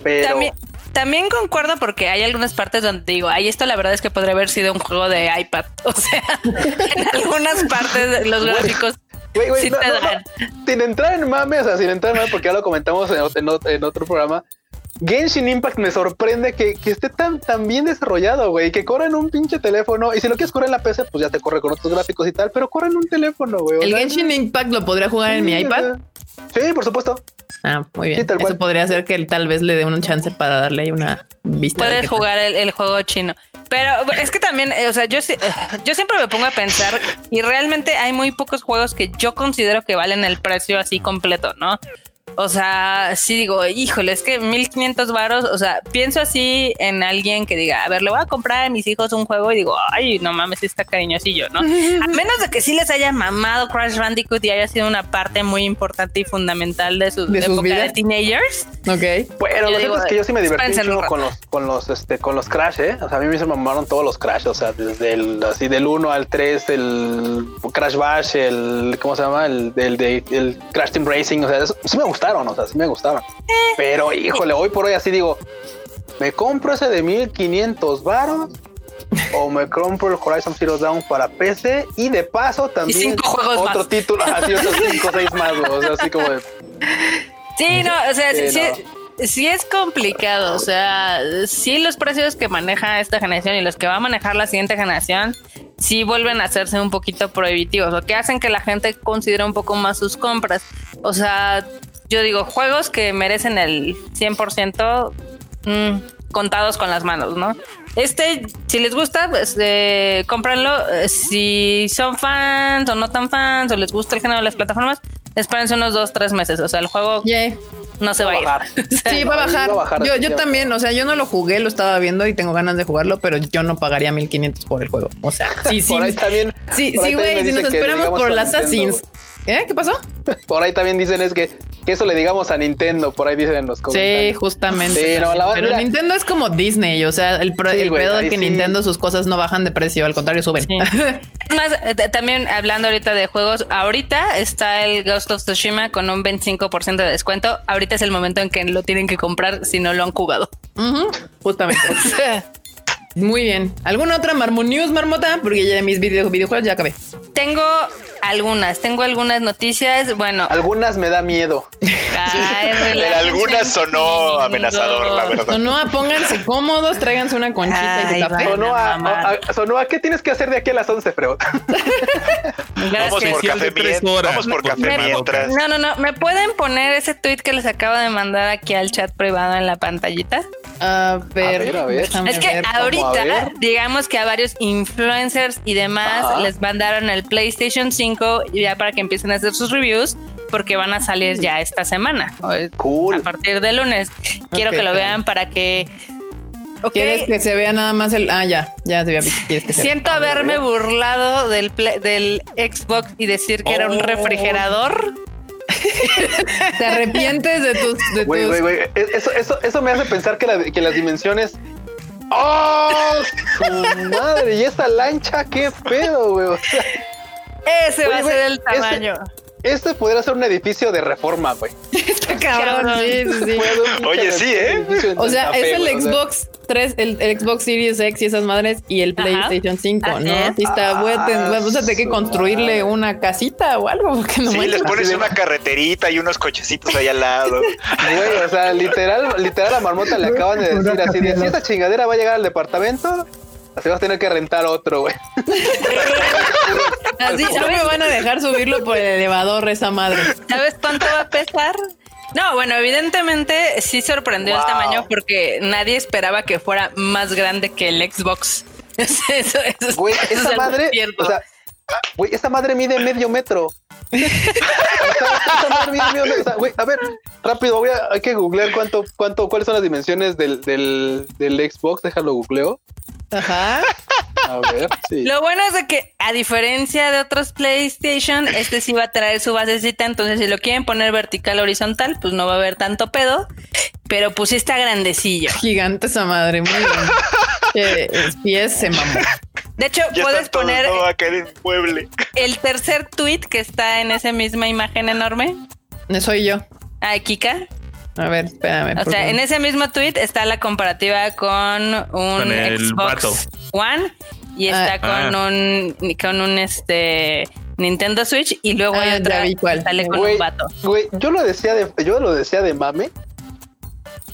Pero También, también concuerdo porque hay algunas partes donde digo, ahí esto la verdad es que podría haber sido un juego de iPad. O sea, en algunas partes los gráficos Güey, güey, sí no, te no, no. dan. Sin entrar en mame, o sea, sin entrar en mame, porque ya lo comentamos en otro programa. Genshin Impact me sorprende que, que esté tan, tan bien desarrollado, güey, que corre en un pinche teléfono. Y si lo quieres correr en la PC, pues ya te corre con otros gráficos y tal, pero corre en un teléfono, güey. El Genshin Impact lo podría jugar en mi iPad. Sí, por supuesto. Ah, muy bien. Sí, tal Eso cual. podría ser que tal vez le dé un chance para darle ahí una vista. de puedes jugar el, el juego chino. Pero es que también, eh, o sea, yo, yo siempre me pongo a pensar y realmente hay muy pocos juegos que yo considero que valen el precio así completo, ¿no? O sea, sí digo, híjole, es que 1500 varos, o sea, pienso así en alguien que diga, a ver, le voy a comprar a mis hijos un juego y digo, ay, no mames, está cariñosillo, ¿no? A menos de que sí les haya mamado Crash Bandicoot y haya sido una parte muy importante y fundamental de su ¿De sus época vidas? de teenagers. Ok. Pero lo cierto es que yo sí me divertí mucho con los, con los, este, con los Crash, ¿eh? O sea, a mí me se mamaron todos los Crash, o sea, desde el, así del 1 al 3, el Crash Bash, el, ¿cómo se llama? El, del de, el Crash Team Racing, o sea, eso- sí me gustaron, o sea, sí me gustaron. Pero, híjole, hoy por hoy así digo, ¿me compro ese de 1500 varos? O me compro el Horizon Zero Dawn para PC y de paso también cinco juegos otro más. título, así otros 5 o 6 más, o sea, así como de, Sí, no, o sea, Sí, sí, no. sí es complicado. O sea, sí los precios que maneja esta generación y los que va a manejar la siguiente generación, sí vuelven a hacerse un poquito prohibitivos, o que hacen que la gente considere un poco más sus compras. O sea, yo digo, juegos que merecen el 100% mm, contados con las manos, ¿no? Este, si les gusta, pues eh, cómpranlo. Eh, Si son fans o no tan fans, o les gusta el género de las plataformas, espérense unos dos, tres meses. O sea, el juego Yeah. no se va a ir. bajar. Sí, va a bajar. Yo, yo también, o sea, yo no lo jugué, lo estaba viendo y tengo ganas de jugarlo, pero yo no pagaría 1500 por el juego. O sea, sí, sí. por ahí también. Sí, por sí, güey, si nos esperamos por Nintendo, Assassins. ¿Eh? ¿Qué pasó? Por ahí también dicen es que que eso le digamos a Nintendo, por ahí dicen en los Sí, comentarios. justamente. Sí, no, la- Pero mira. Nintendo es como Disney, o sea, el, pro- Sí, el güey, pedo es que sí. Nintendo sus cosas no bajan de precio, al contrario suben. Sí. Más, eh, también hablando ahorita de juegos, ahorita está el Ghost of Tsushima con un 25% de descuento. Ahorita es el momento en que lo tienen que comprar si no lo han jugado. Ujú, justamente. Muy bien. ¿Alguna otra Marmo News, Marmota? Porque ya de mis video- videojuegos ya acabé. Tengo algunas, tengo algunas noticias. Bueno, Algunas me da miedo. ay, algunas un sonó amenazador, la verdad. Sonó a pónganse cómodos, tráiganse una conchita y Ay, su café. Sonó a, sonó a- ¿qué tienes que hacer de aquí a las 11, Freud? Vamos Gracias. por café mientras. Vamos por café mientras. No, no, no. ¿Me pueden poner ese tweet que les acabo de mandar aquí al chat privado en la pantallita? A ver, A ver, a ver. déjame Es que ver. ahorita, digamos que a varios influencers y demás Ajá. les mandaron el PlayStation 5 ya para que empiecen a hacer sus reviews porque van a salir ya esta semana. o- A Cool. partir de lunes. Quiero que lo vean para que. ¿Quieres que se vea nada más el. Ah, ya, ya se. Siento haberme burlado del, play- del Xbox y decir que era un Oh. refrigerador. ¿Te arrepientes de tus. De Güey, tus... güey, güey. Eso, eso, eso me hace pensar que, la- que las dimensiones. ¡Oh! Su madre, y esa lancha, qué pedo, güey. O sea, Ese va a ser el ese- tamaño. este podría ser un edificio de reforma, güey. Está cabrón. Sí, sí, Oye, sí, ¿eh? O sea, es el. Xbox 3, el, el Xbox Series X y esas madres y el Ajá. PlayStation 5, Así ¿no? Sí está, voy a tener- vamos a tener que construirle una casita o algo. Porque no Sí, les pones una carreterita y unos cochecitos ahí al lado. Güey, o sea, literal, literal a Marmota le acaban de decir así de si esta chingadera va a llegar al departamento, así vas a tener que rentar otro, güey. Así, no me van a dejar subirlo por el elevador esa madre. ¿Sabes cuánto va a pesar? No, bueno, evidentemente sí sorprendió el tamaño porque nadie esperaba que fuera más grande que el Xbox. Eso, eso- Güey, eso es esa algo madre, o sea, güey, esa madre mide medio metro. O sea, esa madre mide medio metro. O sea, güey, a ver, rápido, voy a, hay que googlear cuánto, cuánto, cuáles son las dimensiones del, del, del Xbox, déjalo googleo. Ajá. A ver, sí. Lo bueno es de que, a diferencia de otros PlayStation, este sí va a traer su basecita. Entonces, si lo quieren poner vertical o horizontal, pues no va a haber tanto pedo. Pero pues sí está grandecillo. Gigante esa madre, muy bien. Pies se mamó. De hecho, Ya puedes poner no va a caer en mueble. el tercer tweet que está en esa misma imagen enorme. Soy yo. Ah, Kika. A ver, espérame. O sea, favor. en ese mismo tweet está la comparativa con un Con el vato. Xbox One y está Ah. con Ah. un con un este Nintendo Switch y luego Ah, hay ya otra vi cuál. que sale con un vato. güey, yo lo decía de, yo lo decía de mame.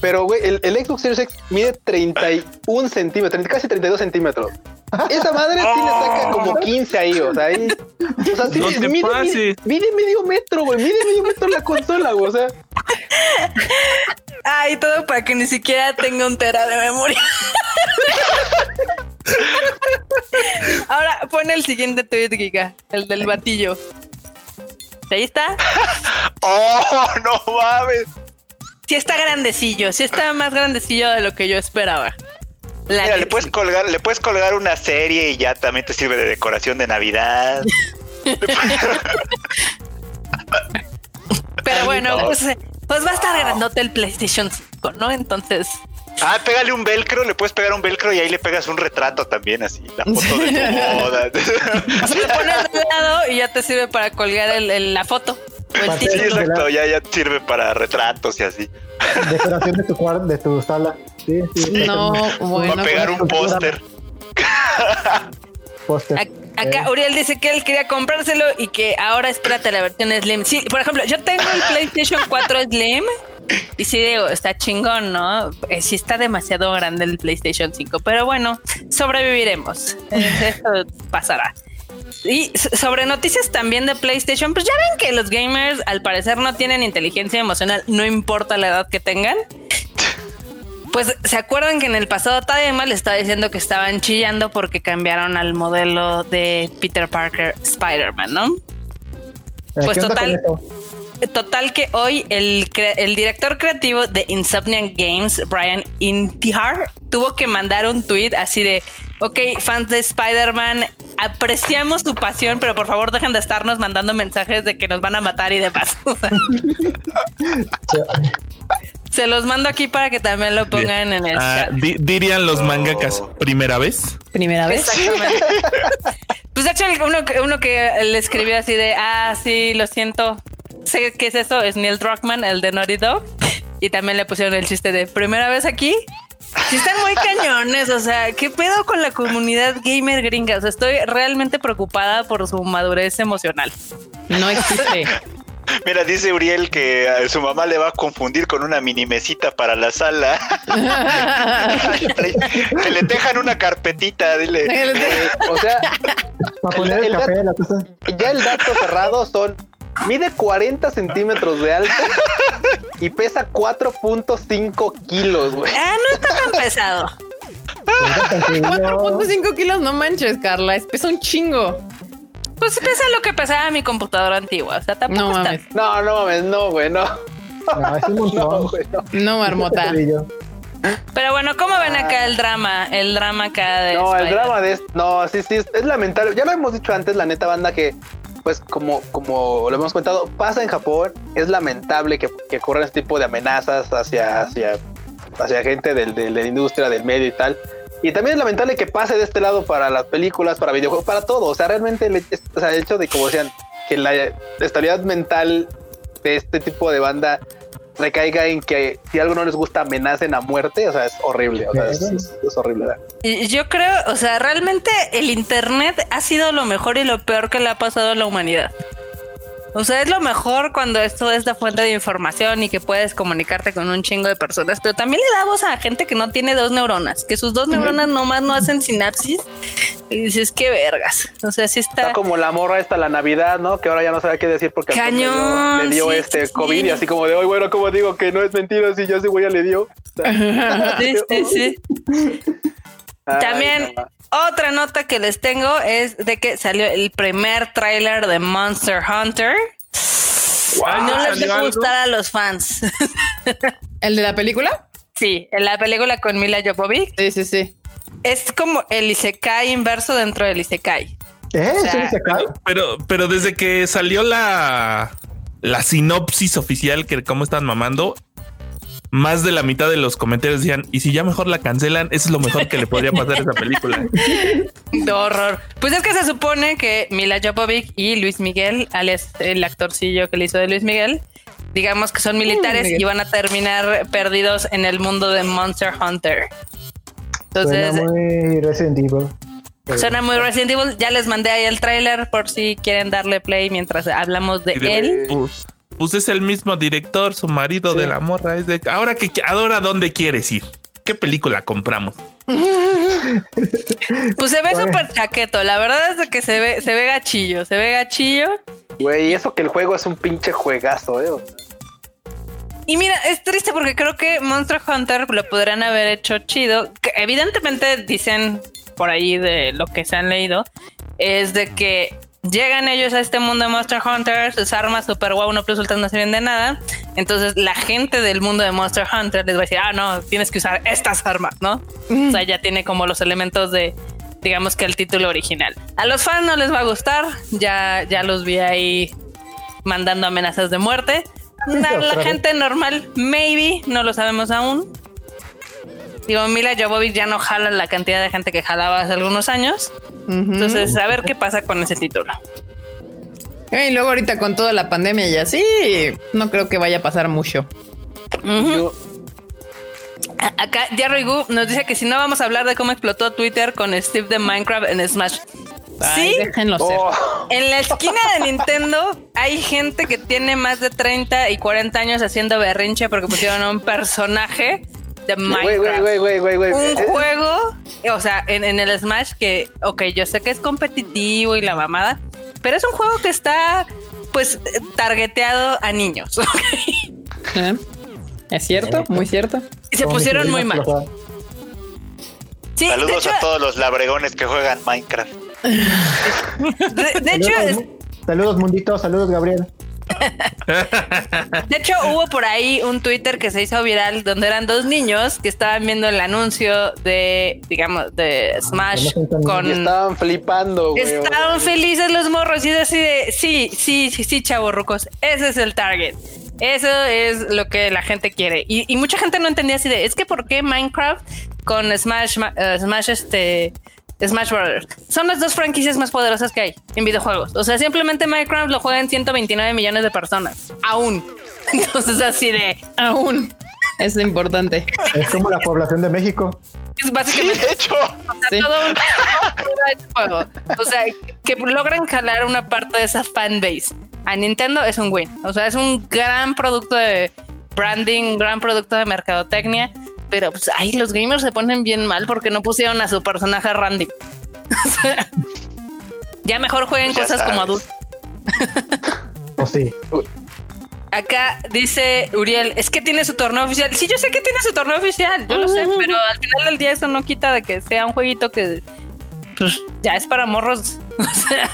Pero, güey, el, el Xbox Series X mide 31 centímetros, 30, casi 32 centímetros. Esa madre sí le saca como 15 ahí, o sea, ahí. O sea, sí, No mide, mide, mide medio metro, güey, mide medio metro la consola, güey, o sea. Ay, todo para que ni siquiera tenga un tera de memoria. Ahora pon el siguiente tweet, Giga, el del batillo. Ahí está. ¡Oh, no mames! Sí está grandecillo, sí está más grandecillo de lo que yo esperaba. La Mira, le puedes colgar, le puedes colgar una serie y ya también te sirve de decoración de Navidad. Pero bueno, no. pues, pues va a estar grandote el PlayStation 5, ¿no? Entonces, Ah, pégale un velcro, le puedes pegar un velcro y ahí le pegas un retrato también, así, la foto de tu boda. se lo pones de lado y ya te sirve para colgar el- el- la foto. o el Para Sí, exacto, ya, ya sirve para retratos y así. Decoración de tu cuarto, de tu sala. Sí, sí. No, bueno. pegar pues, un póster. Póster. Ac- Acá Uriel dice que él quería comprárselo y que ahora espérate la versión Slim. Sí, por ejemplo, yo tengo el PlayStation 4 Slim y sí digo, está chingón, ¿no? Eh, sí está demasiado grande el PlayStation 5, pero bueno, sobreviviremos. Eso pasará. Y sobre noticias también de PlayStation, pues ya ven que los gamers al parecer no tienen inteligencia emocional, no importa la edad que tengan. Pues se acuerdan que en el pasado Tadema le estaba diciendo que estaban chillando porque cambiaron al modelo de Peter Parker Spider-Man, ¿no? Eh, pues ¿qué onda total- eso? Total que hoy el, cre- el director creativo de Insomniac Games, Brian Intihar, tuvo que mandar un tweet así de, ok, fans de Spider-Man, apreciamos su pasión, pero por favor dejen de estarnos mandando mensajes de que nos van a matar y demás. O sea, se los mando aquí para que también lo pongan en el Ah, chat. di- dirían los mangakas, primera vez. Primera vez. Exactamente. Pues de hecho, uno, que- uno que le escribió así de, ah, sí, lo siento. Sé qué es eso, es Neil Druckmann, el de Naughty Dog. Y también le pusieron el chiste de, primera vez aquí. Sí están muy cañones, o sea, ¿qué pedo con la comunidad gamer gringa? O sea, estoy realmente preocupada por su madurez emocional. No existe. Mira, dice Uriel que a su mamá le va a confundir con una mini mesita para la sala. que le dejan una carpetita, dile. Eh, o sea, Para poner el, el café, la cosa. ya el dato cerrado son. Mide 40 centímetros de alto y pesa 4.5 kilos, güey. Ah, no está tan pesado. 4.5 kilos, no manches, Carla. Es pesa un chingo. Pues pesa lo que pesaba mi computadora antigua. O sea, tampoco No está. mames. No, no mames, no, güey, no. No, es un No, montón. güey, no. No, marmota. Pero bueno, ¿cómo ven acá el drama? El drama acá de. No, el drama de no, sí, sí, es, es lamentable. Ya lo hemos dicho antes, la neta banda, que pues como, como lo hemos comentado, pasa en Japón, es lamentable que, que ocurran este tipo de amenazas hacia, hacia, hacia gente del- de la industria, del medio y tal. Y también es lamentable que pase de este lado para las películas, para videojuegos, para todo. O sea, realmente o sea, el hecho de, como decían, que la estabilidad mental de este tipo de banda recaiga en que si algo no les gusta amenacen a muerte, o sea, es horrible. O sea, es, es- es horrible. Yo creo, o sea, realmente el internet ha sido lo mejor y lo peor que le ha pasado a la humanidad. O sea, es lo mejor cuando esto es la fuente de información y que puedes comunicarte con un chingo de personas, pero también le da voz a gente que no tiene dos neuronas, que sus dos neuronas nomás no hacen sinapsis y dices, qué vergas. O sea, sí está... Está como la morra esta, la Navidad, ¿no? Que ahora ya no sabe qué decir porque Cañón, le dio, le dio sí, este sí, COVID y así como de hoy, bueno, como digo que no es mentira si ya ese güey ya le dio. Sí, sí, sí. Ay, También no. Otra nota que les tengo es de que salió el primer tráiler de Monster Hunter. no les ¿salió va a algo? gustar a los fans. ¿El de la película? sí, en la película con Mila Jovovich Sí, sí, sí. es como el Isekai inverso dentro del Isekai. ¿Eh? O sea, ¿Sí se cae? Pero, pero desde que salió la, la sinopsis oficial que cómo están mamando, más de la mitad de los comentarios decían, y si ya mejor la cancelan, eso es lo mejor que le podría pasar a esa película. De horror. Pues es que se supone que Mila Jovovich y Luis Miguel, alias el actorcillo que le hizo de Luis Miguel, digamos que son militares y van a terminar perdidos en el mundo de Monster Hunter. Entonces, Suena muy Resident Evil. Suena muy Resident Evil. Ya les mandé ahí el tráiler por si quieren darle play mientras hablamos de él. Pues es el mismo director, su marido de la morra. Es de, ahora que ahora dónde quieres ir. ¿Qué película compramos? Pues se ve súper chaqueto. La verdad es de que se ve, se ve gachillo. Se ve gachillo. Güey, y eso que el juego es un pinche juegazo, ¿eh? Y mira, es triste porque creo que Monster Hunter lo podrían haber hecho chido. Que evidentemente dicen por ahí de lo que se han leído, es de que llegan ellos a este mundo de Monster Hunter, sus armas super wow no plus ultras no sirven de nada. Entonces la gente del mundo de Monster Hunter les va a decir, ah, no, tienes que usar estas armas, ¿no? O sea, ya tiene como los elementos de, digamos que el título original. A los fans no les va a gustar, ya, ya los vi ahí mandando amenazas de muerte. La, la gente normal, maybe, no lo sabemos aún. Digo, Mila Jovovich ya no jala la cantidad de gente que jalaba hace algunos años. Entonces, a ver qué pasa con ese título. Y luego ahorita con toda la pandemia y así, no creo que vaya a pasar mucho. Yo- Acá Jerry Gu nos dice que si no vamos a hablar de cómo explotó Twitter con Steve de Minecraft en Smash. Ay, Sí, déjenlo ser. Oh, en la esquina de Nintendo hay gente que tiene más de 30 y 40 años haciendo berrinche porque pusieron a un personaje de Minecraft. un juego, o sea, en, en el Smash que, ok, yo sé que es competitivo y la mamada, pero es un juego que está, pues, targeteado a niños. ¿ok? ¿Eh? Es cierto, muy cierto. y se pusieron muy mal. Sí, Saludos hecho, a todos los labregones que juegan Minecraft. de, de hecho, Saludos, es- saludos, Mundito. Saludos, Gabriel. De hecho, hubo por ahí un Twitter que se hizo viral donde eran dos niños que estaban viendo el anuncio de, digamos, de Smash con... Estaban flipando, güey. Estaban felices los morros y es así de, sí, sí, sí, sí, chavorrucos, ese es el target. Eso es lo que la gente quiere. Y, y mucha gente no entendía así de, es que ¿por qué Minecraft con Smash, ma- eh, Smash este... Smash Brothers. Son las dos franquicias más poderosas que hay en videojuegos. O sea, simplemente Minecraft lo juegan 129 millones de personas. Aún. Entonces, así de. Aún. Es importante. Es como la población de México. Es Sí, básicamente de hecho. o sea, Sí. todo un ese juego. O sea, que logran jalar una parte de esa fanbase. A Nintendo es un win. O sea, es un gran producto de branding, un gran producto de mercadotecnia. Pero pues ahí los gamers se ponen bien mal porque no pusieron a su personaje Randy. O sea, ya mejor jueguen ya cosas como adultos. O sí. Acá dice Uriel, es que tiene su torneo oficial. Sí, yo sé que tiene su torneo oficial, yo lo sé, pero al final del día eso no quita de que sea un jueguito que pues ya es para morros. O sea,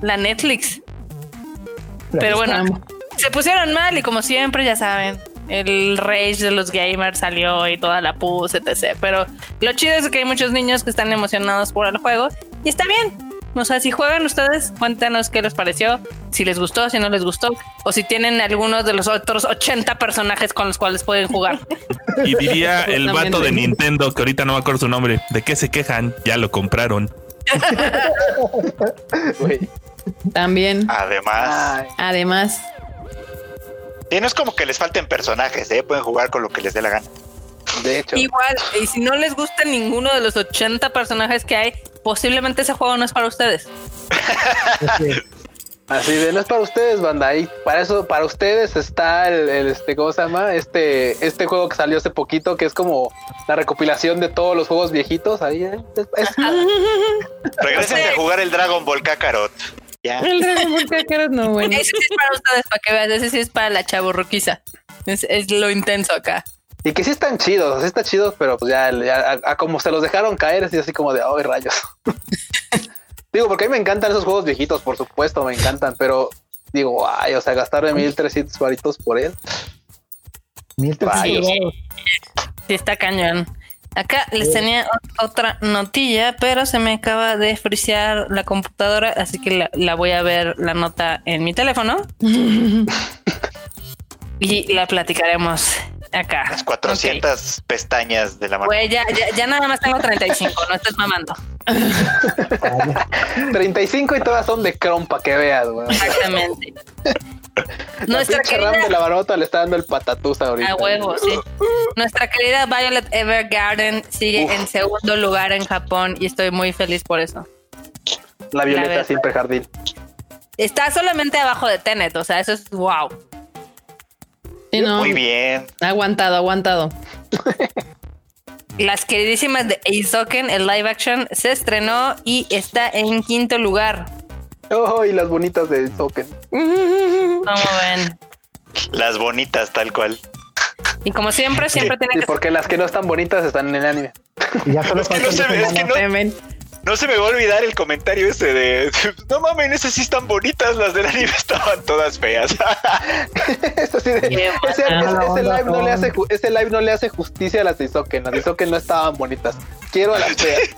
la Netflix. Pero bueno, se pusieron mal y como siempre, ya saben, el rage de los gamers salió y toda la pus, etc. Pero lo chido es que hay muchos niños que están emocionados por el juego y está bien. O sea, si juegan ustedes, cuéntanos qué les pareció, si les gustó, si no les gustó, o si tienen algunos de los otros 80 personajes con los cuales pueden jugar. Y diría el vato de. Nintendo, que ahorita no me acuerdo su nombre, ¿de qué se quejan? Ya lo compraron. También. Además, Ay, Además, y no es como que les falten personajes, ¿eh? Pueden jugar con lo que les dé la gana. de hecho. Igual, y si no les gusta ninguno de los 80 personajes que hay, posiblemente ese juego no es para ustedes. Así de no es para ustedes, banda. Ahí para eso, para ustedes está el, el, este, ¿cómo se llama? Este, este juego que salió hace poquito, que es como la recopilación de todos los juegos viejitos. Ahí ¿eh? es, es- Regresen a jugar el Dragon Ball Kakarot. Ya. el Dragon Ball Kakarot no, bueno. Ese sí es para ustedes, para que veas, ese sí es para la chaburruquiza. Es, es lo intenso acá. y que sí están chidos, sí están chidos, pero pues ya, ya a, a como se los dejaron caer, así así como de, ay, rayos. digo, porque a mí me encantan esos juegos viejitos, por supuesto, me encantan, pero digo, ay, o sea, gastarme 1300 varitos por él. 1300 Rayos. dólares. Sí, está cañón. Acá les tenía ot- otra notilla, pero se me acaba de frisear la computadora, así que la, la voy a ver la nota en mi teléfono y la platicaremos acá. Las 400 pestañas de la mano. Güey, ya, ya, ya nada más tengo 35, no estés mamando. 35 y todas son de Chrome para que veas, güey. Exactamente. Nuestra la pinche RAM de querida la barota le está dando el patatús ahorita. A huevo, sí. Nuestra querida Violet Evergarden sigue Uf. en segundo lugar en Japón y estoy muy feliz por eso. La La violeta verdad. siempre jardín. Está solamente abajo de Tenet, o sea, eso es wow. Sí, no. Muy bien. Aguantado, aguantado. Las queridísimas de Eizoken, el live action, se estrenó y está en quinto lugar. Oh, y las bonitas de Soken. Como ven. Las bonitas, tal cual. Y como siempre, siempre tiene Sí, que porque las que no están bonitas están en el anime. Y ya solo Es que no se ve, es que semanas. no- se me va a olvidar el comentario ese de no mames, esas sí están bonitas, las del anime estaban todas feas. Es así de- live no le hace ese live no le hace justicia a las de Isoken. Las de Isoken no estaban bonitas. Quiero a las feas.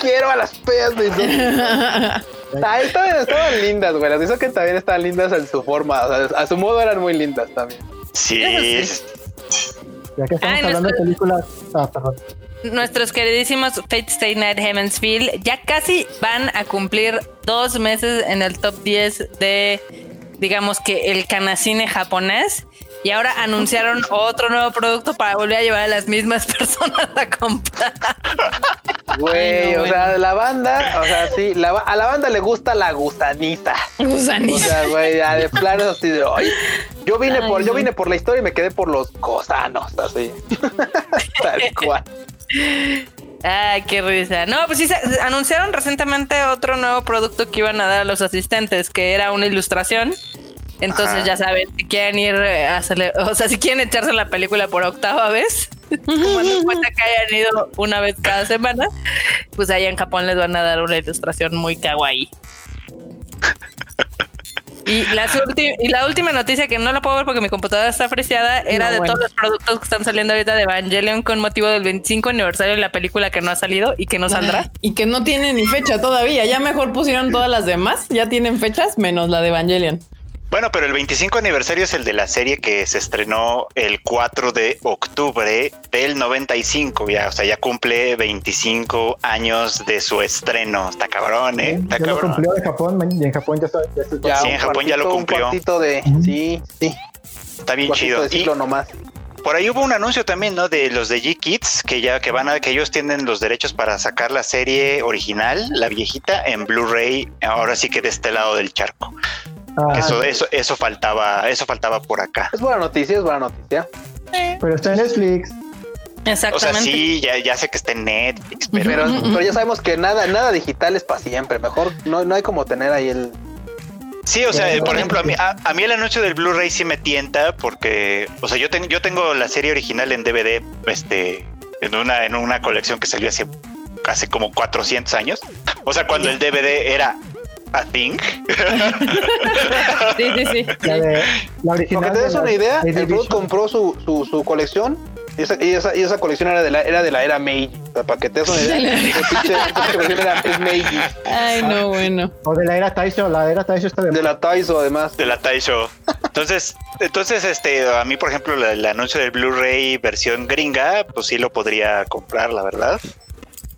Quiero a las feas de. Ahí estaban, estaban lindas, güey. Las de Isoken también estaban lindas en su forma. O sea, a su modo eran muy lindas también. Sí, Ya que estamos Ay, hablando de películas. Ah, perdón. Nuestros queridísimos Fate Stay Night Heavensfield ya casi van a cumplir dos meses en el top 10 de, digamos que el canacine japonés. Y ahora anunciaron otro nuevo producto para volver a llevar a las mismas personas a comprar. Güey, no, o sea, la banda, o sea, sí, la a la banda le gusta la gusanita. O Gusanito. sea, güey, ya de plano así de hoy. Yo vine Ay, por, yo vine por la historia y me quedé por los gusanos, así. Tal cual. Ay, qué risa. No, pues sí, se- anunciaron recientemente otro nuevo producto que iban a dar a los asistentes, que era una ilustración. Entonces Ajá. ya saben, si quieren ir a hacerle, o sea, si quieren echarse la película por octava vez, como no cuenta que hayan ido una vez cada semana, pues allá en Japón les van a dar una ilustración muy kawaii. Y, las y la última noticia que no la puedo ver porque mi computadora está apreciada era No, de bueno. todos los productos que están saliendo ahorita de Evangelion con motivo del 25 aniversario de la película que no ha salido y que no saldrá. Y que no tiene ni fecha todavía. Ya mejor pusieron todas las demás. Ya tienen fechas menos la de Evangelion. Bueno, pero el 25 aniversario es el de la serie que se estrenó el 4 de octubre del 95, ya, o sea, ya cumple 25 años de su estreno. Está cabrón, ¿eh? Está Ya lo cabrón. cumplió en Japón y en Japón ya está. Ya está- Ya, Sí, en Japón ya lo cumplió. Un cuartito de. Sí, sí. Está bien chido. de Y nomás. por ahí hubo un anuncio también, ¿no? De los de G-Kids, que ya que van a, que ellos tienen los derechos para sacar la serie original, la viejita, en Blu-ray, ahora sí que de este lado del charco. Ah, Eso, eso, eso faltaba, eso faltaba por acá. Es buena noticia, es buena noticia. Pero está en Netflix. O sea, Exactamente. sí, ya, ya sé que está en Netflix, pero Pero, pero ya sabemos que nada, nada digital es para siempre. Mejor no, no hay como tener ahí el. Sí, o sea, Bueno, por ejemplo, a mí, a, a mí el anuncio del Blu-ray sí me tienta porque, o sea, yo, ten- yo tengo la serie original en DVD, este, en una, en una colección que salió hace, hace como 400 años. O sea, cuando el DVD era a thing. Sí, sí, sí. La, de, la original. te des una idea, de el Division. compró su, su, su colección y esa, y, esa, y esa colección era de la, era de la era Meiji. O sea, para que te des una idea, esa colección era es Meiji. Ay, no, bueno. O de la era Taisho. La era Taisho está de. De la Taizo, además. de la Taisho. Entonces, entonces, este, a mí, por ejemplo, la- el anuncio del Blu-ray versión gringa, pues sí lo podría comprar, la verdad.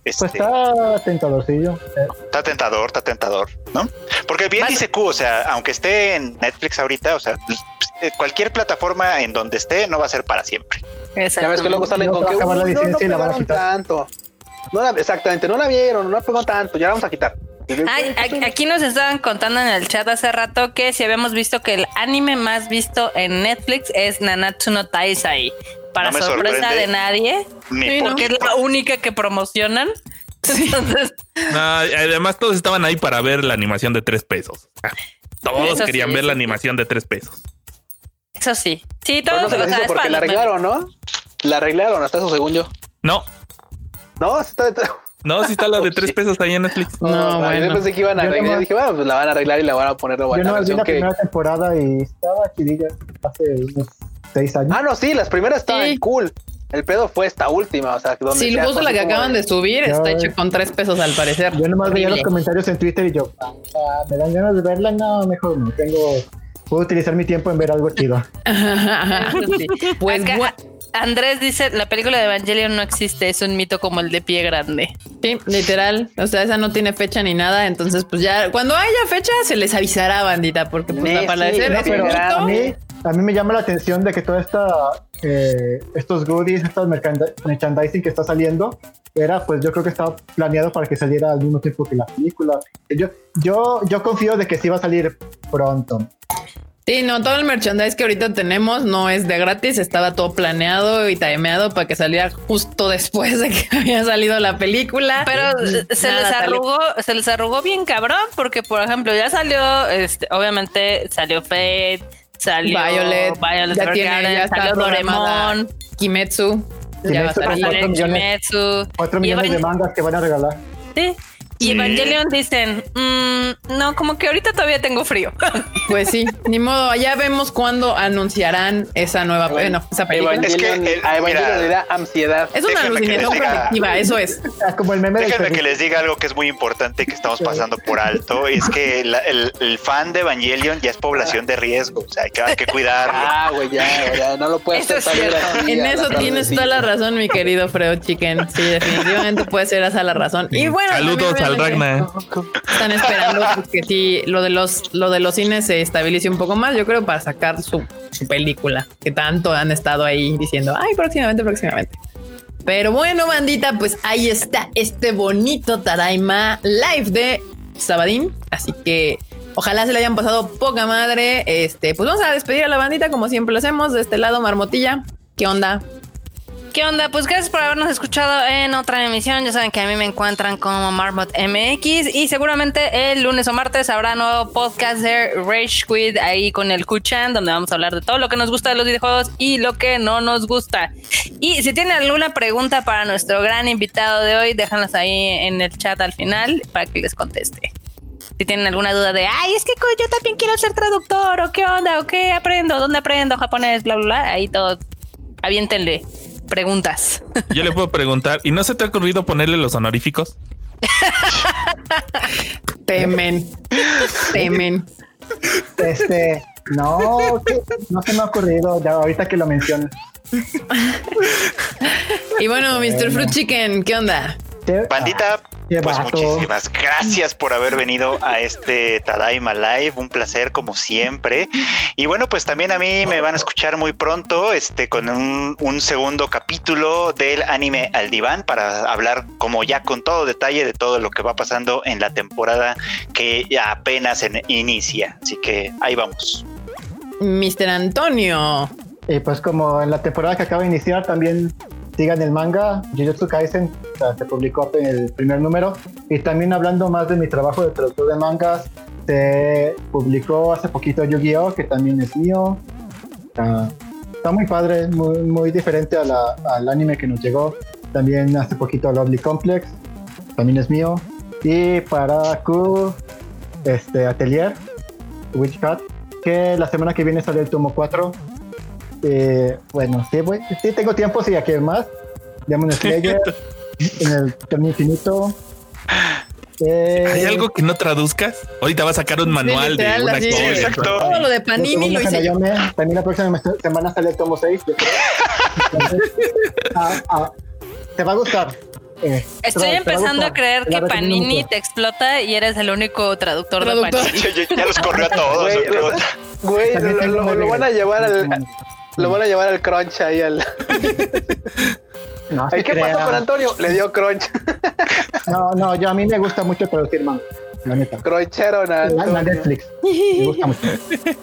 Este, Pues está tentadorcillo. Eh, Está tentador, está tentador, ¿no? Porque bien dice Q, o sea, aunque esté en Netflix ahorita, o sea, eh, cualquier plataforma en donde esté no va a ser para siempre. Ya ves que luego salen No con que la "Uy, no, no licencia y la van a quitar". tanto. No la- exactamente, no la vieron, no pegó tanto, ya la vamos a quitar. Ay, aquí nos estaban contando en el chat hace rato que si habíamos visto que el anime más visto en Netflix es Nanatsu no Taisai. Para No sorpresa sorprende. de nadie, Sí, porque es la única que promocionan. Entonces, No, además todos estaban ahí para ver la animación de tres pesos. Ah, Todos Eso sí, querían ver la animación de tres pesos. eso sí. Sí, Pero todo no se porque la arreglaron, ¿no? La arreglaron, hasta eso según yo. No, No, está de no, sí está la de tres pesos ahí en Netflix. No, Yo bueno. pensé que iban a Yo arreglar. nomás- Dije, bueno, pues la van a arreglar y la van a poner de Yo buena no vi la que. primera temporada y estaba chidilla hace unos seis años. Ah, no, sí, las primeras estaban Sí. cool. El pedo fue esta última, o sea, donde Sí, justo la que acaban de subir está hecha con tres pesos al parecer. Yo nomás veía los comentarios en Twitter y yo, ah, me dan ganas de verla, no, mejor no. Tengo, puedo utilizar mi tiempo en ver algo chido. Sí. Pues Acá, gua- Andrés dice, la película de Evangelion no existe, es un mito como el de pie grande. Sí, literal. O sea, esa no tiene fecha ni nada. Entonces, pues ya, cuando haya fecha, se les avisará, bandita, porque pues Sí, parecer sí, pero grande. a mí, a mí me llama la atención de que toda esta, eh, estos goodies, estos merchandising que está saliendo, era, pues yo creo que estaba planeado para que saliera al mismo tiempo que la película. Yo, yo, yo confío de que sí va a salir pronto. Sí, no, todo el merchandise que ahorita tenemos no es de gratis, estaba todo planeado y timeado para que saliera justo después de que había salido la película. Pero eh, se Nada les salió. arrugó, se les arrugó bien cabrón, porque por ejemplo, ya salió, este, obviamente salió Fate, salió Violet, Violet ya tiene, ya está salió programada Doraemon, Kimetsu. Ya va a Kimetsu va a salir. Kimetsu. Cuatro y millones de mangas que van a regalar. sí. Y Evangelion dicen, "Mm, no, como que ahorita todavía tengo frío. Pues sí, ni modo, ya vemos cuándo anunciarán esa nueva, bueno, esa película. Evangelion, Es que, el- a Evangelion mira. le da ansiedad. Es una alucinación colectiva, eso es. Ah, Como el meme Déjenme que les diga algo que es muy importante que estamos pasando por alto. Es que la- el, el fan de Evangelion ya es población de riesgo. O sea, hay que, hay que cuidarlo. Ah, güey, ya, ya, no lo puedes Eso así En a eso tienes toda la razón, mi querido Fredo Chicken. Sí, definitivamente puede ser esa la razón. Y bueno, Saludos también, Ragnar. Están esperando que sí, lo de los, lo de los cines se estabilice un poco más, yo creo, para sacar su, su película, que tanto han estado ahí diciendo, ay, próximamente, próximamente. Pero bueno, bandita, pues ahí está este bonito Taraima live de Sabadín. Así que ojalá se le hayan pasado poca madre. Este, pues vamos a despedir a la bandita como siempre lo hacemos. De este lado, Marmotilla. ¿Qué onda? ¿Qué onda? Pues gracias por habernos escuchado en otra emisión. Ya saben que a mí me encuentran como Marmot MX y seguramente el lunes o martes habrá nuevo podcast de Rage Quit ahí con el Kuchan, donde vamos a hablar de todo lo que nos gusta de los videojuegos y lo que no nos gusta. Y si tienen alguna pregunta para nuestro gran invitado de hoy, déjanlas ahí en el chat al final para que les conteste. Si tienen alguna duda de, ay, es que yo también quiero ser traductor, o qué onda, o qué aprendo, dónde aprendo japonés, bla, bla, bla, ahí todo, aviéntenle preguntas. Yo le puedo preguntar, ¿y no se te ha ocurrido ponerle los honoríficos? Temen. Temen. Este, no, no se me ha ocurrido, ya ahorita que lo mencionas. Y bueno, Mr. Fruit Chicken, ¿qué onda? Bandita, qué pues muchísimas gracias por haber venido a este Tadaima Live, un placer como siempre. Y bueno, pues también a mí me van a escuchar muy pronto, este, con un, un segundo capítulo del anime al diván para hablar como ya con todo detalle de todo lo que va pasando en la temporada que ya apenas en- inicia. Así que ahí vamos. Mr. Antonio. Y pues como en la temporada que acaba de iniciar también sigan el manga Jujutsu Kaisen, se publicó el primer número y también hablando más de mi trabajo de traductor de mangas, se publicó hace poquito Yu-Gi-Oh que también es mío. Está, está muy padre, muy, muy diferente a la- al anime que nos llegó. También hace poquito Lovely Complex, también es mío. Y para Q, este Atelier, Witch Hat, que la semana que viene sale el tomo 4 eh, bueno, sí, voy- sí tengo tiempo, sí, aquí hay más. Demon Slayer, en el torneo infinito. Eh, ¿Hay algo que no traduzcas? Ahorita va a sacar un manual literal, de una así, cosa. exacto. Todo lo de Panini lo hice yo. También la próxima semana sale el tomo 6. yo creo. Entonces, ah, ah, te va a gustar. Eh, Estoy empezando a gustar. creer que Panini mucho. te explota y eres el único traductor, Traductor. de Panini. Ya, los corrió a todos. Güey. Güey, lo, lo- lo van a llevar al. Lo van a llevar al crunch ahí al. No, ¿Qué pasó crea. con Antonio? Le dio crunch. No, no, yo a mí me gusta mucho traducir manga. La neta. Cruncharon a La. Netflix. Me gusta mucho.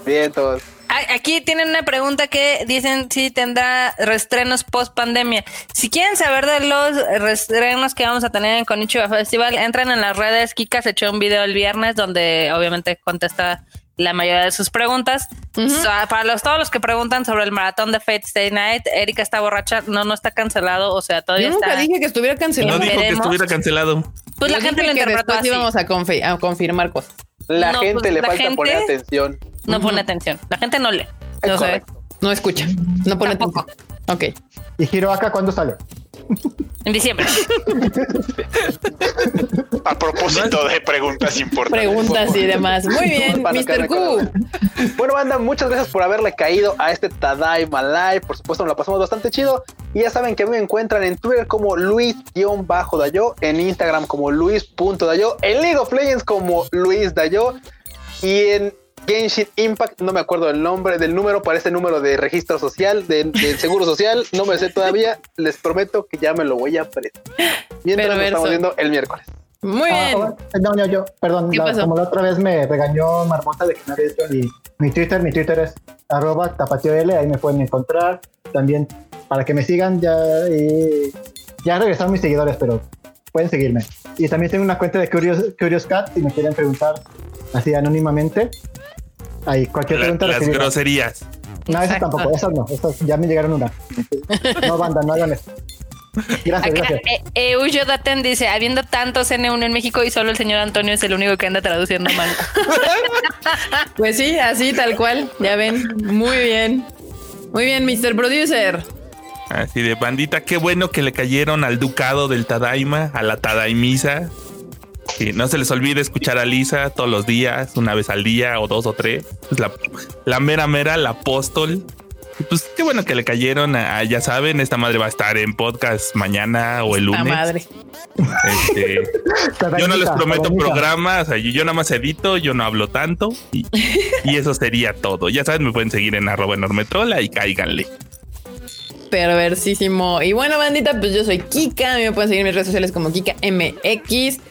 Bien, todos. Aquí tienen una pregunta que dicen si tendrá restrenos post pandemia. Si quieren saber de los restrenos que vamos a tener en Konichiwa Festival, entran en las redes. Kika se echó un video el viernes donde obviamente contesta la mayoría de sus preguntas. So, para los, todos los que preguntan sobre el maratón de Fate Stay Night, Erika está borracha, no, no está cancelado, o sea, Yo todavía nunca está. dije que estuviera No cancelado. dijo que estuviera cancelado. Pues la Yo gente lo interpretó así. íbamos a, confi- a confirmar cosas. La No, gente pues, le la falta gente- poner atención. No pone atención. La gente no lee. Es correcto. no escucha, no pone Tampoco. atención. Ok. ¿Y Hiroaka cuándo sale? En diciembre. A propósito de preguntas importantes. Preguntas y demás. Muy bien, Mr. Q. Bueno, banda, muchas gracias por haberle caído a este Tadaima Live. Por supuesto, nos la pasamos bastante chido. Y ya saben que me encuentran en Twitter como Luis-Dayo, en Instagram como Luis.dayo, en League of Legends como Luis Dayo y en Genshin Impact, no me acuerdo el nombre del número, para este número de registro social, de, del seguro social, no me sé todavía. Les prometo que ya me lo voy a aprender. Mientras nos estamos viendo el miércoles. Muy Ah, bien. oh, no, no, yo, perdón, ¿Qué la- como la otra vez me regañó Marmota de que no había hecho mi, mi Twitter, mi Twitter es arroba tapatioL, ahí me pueden encontrar. También para que me sigan ya y ya regresaron mis seguidores, pero pueden seguirme. Y también tengo una cuenta de Curious, Curious Cat si me quieren preguntar así anónimamente. Ahí, cualquier La- pregunta las recibida. groserías. No, esas Exacto. tampoco, esas no, esas ya me llegaron una. No, banda, no hagan eso. Gracias, Acá, gracias. eh, eh, Daten dice, habiendo tantos N1 en México y solo el señor Antonio es el único que anda traduciendo manga. Pues sí, así tal cual. Ya ven. Muy bien. Muy bien, Mr. Producer. Así de bandita, qué bueno que le cayeron al ducado del Tadaima, a la Tadaimisa. No se les olvide escuchar a Lisa todos los días, una vez al día o dos o tres. Es la, la mera mera, la apóstol. Pues qué bueno que le cayeron. a- a- ya saben, esta madre va a estar en podcast mañana o el La lunes. madre. Este, yo no les prometo programas, o sea, yo, yo nada más edito, yo no hablo tanto y, y eso sería todo. Ya saben, me pueden seguir en arroba enormetrola y cáiganle. Perversísimo. Y bueno, bandita, pues yo soy Kika. A mí me pueden seguir en mis redes sociales como Kika MX. On-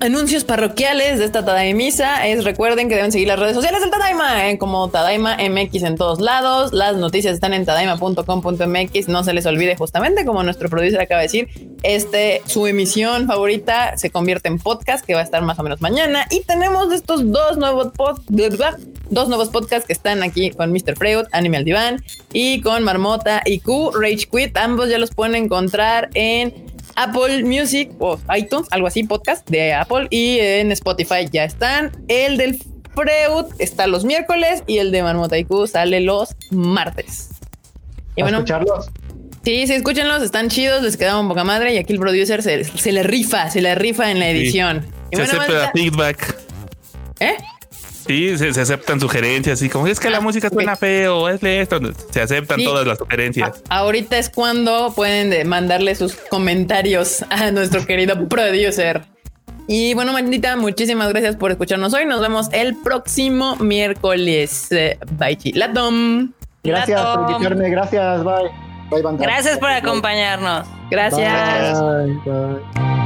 anuncios parroquiales de esta Tadaimisa es recuerden que deben seguir las redes sociales del Tadaima eh, como Tadaima MX en todos lados. Las noticias están en tadaima.com.mx. No se les olvide justamente como nuestro producer acaba de decir, este su emisión favorita se convierte en podcast que va a estar más o menos mañana y tenemos estos dos nuevos dos nuevos podcasts que están aquí con Mr. Freud, Anime al Diván y con Marmota y Q Rage Quit. Ambos ya los pueden encontrar en Apple Music o iTunes, algo así, podcast de Apple y en Spotify ya están. El del Freud está los miércoles y el de Marmotaiku sale los martes. Y bueno, escucharlos. Sí, sí, escúchenlos, están chidos, les quedaban poca madre y aquí el producer se, se le rifa, se le rifa en la edición. se acepta feedback. ¿Eh? Sí, se, aceptan sugerencias y como es que la ah, música suena feo, es esto, se aceptan todas las sugerencias. ahorita es cuando pueden mandarle sus comentarios a nuestro querido producer. Y bueno, Mandita, muchísimas gracias por escucharnos hoy. Nos vemos el próximo miércoles. Eh, bye, chilatom. Gracias por invitarme, gracias, bye. Bye, Gracias por acompañarnos. Gracias. bye.